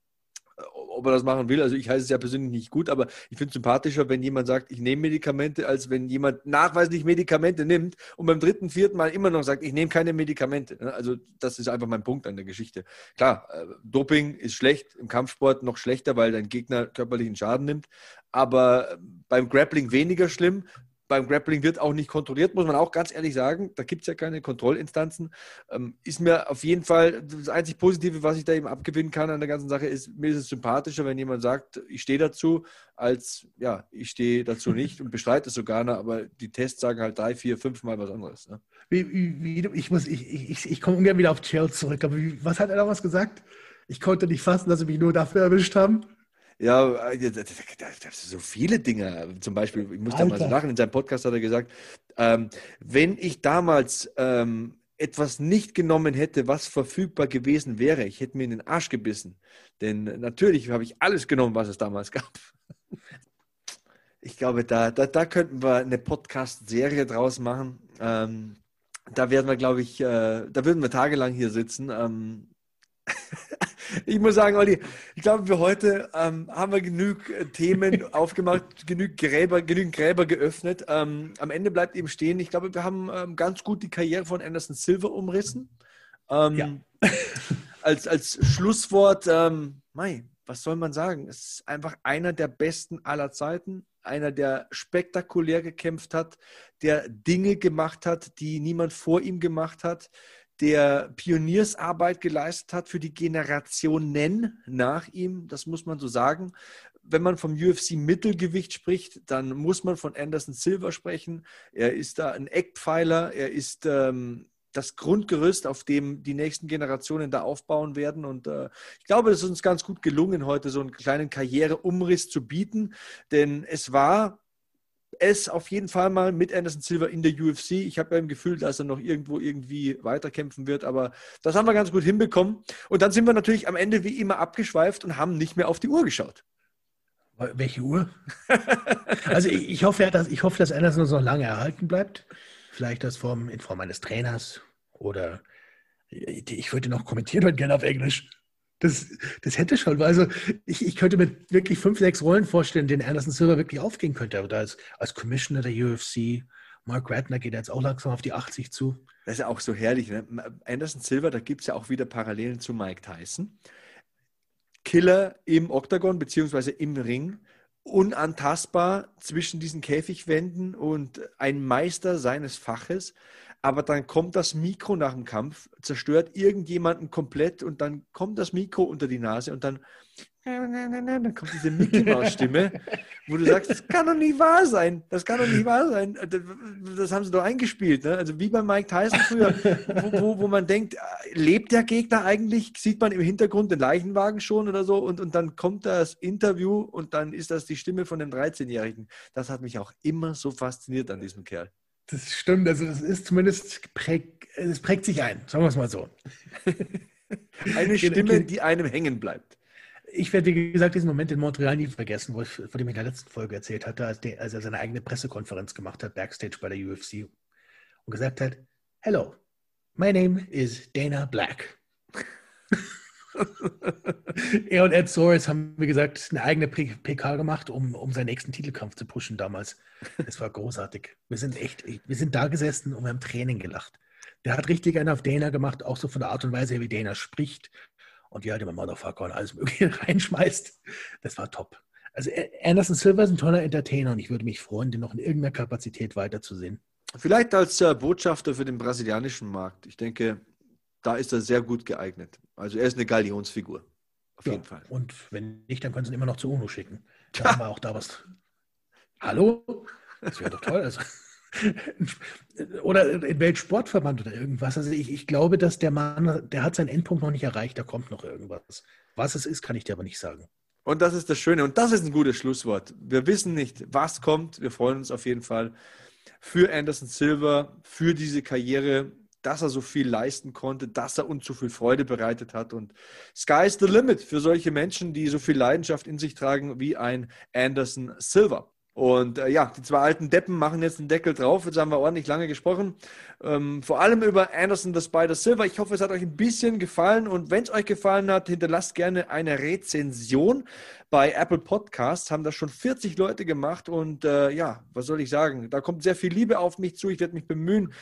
ob er das machen will. Also ich heiße es ja persönlich nicht gut, aber ich finde es sympathischer, wenn jemand sagt, ich nehme Medikamente, als wenn jemand nachweislich Medikamente nimmt und beim dritten, vierten Mal immer noch sagt, ich nehme keine Medikamente. ne? Also das ist einfach mein Punkt an der Geschichte. Klar, äh, Doping ist schlecht, im Kampfsport noch schlechter, weil dein Gegner körperlichen Schaden nimmt, aber äh, beim Grappling weniger schlimm. Beim Grappling wird auch nicht kontrolliert, muss man auch ganz ehrlich sagen. Da gibt es ja keine Kontrollinstanzen. Ähm, ist mir auf jeden Fall das einzig Positive, was ich da eben abgewinnen kann an der ganzen Sache, ist, mir ist es sympathischer, wenn jemand sagt, ich stehe dazu, als ja, ich stehe dazu nicht und bestreite es sogar, noch, aber die Tests sagen halt drei, vier, fünf Mal was anderes. Ne? Wie, wie, ich muss, ich, ich, ich- komme ungern wieder auf Jail zurück. Aber wie, was hat er da was gesagt? Ich konnte nicht fassen, dass sie mich nur dafür erwischt haben. Ja, äh, so viele Dinge. Zum Beispiel, ich muss da mal so Alter. lachen, in seinem Podcast hat er gesagt, ähm, wenn ich damals ähm, etwas nicht genommen hätte, was verfügbar gewesen wäre, ich hätte mir in den Arsch gebissen. Denn natürlich habe ich alles genommen, was es damals gab. Ich glaube, da, da, da könnten wir eine Podcast-Serie draus machen. Ähm, da werden wir, glaube ich, äh, da würden wir tagelang hier sitzen. Ähm, ich muss sagen, Olli, ich glaube, für heute ähm, haben wir genug äh, Themen aufgemacht, genug Gräber, genügend Gräber geöffnet. Ähm, am Ende bleibt eben stehen, ich glaube, wir haben ähm, ganz gut die Karriere von Anderson Silver umrissen. Ähm, Ja. als, als Schlusswort, ähm, mei, was soll man sagen? Es ist einfach einer der besten aller Zeiten, einer, der spektakulär gekämpft hat, der Dinge gemacht hat, die niemand vor ihm gemacht hat, der Pioniersarbeit geleistet hat für die Generationen nach ihm, das muss man so sagen. Wenn man vom UFC-Mittelgewicht spricht, dann muss man von Anderson Silva sprechen. Er ist da ein Eckpfeiler, er ist ähm, das Grundgerüst, auf dem die nächsten Generationen da aufbauen werden. Und äh, ich glaube, es ist uns ganz gut gelungen, heute so einen kleinen Karriereumriss zu bieten, denn es war es auf jeden Fall mal mit Anderson Silva in der UFC. Ich habe ja im Gefühl, dass er noch irgendwo irgendwie weiterkämpfen wird, aber das haben wir ganz gut hinbekommen. Und dann sind wir natürlich am Ende wie immer abgeschweift und haben nicht mehr auf die Uhr geschaut. Welche Uhr? also ich, ich, hoffe, dass, ich hoffe, dass Anderson uns noch lange erhalten bleibt. Vielleicht das vom, in Form eines Trainers oder ich würde noch kommentieren und gerne auf Englisch. Das, das hätte schon, also ich, ich könnte mir wirklich fünf, sechs Rollen vorstellen, denen Anderson Silver wirklich aufgehen könnte. Oder als, als Commissioner der UFC, Mark Ratner geht jetzt auch langsam auf die 80 zu. Das ist ja auch so herrlich. Ne? Anderson Silver, da gibt es ja auch wieder Parallelen zu Mike Tyson. Killer im Oktagon beziehungsweise im Ring, unantastbar zwischen diesen Käfigwänden und ein Meister seines Faches aber dann kommt das Mikro nach dem Kampf, zerstört irgendjemanden komplett und dann kommt das Mikro unter die Nase und dann, dann kommt diese Mickey Maus Stimme, wo du sagst, das kann doch nicht wahr sein, das kann doch nicht wahr sein. Das haben sie doch eingespielt, ne? also wie bei Mike Tyson früher, wo, wo, wo, man denkt, lebt der Gegner eigentlich? Sieht man im Hintergrund den Leichenwagen schon oder so und, und dann kommt das Interview und dann ist das die Stimme von dem 13-Jährigen. Das hat mich auch immer so fasziniert an diesem Kerl. Das stimmt, also das ist zumindest, präg, es prägt sich ein, sagen wir es mal so. Eine Stimme, die einem hängen bleibt. Ich werde, wie gesagt, diesen Moment in Montreal nie vergessen, wo ich, von dem ich in der letzten Folge erzählt hatte, als, der, als er seine eigene Pressekonferenz gemacht hat, Backstage bei der UFC und gesagt hat, Hello, my name is Dana Black. er und Ed Soares haben, wie gesagt, eine eigene PK gemacht, um, um seinen nächsten Titelkampf zu pushen damals. Es war großartig. Wir sind echt, wir sind da gesessen und wir haben Training gelacht. Der hat richtig einen auf Dana gemacht, auch so von der Art und Weise, wie Dana spricht und wie halt immer Motherfucker und alles Mögliche reinschmeißt. Das war top. Also Anderson Silver ist ein toller Entertainer und ich würde mich freuen, den noch in irgendeiner Kapazität weiterzusehen. Vielleicht als äh, Botschafter für den brasilianischen Markt. Ich denke, da ist er sehr gut geeignet. Also er ist eine Galionsfigur. Auf ja, jeden Fall. Und wenn nicht, dann können sie ihn immer noch zu UNO schicken. Da haben wir auch da was. Hallo? Das wäre doch toll. Also, oder in Weltsportverband oder irgendwas. Also ich, ich glaube, dass der Mann, der hat seinen Endpunkt noch nicht erreicht, da kommt noch irgendwas. Was es ist, kann ich dir aber nicht sagen. Und das ist das Schöne. Und das ist ein gutes Schlusswort. Wir wissen nicht, was kommt. Wir freuen uns auf jeden Fall für Anderson Silver, für diese Karriere dass er so viel leisten konnte, dass er uns so viel Freude bereitet hat. Und Sky is the limit für solche Menschen, die so viel Leidenschaft in sich tragen wie ein Anderson Silver. Und äh, ja, die zwei alten Deppen machen jetzt den Deckel drauf. Jetzt haben wir ordentlich lange gesprochen. Ähm, vor allem über Anderson the Spider Silver. Ich hoffe, es hat euch ein bisschen gefallen. Und wenn es euch gefallen hat, hinterlasst gerne eine Rezension bei Apple Podcasts. Haben das schon 40 Leute gemacht. Und äh, ja, was soll ich sagen? Da kommt sehr viel Liebe auf mich zu. Ich werde mich bemühen,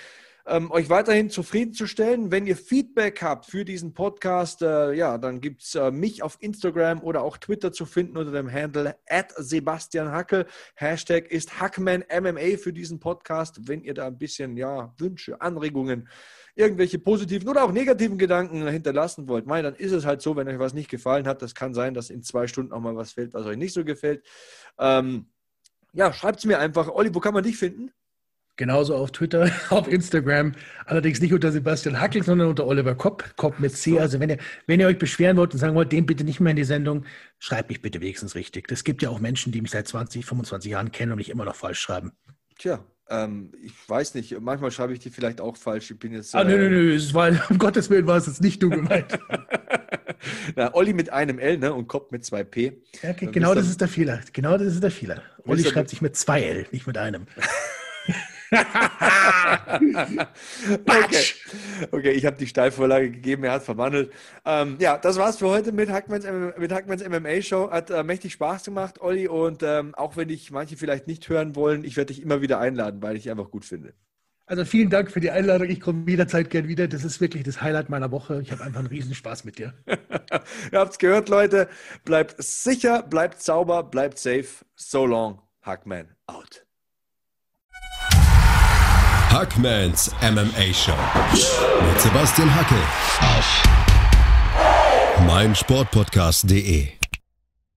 ähm, euch weiterhin zufriedenzustellen. Wenn ihr Feedback habt für diesen Podcast, äh, ja, dann gibt es äh, mich auf Instagram oder auch Twitter zu finden unter dem Handle at Sebastian Hackel. Hashtag ist HackmanMMA für diesen Podcast. Wenn ihr da ein bisschen ja, Wünsche, Anregungen, irgendwelche positiven oder auch negativen Gedanken hinterlassen wollt, mein, dann ist es halt so, wenn euch was nicht gefallen hat. Das kann sein, dass in zwei Stunden auch mal was fällt, was euch nicht so gefällt. Ähm, ja, schreibt es mir einfach. Olli, wo kann man dich finden? Genauso auf Twitter, auf Instagram. Allerdings nicht unter Sebastian Hackling, sondern unter Oliver Kopp, Kopp mit C. Also wenn ihr, wenn ihr euch beschweren wollt und sagen wollt, den bitte nicht mehr in die Sendung, schreibt mich bitte wenigstens richtig. Es gibt ja auch Menschen, die mich seit 20, 25 Jahren kennen und mich immer noch falsch schreiben. Tja, ähm, ich weiß nicht. Manchmal schreibe ich die vielleicht auch falsch. Ich bin jetzt. Ah, nö, nö, nö. Es war, um Gottes Willen war es jetzt nicht du gemeint. Na, Olli mit einem L ne, und Kopp mit zwei P. Ja, okay, genau das ist der Fehler. Genau das ist der Fehler. Olli schreibt sich mit zwei L, nicht mit einem. Okay. okay, ich habe die Steilvorlage gegeben, er hat verwandelt. Ähm, ja, das war's für heute mit Hackmans, mit Hackmans MMA Show. Hat äh, mächtig Spaß gemacht, Olli. Und ähm, auch wenn dich manche vielleicht nicht hören wollen, ich werde dich immer wieder einladen, weil ich dich einfach gut finde. Also vielen Dank für die Einladung. Ich komme jederzeit gern wieder. Das ist wirklich das Highlight meiner Woche. Ich habe einfach einen riesen Spaß mit dir. Ihr habt es gehört, Leute. Bleibt sicher, bleibt sauber, bleibt safe. So long, Hackman out. Hackmans MMA Show. Mit Sebastian Hacke. Auf meinsportpodcast.de